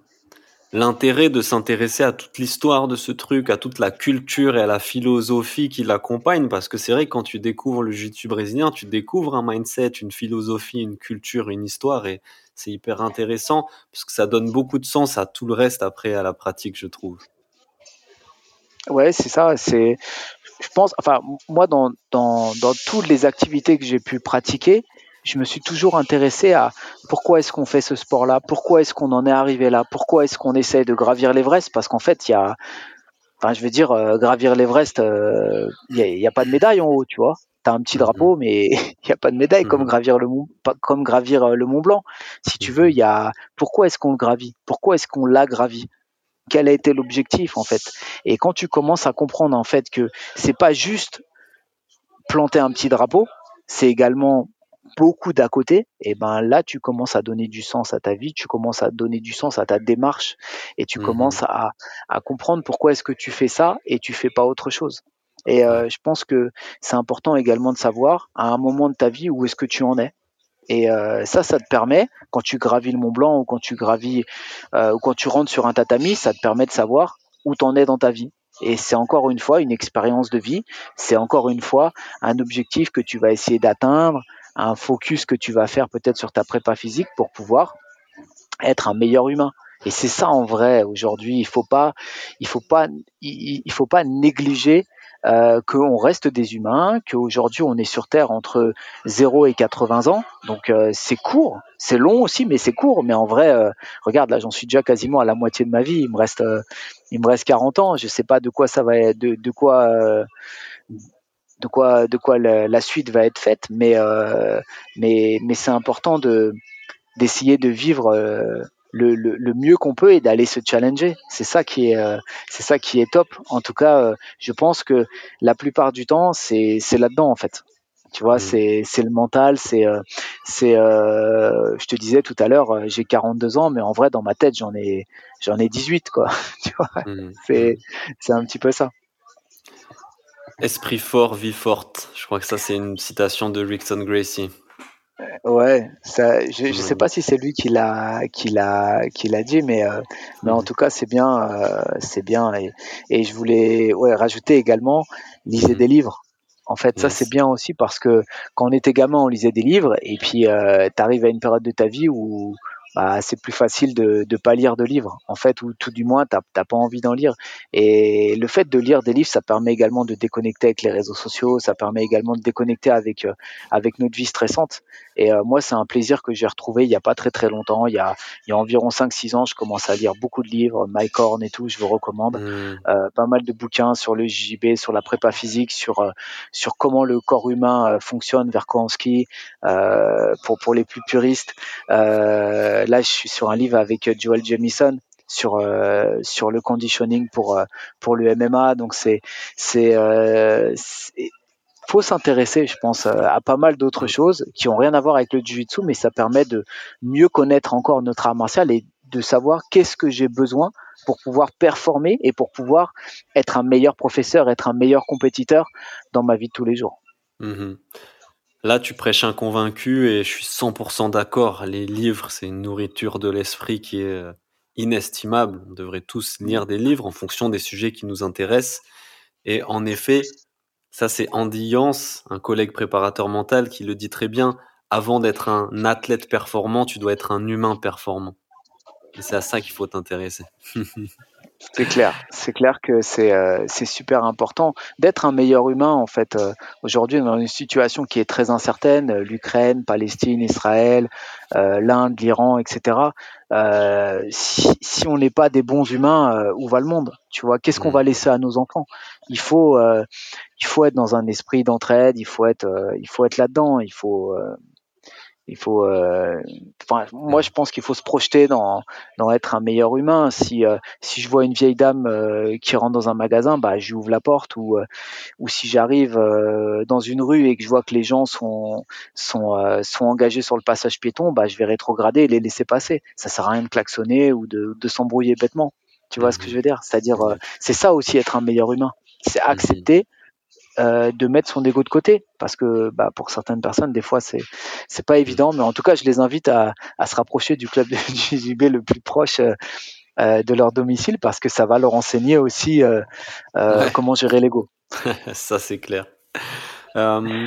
l'intérêt de s'intéresser à toute l'histoire de ce truc, à toute la culture et à la philosophie qui l'accompagne, parce que c'est vrai quand tu découvres le jiu-jitsu brésilien, tu découvres un mindset, une philosophie, une culture, une histoire, et c'est hyper intéressant, parce que ça donne beaucoup de sens à tout le reste après, à la pratique, je trouve. Ouais, c'est ça, c'est, je pense, enfin, moi, dans, dans, dans toutes les activités que j'ai pu pratiquer, je me suis toujours intéressé à pourquoi est-ce qu'on fait ce sport-là, pourquoi est-ce qu'on en est arrivé là, pourquoi est-ce qu'on essaie de gravir l'Everest, parce qu'en fait, il y a, enfin, je veux dire, euh, gravir l'Everest, euh, il n'y a, a, pas de médaille en haut, tu vois. T'as un petit drapeau, mais il n'y a pas de médaille comme gravir le Mont, comme gravir euh, le Mont Blanc. Si tu veux, il y a pourquoi est-ce qu'on le gravit, pourquoi est-ce qu'on l'a gravi, quel a été l'objectif en fait? Et quand tu commences à comprendre en fait que c'est pas juste planter un petit drapeau, c'est également beaucoup d'à côté, et ben là tu commences à donner du sens à ta vie, tu commences à donner du sens à ta démarche et tu mmh commences à, à, comprendre pourquoi est-ce que tu fais ça et tu fais pas autre chose. Et euh, je pense que c'est important également de savoir à un moment de ta vie où est-ce que tu en es. Et euh, ça, ça te permet, quand tu gravis le Mont Blanc ou quand tu gravis euh, ou quand tu rentres sur un tatami, ça te permet de savoir où tu en es dans ta vie. Et c'est encore une fois une expérience de vie, c'est encore une fois un objectif que tu vas essayer d'atteindre, un focus que tu vas faire peut-être sur ta prépa physique pour pouvoir être un meilleur humain. Et c'est ça en vrai aujourd'hui. Il faut pas, il faut pas, il, faut pas négliger euh, qu'on reste des humains, qu'aujourd'hui on est sur Terre entre 0 et 80 ans, donc euh, c'est court, c'est long aussi, mais c'est court. Mais en vrai, euh, regarde là, j'en suis déjà quasiment à la moitié de ma vie. Il me reste, euh, il me reste 40 ans. Je sais pas de quoi ça va, de, de quoi de quoi, de quoi la, suite va être faite, mais, euh, mais, mais c'est important de, d'essayer de vivre euh, le, le, le, mieux qu'on peut et d'aller se challenger. C'est ça qui est, euh, c'est ça qui est top. En tout cas, je pense que la plupart du temps, c'est, c'est là-dedans en fait. Tu vois, mmh. c'est, c'est le mental, c'est, c'est, je te disais tout à l'heure, j'ai 42 ans, mais en vrai, dans ma tête, j'en ai, j'en ai 18, quoi. tu vois, mmh. c'est, c'est un petit peu ça. Esprit fort, vie forte. Je crois que ça, c'est une citation de Rickson Gracie. Ouais, ça, je ne sais pas si c'est lui qui l'a qui l'a qui l'a dit, mais euh, mais en tout cas c'est bien euh, c'est bien et, et, je voulais ouais, rajouter également lisez des livres. En fait, ça c'est bien aussi parce que quand on était gamin, on lisait des livres et puis euh, tu arrives à une période de ta vie où bah, c'est plus facile de ne pas lire de livres, en fait, ou tout du moins, tu n'as pas envie d'en lire. Et le fait de lire des livres, ça permet également de déconnecter avec les réseaux sociaux, ça permet également de déconnecter avec, euh, avec notre vie stressante. Et euh, moi, c'est un plaisir que j'ai retrouvé il n'y a pas très très longtemps, il y a, il y a environ 5-6 ans, je commence à lire beaucoup de livres, Mike Horn et tout, je vous recommande. Mmh. Euh, pas mal de bouquins sur le JB, sur la prépa physique, sur, euh, sur comment le corps humain fonctionne, vers quoi on skie, pour, pour les plus puristes. Euh, euh, là, je suis sur un livre avec euh, Joel Jamison sur euh, sur le conditioning pour pour le MMA. Donc c'est c'est faut s'intéresser, je pense, à pas mal d'autres choses qui ont rien à voir avec le jiu-jitsu, mais ça permet de mieux connaître encore notre art martial et de savoir qu'est-ce que j'ai besoin pour pouvoir performer et pour pouvoir être un meilleur professeur, être un meilleur compétiteur dans ma vie de tous les jours. Mmh Là, tu prêches un convaincu et je suis 100% d'accord. Les livres, c'est une nourriture de l'esprit qui est euh, inestimable. On devrait tous lire des livres en fonction des sujets qui nous intéressent. Et en effet, ça c'est Andy Yance, un collègue préparateur mental, qui le dit très bien. Avant d'être un athlète performant, tu dois être un humain performant. Et c'est à ça qu'il faut t'intéresser. C'est clair, c'est clair que c'est euh, super important d'être un meilleur humain en fait. Euh, aujourd'hui, dans une situation qui est très incertaine, euh, l'Ukraine, Palestine, Israël, l'Inde, l'Iran, etc. si, si on n'est pas des bons humains, où va le monde? Tu vois, qu'est-ce qu'on mm. va laisser à nos enfants? Il faut il faut être dans un esprit d'entraide, il faut être il faut être là-dedans, il faut il faut, euh, enfin, moi je pense qu'il faut se projeter dans, dans être un meilleur humain. Si, euh, si je vois une vieille dame euh, qui rentre dans un magasin, bah, je ouvre la porte. Ou, ou si j'arrive dans une rue et que je vois que les gens sont, sont, sont engagés sur le passage piéton, bah, je vais rétrograder et les laisser passer. Ça sert à rien de klaxonner ou de, de s'embrouiller bêtement. Tu vois ce que je veux dire? C'est-à-dire, c'est ça aussi être un meilleur humain. C'est accepter euh, de mettre son ego de côté. Parce que bah, pour certaines personnes des fois c'est c'est pas évident. Mais en tout cas je les invite à, à se rapprocher du club de JJB le plus proche euh, euh, de leur domicile. Parce que ça va leur enseigner aussi comment gérer l'ego. Ça c'est clair.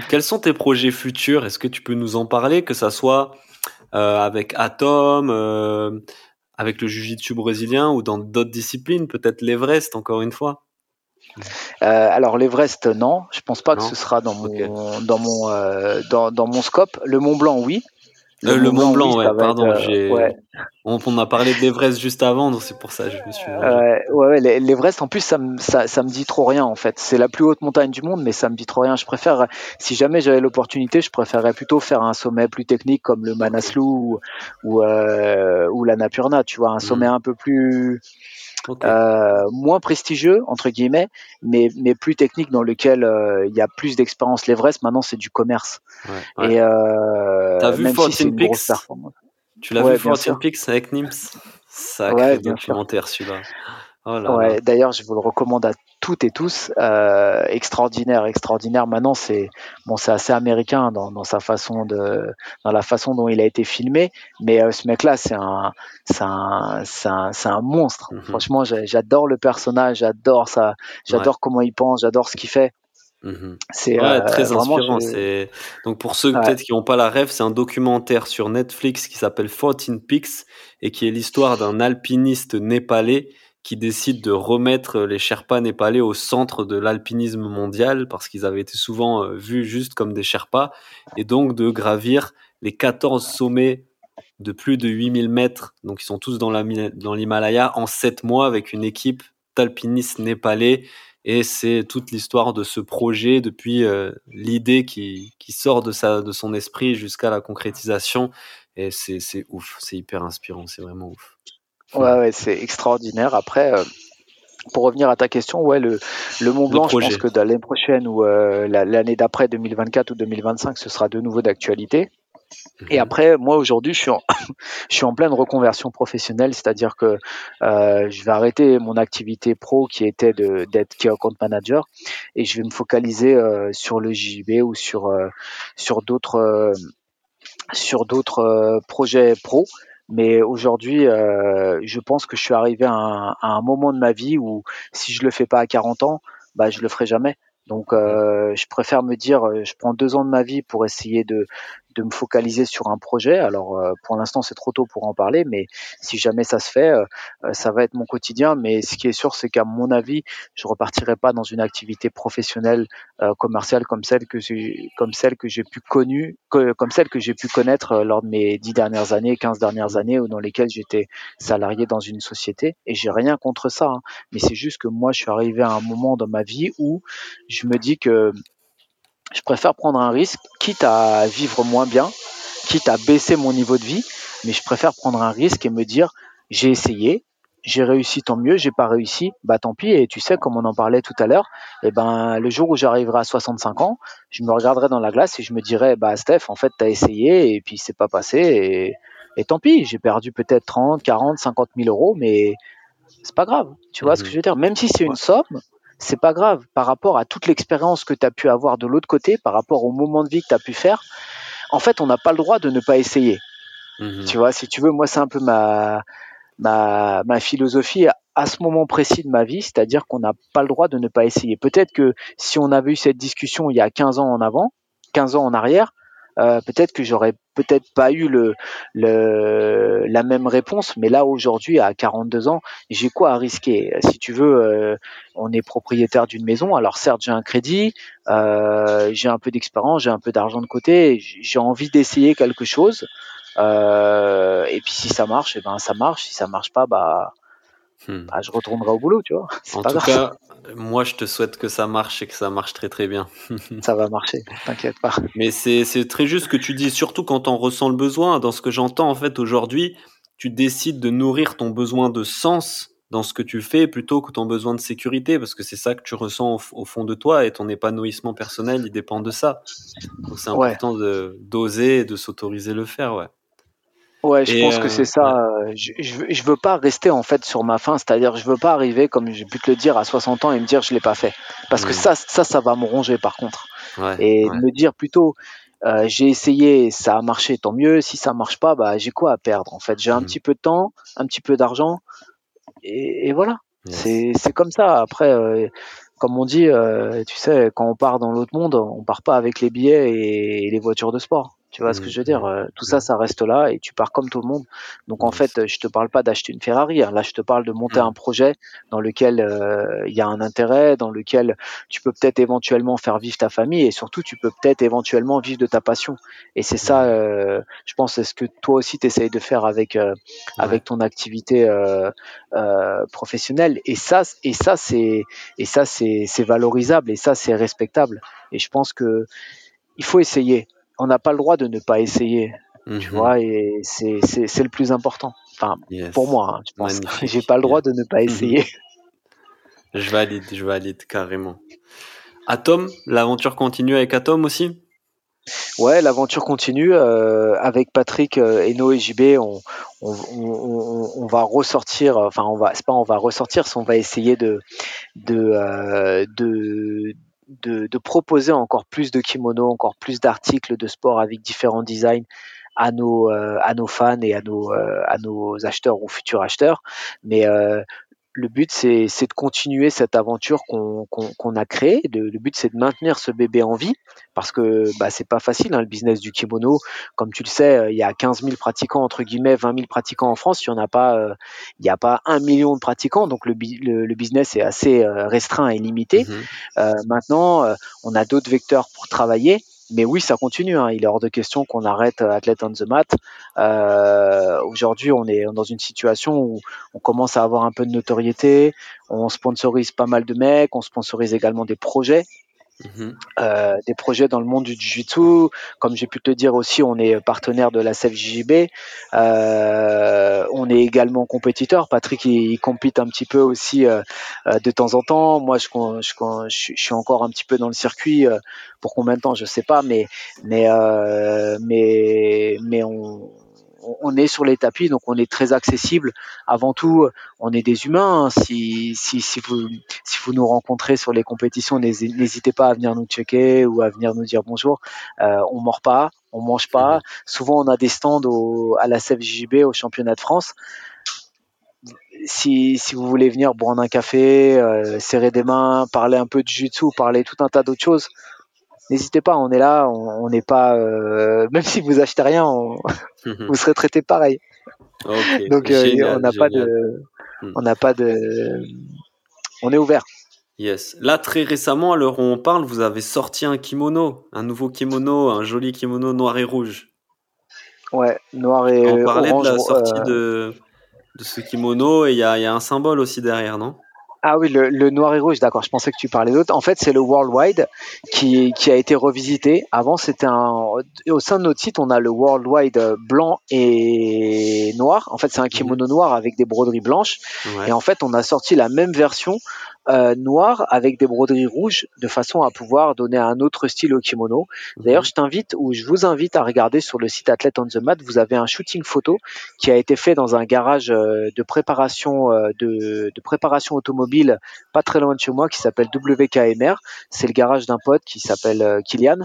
Quels sont tes projets futurs? Est-ce que tu peux nous en parler? Que ça soit avec Atom avec le jiu-jitsu brésilien ou dans d'autres disciplines peut-être l'Everest encore une fois? Euh, alors l'Everest, non. Je pense pas que ce sera dans mon dans mon euh, dans, dans, mon scope. Le Mont Blanc, oui. Le, Mont, Blanc, ouais, pardon. Euh, on, a parlé de l'Everest juste avant, donc c'est pour ça que je me suis. ouais, l'Everest, en plus, ça me, ça, ça, me dit trop rien, en fait. C'est la plus haute montagne du monde, mais ça me dit trop rien. Je préfère, si jamais j'avais l'opportunité, je préférerais plutôt faire un sommet plus technique comme le Manaslu ou, ou, ou la Napurna, tu vois, un sommet hmm. un peu plus euh, moins prestigieux entre guillemets, mais mais plus technique dans lequel euh, il y a plus d'expérience. L'Everest maintenant c'est du commerce. Ouais, Et euh, t'as vu 14 si Peaks Tu l'as vu 14 Peaks avec Nims Sacré documentaire celui-là. Oh ouais, D'ailleurs, je vous le recommande à toutes et tous. Euh, extraordinaire, extraordinaire. Maintenant, c'est bon, c'est assez américain dans, dans, sa façon de, dans la façon dont il a été filmé. Mais euh, ce mec-là, c'est un, c'est un, c'est un, un, monstre. Mhm. Franchement, j'adore le personnage, j'adore ça, j'adore comment il pense, j'adore ce qu'il fait. Mhm. C'est ouais, euh, très inspirant. Donc pour ceux peut-être qui n'ont pas la rêve, c'est un documentaire sur Netflix qui s'appelle 14 Peaks et qui est l'histoire d'un alpiniste népalais qui décide de remettre les Sherpas népalais au centre de l'alpinisme mondial parce qu'ils avaient été souvent euh, vus juste comme des Sherpas et donc de gravir les 14 sommets de plus de 8000 mètres, donc ils sont tous dans l'Himalaya en 7 mois avec une équipe d'alpinistes népalais. Et c'est toute l'histoire de ce projet depuis euh, l'idée qui, qui sort de, sa, de son esprit jusqu'à la concrétisation. Et c'est ouf, c'est hyper inspirant, c'est vraiment ouf. Ouais, ouais c'est extraordinaire. Après, euh, pour revenir à ta question, ouais, le, le Mont Blanc, je pense que l'année prochaine ou euh, l'année d'après, 2024 ou 2025, ce sera de nouveau d'actualité. Et après, moi aujourd'hui, je suis en, je suis en pleine reconversion professionnelle, c'est-à-dire que euh, je vais arrêter mon activité pro qui était de d'être key account manager et je vais me focaliser euh, sur le JB ou sur euh, sur d'autres sur d'autres projets pro. Mais aujourd'hui, euh, je pense que je suis arrivé à un, moment de ma vie où si je le fais pas à 40 ans, bah je le ferai jamais. Donc, euh, je préfère me dire, euh, je prends deux ans de ma vie pour essayer de, de me focaliser sur un projet. Alors, euh, pour l'instant, c'est trop tôt pour en parler, mais si jamais ça se fait, euh, ça va être mon quotidien. Mais ce qui est sûr, c'est qu'à mon avis, je repartirai pas dans une activité professionnelle euh, commerciale comme celle que j'ai, comme celle que pu connu, que- comme celle que j'ai pu connaître lors de mes dix dernières années, 15 dernières années, ou dans lesquelles j'étais salarié dans une société. Et j'ai rien contre ça, hein. mais c'est juste que moi, je suis arrivé à un moment dans ma vie où je me dis que je préfère prendre un risque, quitte à vivre moins bien, quitte à baisser mon niveau de vie, mais je préfère prendre un risque et me dire j'ai essayé, j'ai réussi tant mieux, j'ai pas réussi, bah tant pis. Et tu sais, comme on en parlait tout à l'heure, et ben le jour où j'arriverai à 65 ans, je me regarderai dans la glace et je me dirai bah Steph, en fait t'as essayé et puis c'est pas passé et, et tant pis, j'ai perdu peut-être 30, 40, 50 000 euros, mais c'est pas grave. Tu vois ce que Mhm. je veux dire? Même si c'est une somme, c'est pas grave par rapport à toute l'expérience que tu as pu avoir de l'autre côté, par rapport au moment de vie que tu as pu faire. En fait, on n'a pas le droit de ne pas essayer. Mhm. Tu vois, si tu veux, moi, c'est un peu ma, ma, ma philosophie à, à ce moment précis de ma vie, c'est-à-dire qu'on n'a pas le droit de ne pas essayer. Peut-être que si on avait eu cette discussion il y a 15 ans en avant, 15 ans en arrière, euh, peut-être que j'aurais peut-être pas eu le, le, la même réponse, mais là aujourd'hui à 42 ans, j'ai quoi à risquer? Si tu veux, euh, on est propriétaire d'une maison, alors certes j'ai un crédit, euh, j'ai un peu d'expérience, j'ai un peu d'argent de côté, j'ai envie d'essayer quelque chose, euh, et puis si ça marche, et ben ça marche, si ça marche pas, bah, Hmm. bah je retournerai au boulot, tu vois, En pas tout grave, cas, moi, je te souhaite que ça marche et que ça marche très très bien. ça va marcher, t'inquiète pas. Mais c'est très juste ce que tu dis, surtout quand on ressent le besoin. Dans ce que j'entends, en fait, aujourd'hui, tu décides de nourrir ton besoin de sens dans ce que tu fais plutôt que ton besoin de sécurité, parce que c'est ça que tu ressens au, fond de toi et ton épanouissement personnel, il dépend de ça. Donc c'est Ouais, important de d'oser et de s'autoriser le faire, ouais. Ouais, je Et pense que euh, c'est ça. Je, je, veux, je veux pas rester en fait sur ma faim, c'est-à-dire je veux pas arriver, comme j'ai pu te le dire, à 60 ans et me dire je l'ai pas fait, parce que Hmm. ça, ça, ça va me ronger par contre. Ouais, Et ouais. me dire plutôt, euh, j'ai essayé, ça a marché, tant mieux. Si ça marche pas, bah j'ai quoi à perdre en fait? J'ai un Mhm. petit peu de temps, un petit peu d'argent, et, et voilà. Yes. C'est c'est comme ça. Après, euh, comme on dit, tu sais, quand on part dans l'autre monde, on part pas avec les billets et, les voitures de sport. Tu vois ce que Mhm, je veux dire mhm, Euh, Tout ça, mhm. ça reste là et tu pars comme tout le monde. Donc en fait, je te parle pas d'acheter une Ferrari. hein. Là, je te parle de monter un projet dans lequel euh, il y a un intérêt, dans lequel tu peux peut-être éventuellement faire vivre ta famille et surtout tu peux peut-être éventuellement vivre de ta passion. Et c'est ça, euh, je pense, c'est ce que toi aussi tu essayes de faire avec euh, Ouais. avec ton activité euh, euh, professionnelle. Et ça, et ça c'est et ça c'est c'est valorisable et ça c'est respectable. Et je pense que il faut essayer. On n'a pas le droit de ne pas essayer, tu Mhm. vois, et c'est c'est c'est le plus important. Enfin, pour moi, hein, je pense. J'ai Magnifique. pas le droit de ne pas essayer. Je valide, je valide carrément. Atom, l'aventure continue avec Atom aussi? Ouais, l'aventure continue. euh, avec Patrick euh, et Noé JB, on, on, on, on- on va ressortir, enfin, on va, c'est pas on va ressortir, c'est on va essayer de, de, euh, de, de, proposer encore plus de kimonos, encore plus d'articles de sport avec différents designs à nos, euh, à nos fans et à nos, euh, à nos acheteurs ou futurs acheteurs. Mais euh, le but, c'est de continuer cette aventure qu'on qu'on qu'on a créée. Le, le but, c'est de maintenir ce bébé en vie parce que bah, c'est pas facile, hein, le business du kimono. Comme tu le sais, euh, il y a 15 000 pratiquants, entre guillemets, 20 000 pratiquants en France. Il n'y en a pas, euh, il n'y a pas un million de pratiquants. Donc le, le, le business est assez euh, restreint et limité. Mhm. Euh, maintenant, on a d'autres vecteurs pour travailler. Mais oui, ça continue. hein. Il est hors de question qu'on arrête euh, Athlete on the Mat. Euh, Aujourd'hui, on est dans une situation où on commence à avoir un peu de notoriété. On sponsorise pas mal de mecs. On sponsorise également des projets. Mhm. Euh, des projets dans le monde du jiu-jitsu. Comme j'ai pu te dire aussi, on est partenaire de la CFJB. Euh, on est également compétiteur. Patrick, il, compite un petit peu aussi euh, euh, de temps en temps. Moi, je, suis encore un petit peu dans le circuit. Euh, pour combien de temps, je sais pas, mais mais mais mais on on est sur les tapis, donc on est très accessible. Avant tout, on est des humains. Si, vous, nous rencontrez sur les compétitions, n'hésitez pas à venir nous checker ou à venir nous dire bonjour. Euh, on mord pas, on mange pas. Souvent, on a des stands à la CFJB, au championnat de France. Si, vous voulez venir boire un café, euh, serrer des mains, parler un peu de jiu-jitsu, parler tout un tas d'autres choses, n'hésitez pas, on est là, on n'est pas, euh, même si vous achetez rien, vous serez traité pareil. Donc euh, on n'a pas de, hmm. on n'a pas de, on est ouvert. Yes. Là, très récemment, à l'heure où on parle, vous avez sorti un kimono, un nouveau kimono, un joli kimono noir et rouge. Ouais, noir et On parlait de la sortie euh, de, de ce kimono et il y a un symbole aussi derrière, non? Ah oui, le, noir et rouge, d'accord. Je pensais que tu parlais d'autre. En fait, c'est le Worldwide qui, qui a été revisité. Avant, c'était un. Au sein de notre site, on a le Worldwide blanc et noir. En fait, c'est un kimono mhm. noir avec des broderies blanches. Et en fait, on a sorti la même version euh, noir avec des broderies rouges de façon à pouvoir donner un autre style au kimono. D'ailleurs, mhm. je t'invite ou je vous invite à regarder sur le site Athlete on the Mat. Vous avez un shooting photo qui a été fait dans un garage euh, de préparation euh, de, de, préparation automobile pas très loin de chez moi qui s'appelle WKMR. C'est le garage d'un pote qui s'appelle Kylian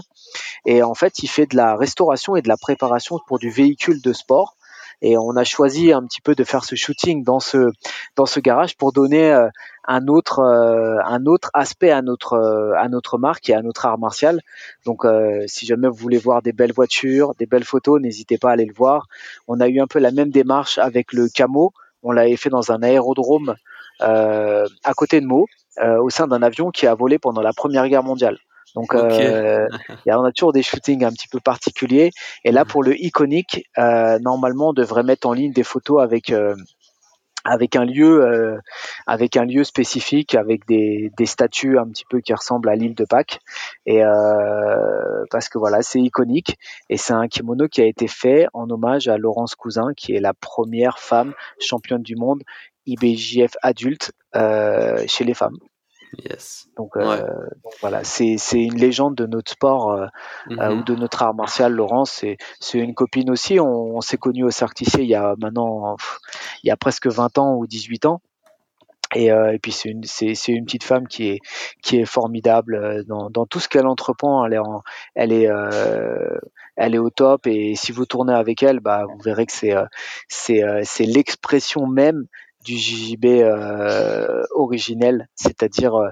et en fait, il fait de la restauration et de la préparation pour du véhicule de sport et on a choisi un petit peu de faire ce shooting dans ce dans ce garage pour donner euh, un autre euh, un autre aspect à notre euh, à notre marque et à notre art martial. Donc si jamais vous voulez voir des belles voitures, des belles photos, n'hésitez pas à aller le voir. On a eu un peu la même démarche avec le camo. On l'avait fait dans un aérodrome à côté de Meaux, au sein d'un avion qui a volé pendant la Première Guerre mondiale. Donc, euh, on a toujours des shootings un petit peu particuliers. Et là, pour le iconique, euh, normalement, on devrait mettre en ligne des photos avec euh, avec un lieu euh, avec un lieu spécifique avec des, des statues un petit peu qui ressemblent à l'île de Pâques. Et euh, parce que voilà c'est iconique. Et c'est un kimono qui a été fait en hommage à Laurence Cousin qui est la première femme championne du monde IBJF adulte euh, chez les femmes Yes. Donc, euh, voilà, c'est une légende de notre sport euh, euh, ou de notre art martial, Laurence. C'est une copine aussi. On, s'est connus au Certicier il y a maintenant, il y a presque 20 ans ou 18 ans. Et, et, puis c'est une, c'est, une petite femme qui est, qui est formidable dans, dans tout ce qu'elle entreprend. Elle est, elle est, elle est au top. Et si vous tournez avec elle, bah, vous verrez que c'est, c'est, c'est l'expression même du JJB euh, originel, c'est-à-dire euh,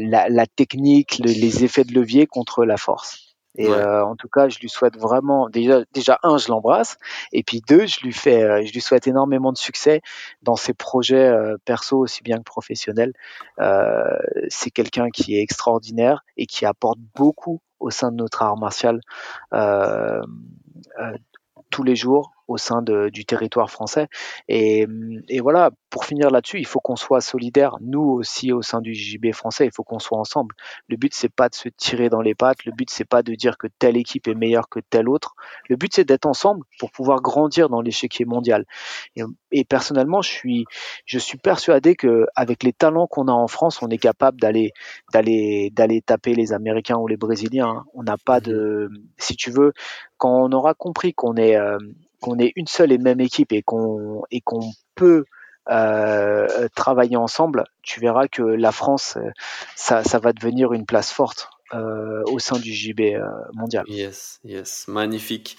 la, la, technique, les effets de levier contre la force. Et euh, en tout cas, je lui souhaite vraiment déjà, déjà un, je l'embrasse, et puis deux, je lui fais, euh, je lui souhaite énormément de succès dans ses projets euh, perso aussi bien que professionnels. c'est quelqu'un qui est extraordinaire et qui apporte beaucoup au sein de notre art martial tous les jours au sein de, du territoire français. Et, et voilà, pour finir là-dessus, il faut qu'on soit solidaire, nous aussi au sein du JB français, il faut qu'on soit ensemble. Le but c'est pas de se tirer dans les pattes, le but c'est pas de dire que telle équipe est meilleure que telle autre. Le but c'est d'être ensemble pour pouvoir grandir dans l'échiquier mondial. Et, et, personnellement, je suis je suis persuadé que avec les talents qu'on a en France, on est capable d'aller d'aller d'aller taper les Américains ou les Brésiliens. Hein. On n'a pas de si tu veux quand on aura compris qu'on est euh, qu'on est une seule et même équipe et qu'on et qu'on peut euh, travailler ensemble, tu verras que la France, euh, ça, va devenir une place forte euh, au sein du JB mondial. Yes, yes, magnifique.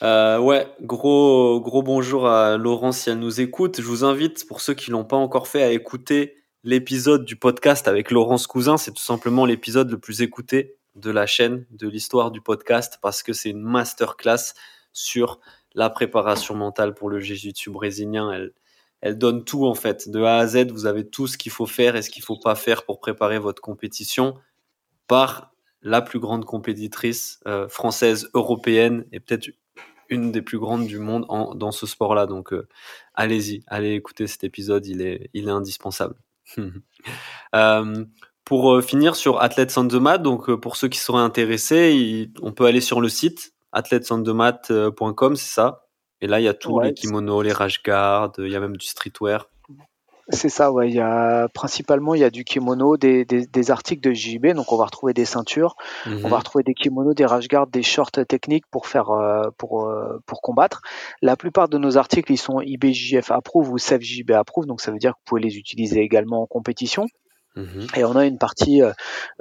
Ouais, gros, gros bonjour à Laurence si elle nous écoute. Je vous invite, pour ceux qui l'ont pas encore fait, à écouter l'épisode du podcast avec Laurence Cousin. C'est tout simplement l'épisode le plus écouté de la chaîne, de l'histoire du podcast, parce que c'est une masterclass sur la préparation mentale pour le jiu-jitsu brésilien. Elle, elle donne tout en fait. De A à Z, vous avez tout ce qu'il faut faire et ce qu'il faut pas faire pour préparer votre compétition par la plus grande compétitrice euh, française, européenne et peut-être une des plus grandes du monde dans ce sport-là. Donc euh, allez-y, allez écouter cet épisode, il est, il est indispensable. euh, pour finir sur Athletes on the Mat, donc pour ceux qui seraient intéressés, on peut aller sur le site athletesonthemat.com, c'est ça? Et là, il y a tous les kimonos, les rash guards, il y a même du streetwear. C'est ça, ouais. Il y a principalement il y a du kimono, des, des, articles de JB, donc on va retrouver des ceintures, on va mhm. retrouver des kimonos, des rash guards, des shorts techniques pour faire euh, pour euh, pour combattre. La plupart de nos articles ils sont IBJF approve ou SafeJB approve, donc ça veut dire que vous pouvez les utiliser également en compétition. Mhm. Et on a une partie euh,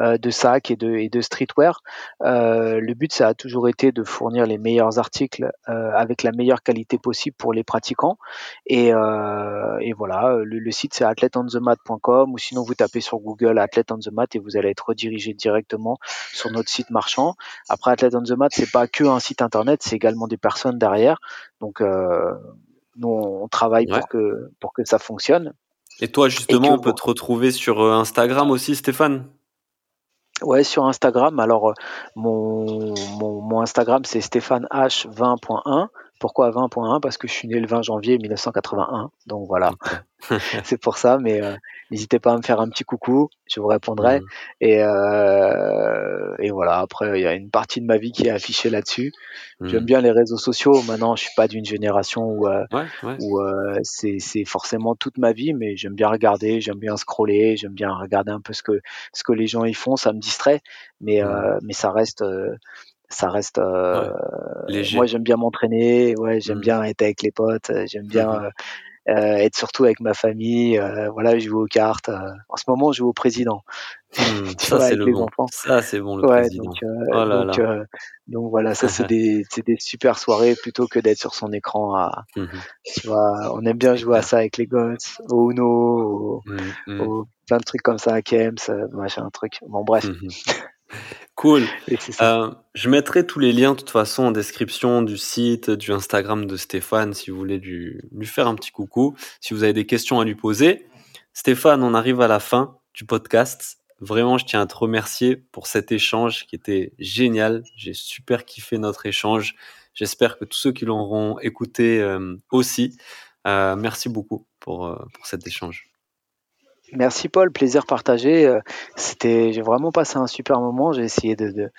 euh, de sac et de, et de streetwear. Euh, le but, ça a toujours été de fournir les meilleurs articles avec la meilleure qualité possible pour les pratiquants. Et, et voilà, le, site c'est athleteonthemat.com ou sinon vous tapez sur Google Athlete on the Mat et vous allez être redirigé directement sur notre site marchand. Après, Athlete on the Mat, c'est pas que un site internet, c'est également des personnes derrière. Donc nous, on travaille pour que pour que ça fonctionne. Et toi, justement, on peut te retrouver sur euh, Instagram aussi, Stéphane? Ouais, sur Instagram. Alors, euh, mon, mon, mon Instagram, c'est stéphaneh20.1. Pourquoi 20.1 Parce que je suis né le 20 janvier 1981. Donc voilà, c'est pour ça. Mais euh, n'hésitez pas à me faire un petit coucou, je vous répondrai. Mmh. Et, euh, et voilà, après, il y a une partie de ma vie qui est affichée là-dessus. J'aime mmh. bien les réseaux sociaux. Maintenant, je suis pas d'une génération où, euh, où c'est, c'est forcément toute ma vie, mais j'aime bien regarder, j'aime bien scroller, j'aime bien regarder un peu ce que, ce que les gens y font. Ça me distrait, mais, mmh. mais ça reste ça reste euh, moi j'aime bien m'entraîner ouais j'aime mmh. bien être avec les potes euh, j'aime bien mmh euh, être surtout avec ma famille voilà je joue aux cartes en ce moment je joue au président. Mmh, ça c'est le bon. ça c'est bon le président. donc, oh donc, voilà ça c'est des c'est des super soirées plutôt que d'être sur son écran à tu vois on aime bien jouer à ça avec les gosses au Uno au, plein de trucs comme ça à Kems machin truc. Bon bref Cool. Euh, je mettrai tous les liens de toute façon en description du site, du Instagram de Stéphane si vous voulez lui, lui faire un petit coucou, si vous avez des questions à lui poser. Stéphane, on arrive à la fin du podcast. Vraiment, je tiens à te remercier pour cet échange qui était génial. J'ai super kiffé notre échange. J'espère que tous ceux qui l'auront écouté euh, aussi. Euh, merci beaucoup pour, pour cet échange. Merci Paul, plaisir partagé. Euh, c'était, j'ai vraiment passé un super moment. J'ai essayé de,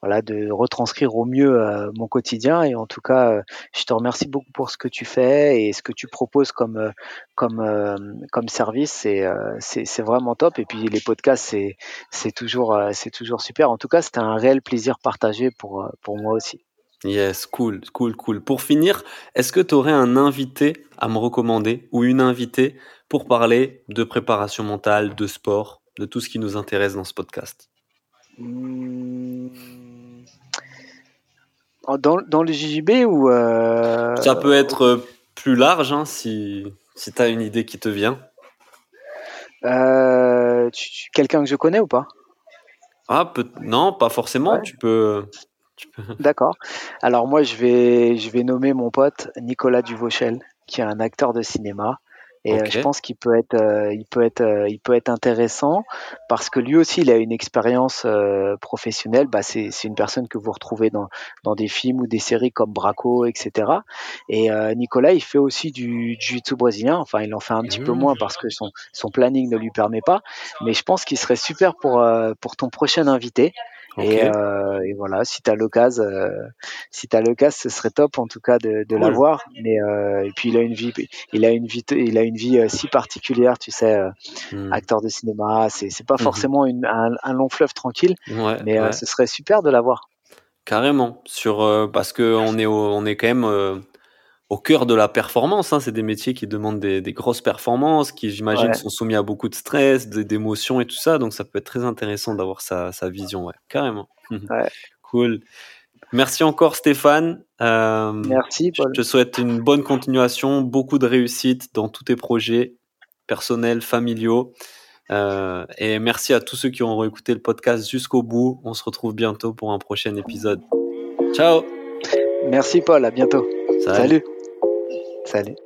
voilà, de retranscrire au mieux euh, mon quotidien. Et en tout cas, euh, je te remercie beaucoup pour ce que tu fais et ce que tu proposes comme, comme, service. C'est, c'est, vraiment top. Et puis les podcasts, c'est, c'est toujours, c'est toujours super. En tout cas, c'était un réel plaisir partagé pour, pour moi aussi. Yes, cool, cool, cool. Pour finir, est-ce que tu aurais un invité à me recommander ou une invitée pour parler de préparation mentale, de sport, de tout ce qui nous intéresse dans ce podcast mmh. dans, dans, le JJB ou euh, Ça peut être euh, plus large hein, si, si tu as une idée qui te vient. Euh, quelqu'un que je connais ou pas? Ah, non, pas forcément. Tu peux. D'accord. Alors moi, je vais, je vais nommer mon pote Nicolas Duvauchel, qui est un acteur de cinéma. Et euh, je pense qu'il peut être, euh, il peut être, euh, il peut être intéressant parce que lui aussi, il a une expérience professionnelle. Bah, c'est, c'est une personne que vous retrouvez dans, dans des films ou des séries comme Braco, etc. Et Nicolas, il fait aussi du jiu-jitsu brésilien. Enfin, il en fait un petit peu moins parce que son, son planning ne lui permet pas. Mais je pense qu'il serait super pour, pour ton prochain invité. Et, euh, et, voilà, si tu as l'occasion, euh, si tu l'occasion, ce serait top en tout cas de, de l'avoir. Mais euh, et puis il a une vie, il a une vie, il a une vie si particulière, tu sais, hmm. acteur de cinéma. C'est c'est pas mhm. forcément une, un, un, long fleuve tranquille, ouais, mais ce serait super de l'avoir. Carrément, sur parce que on est on est quand même au cœur de la performance. Hein. C'est des métiers qui demandent des, des grosses performances, qui j'imagine sont soumis à beaucoup de stress, d'émotions et tout ça. Donc ça peut être très intéressant d'avoir sa, sa, vision, ouais, carrément. Ouais. cool. Merci encore Stéphane. Euh, Merci. Paul. Je te souhaite une bonne continuation, beaucoup de réussite dans tous tes projets personnels, familiaux. Euh, et merci à tous ceux qui ont écouté le podcast jusqu'au bout. On se retrouve bientôt pour un prochain épisode. Ciao. Merci Paul, à bientôt. Salut. Salut.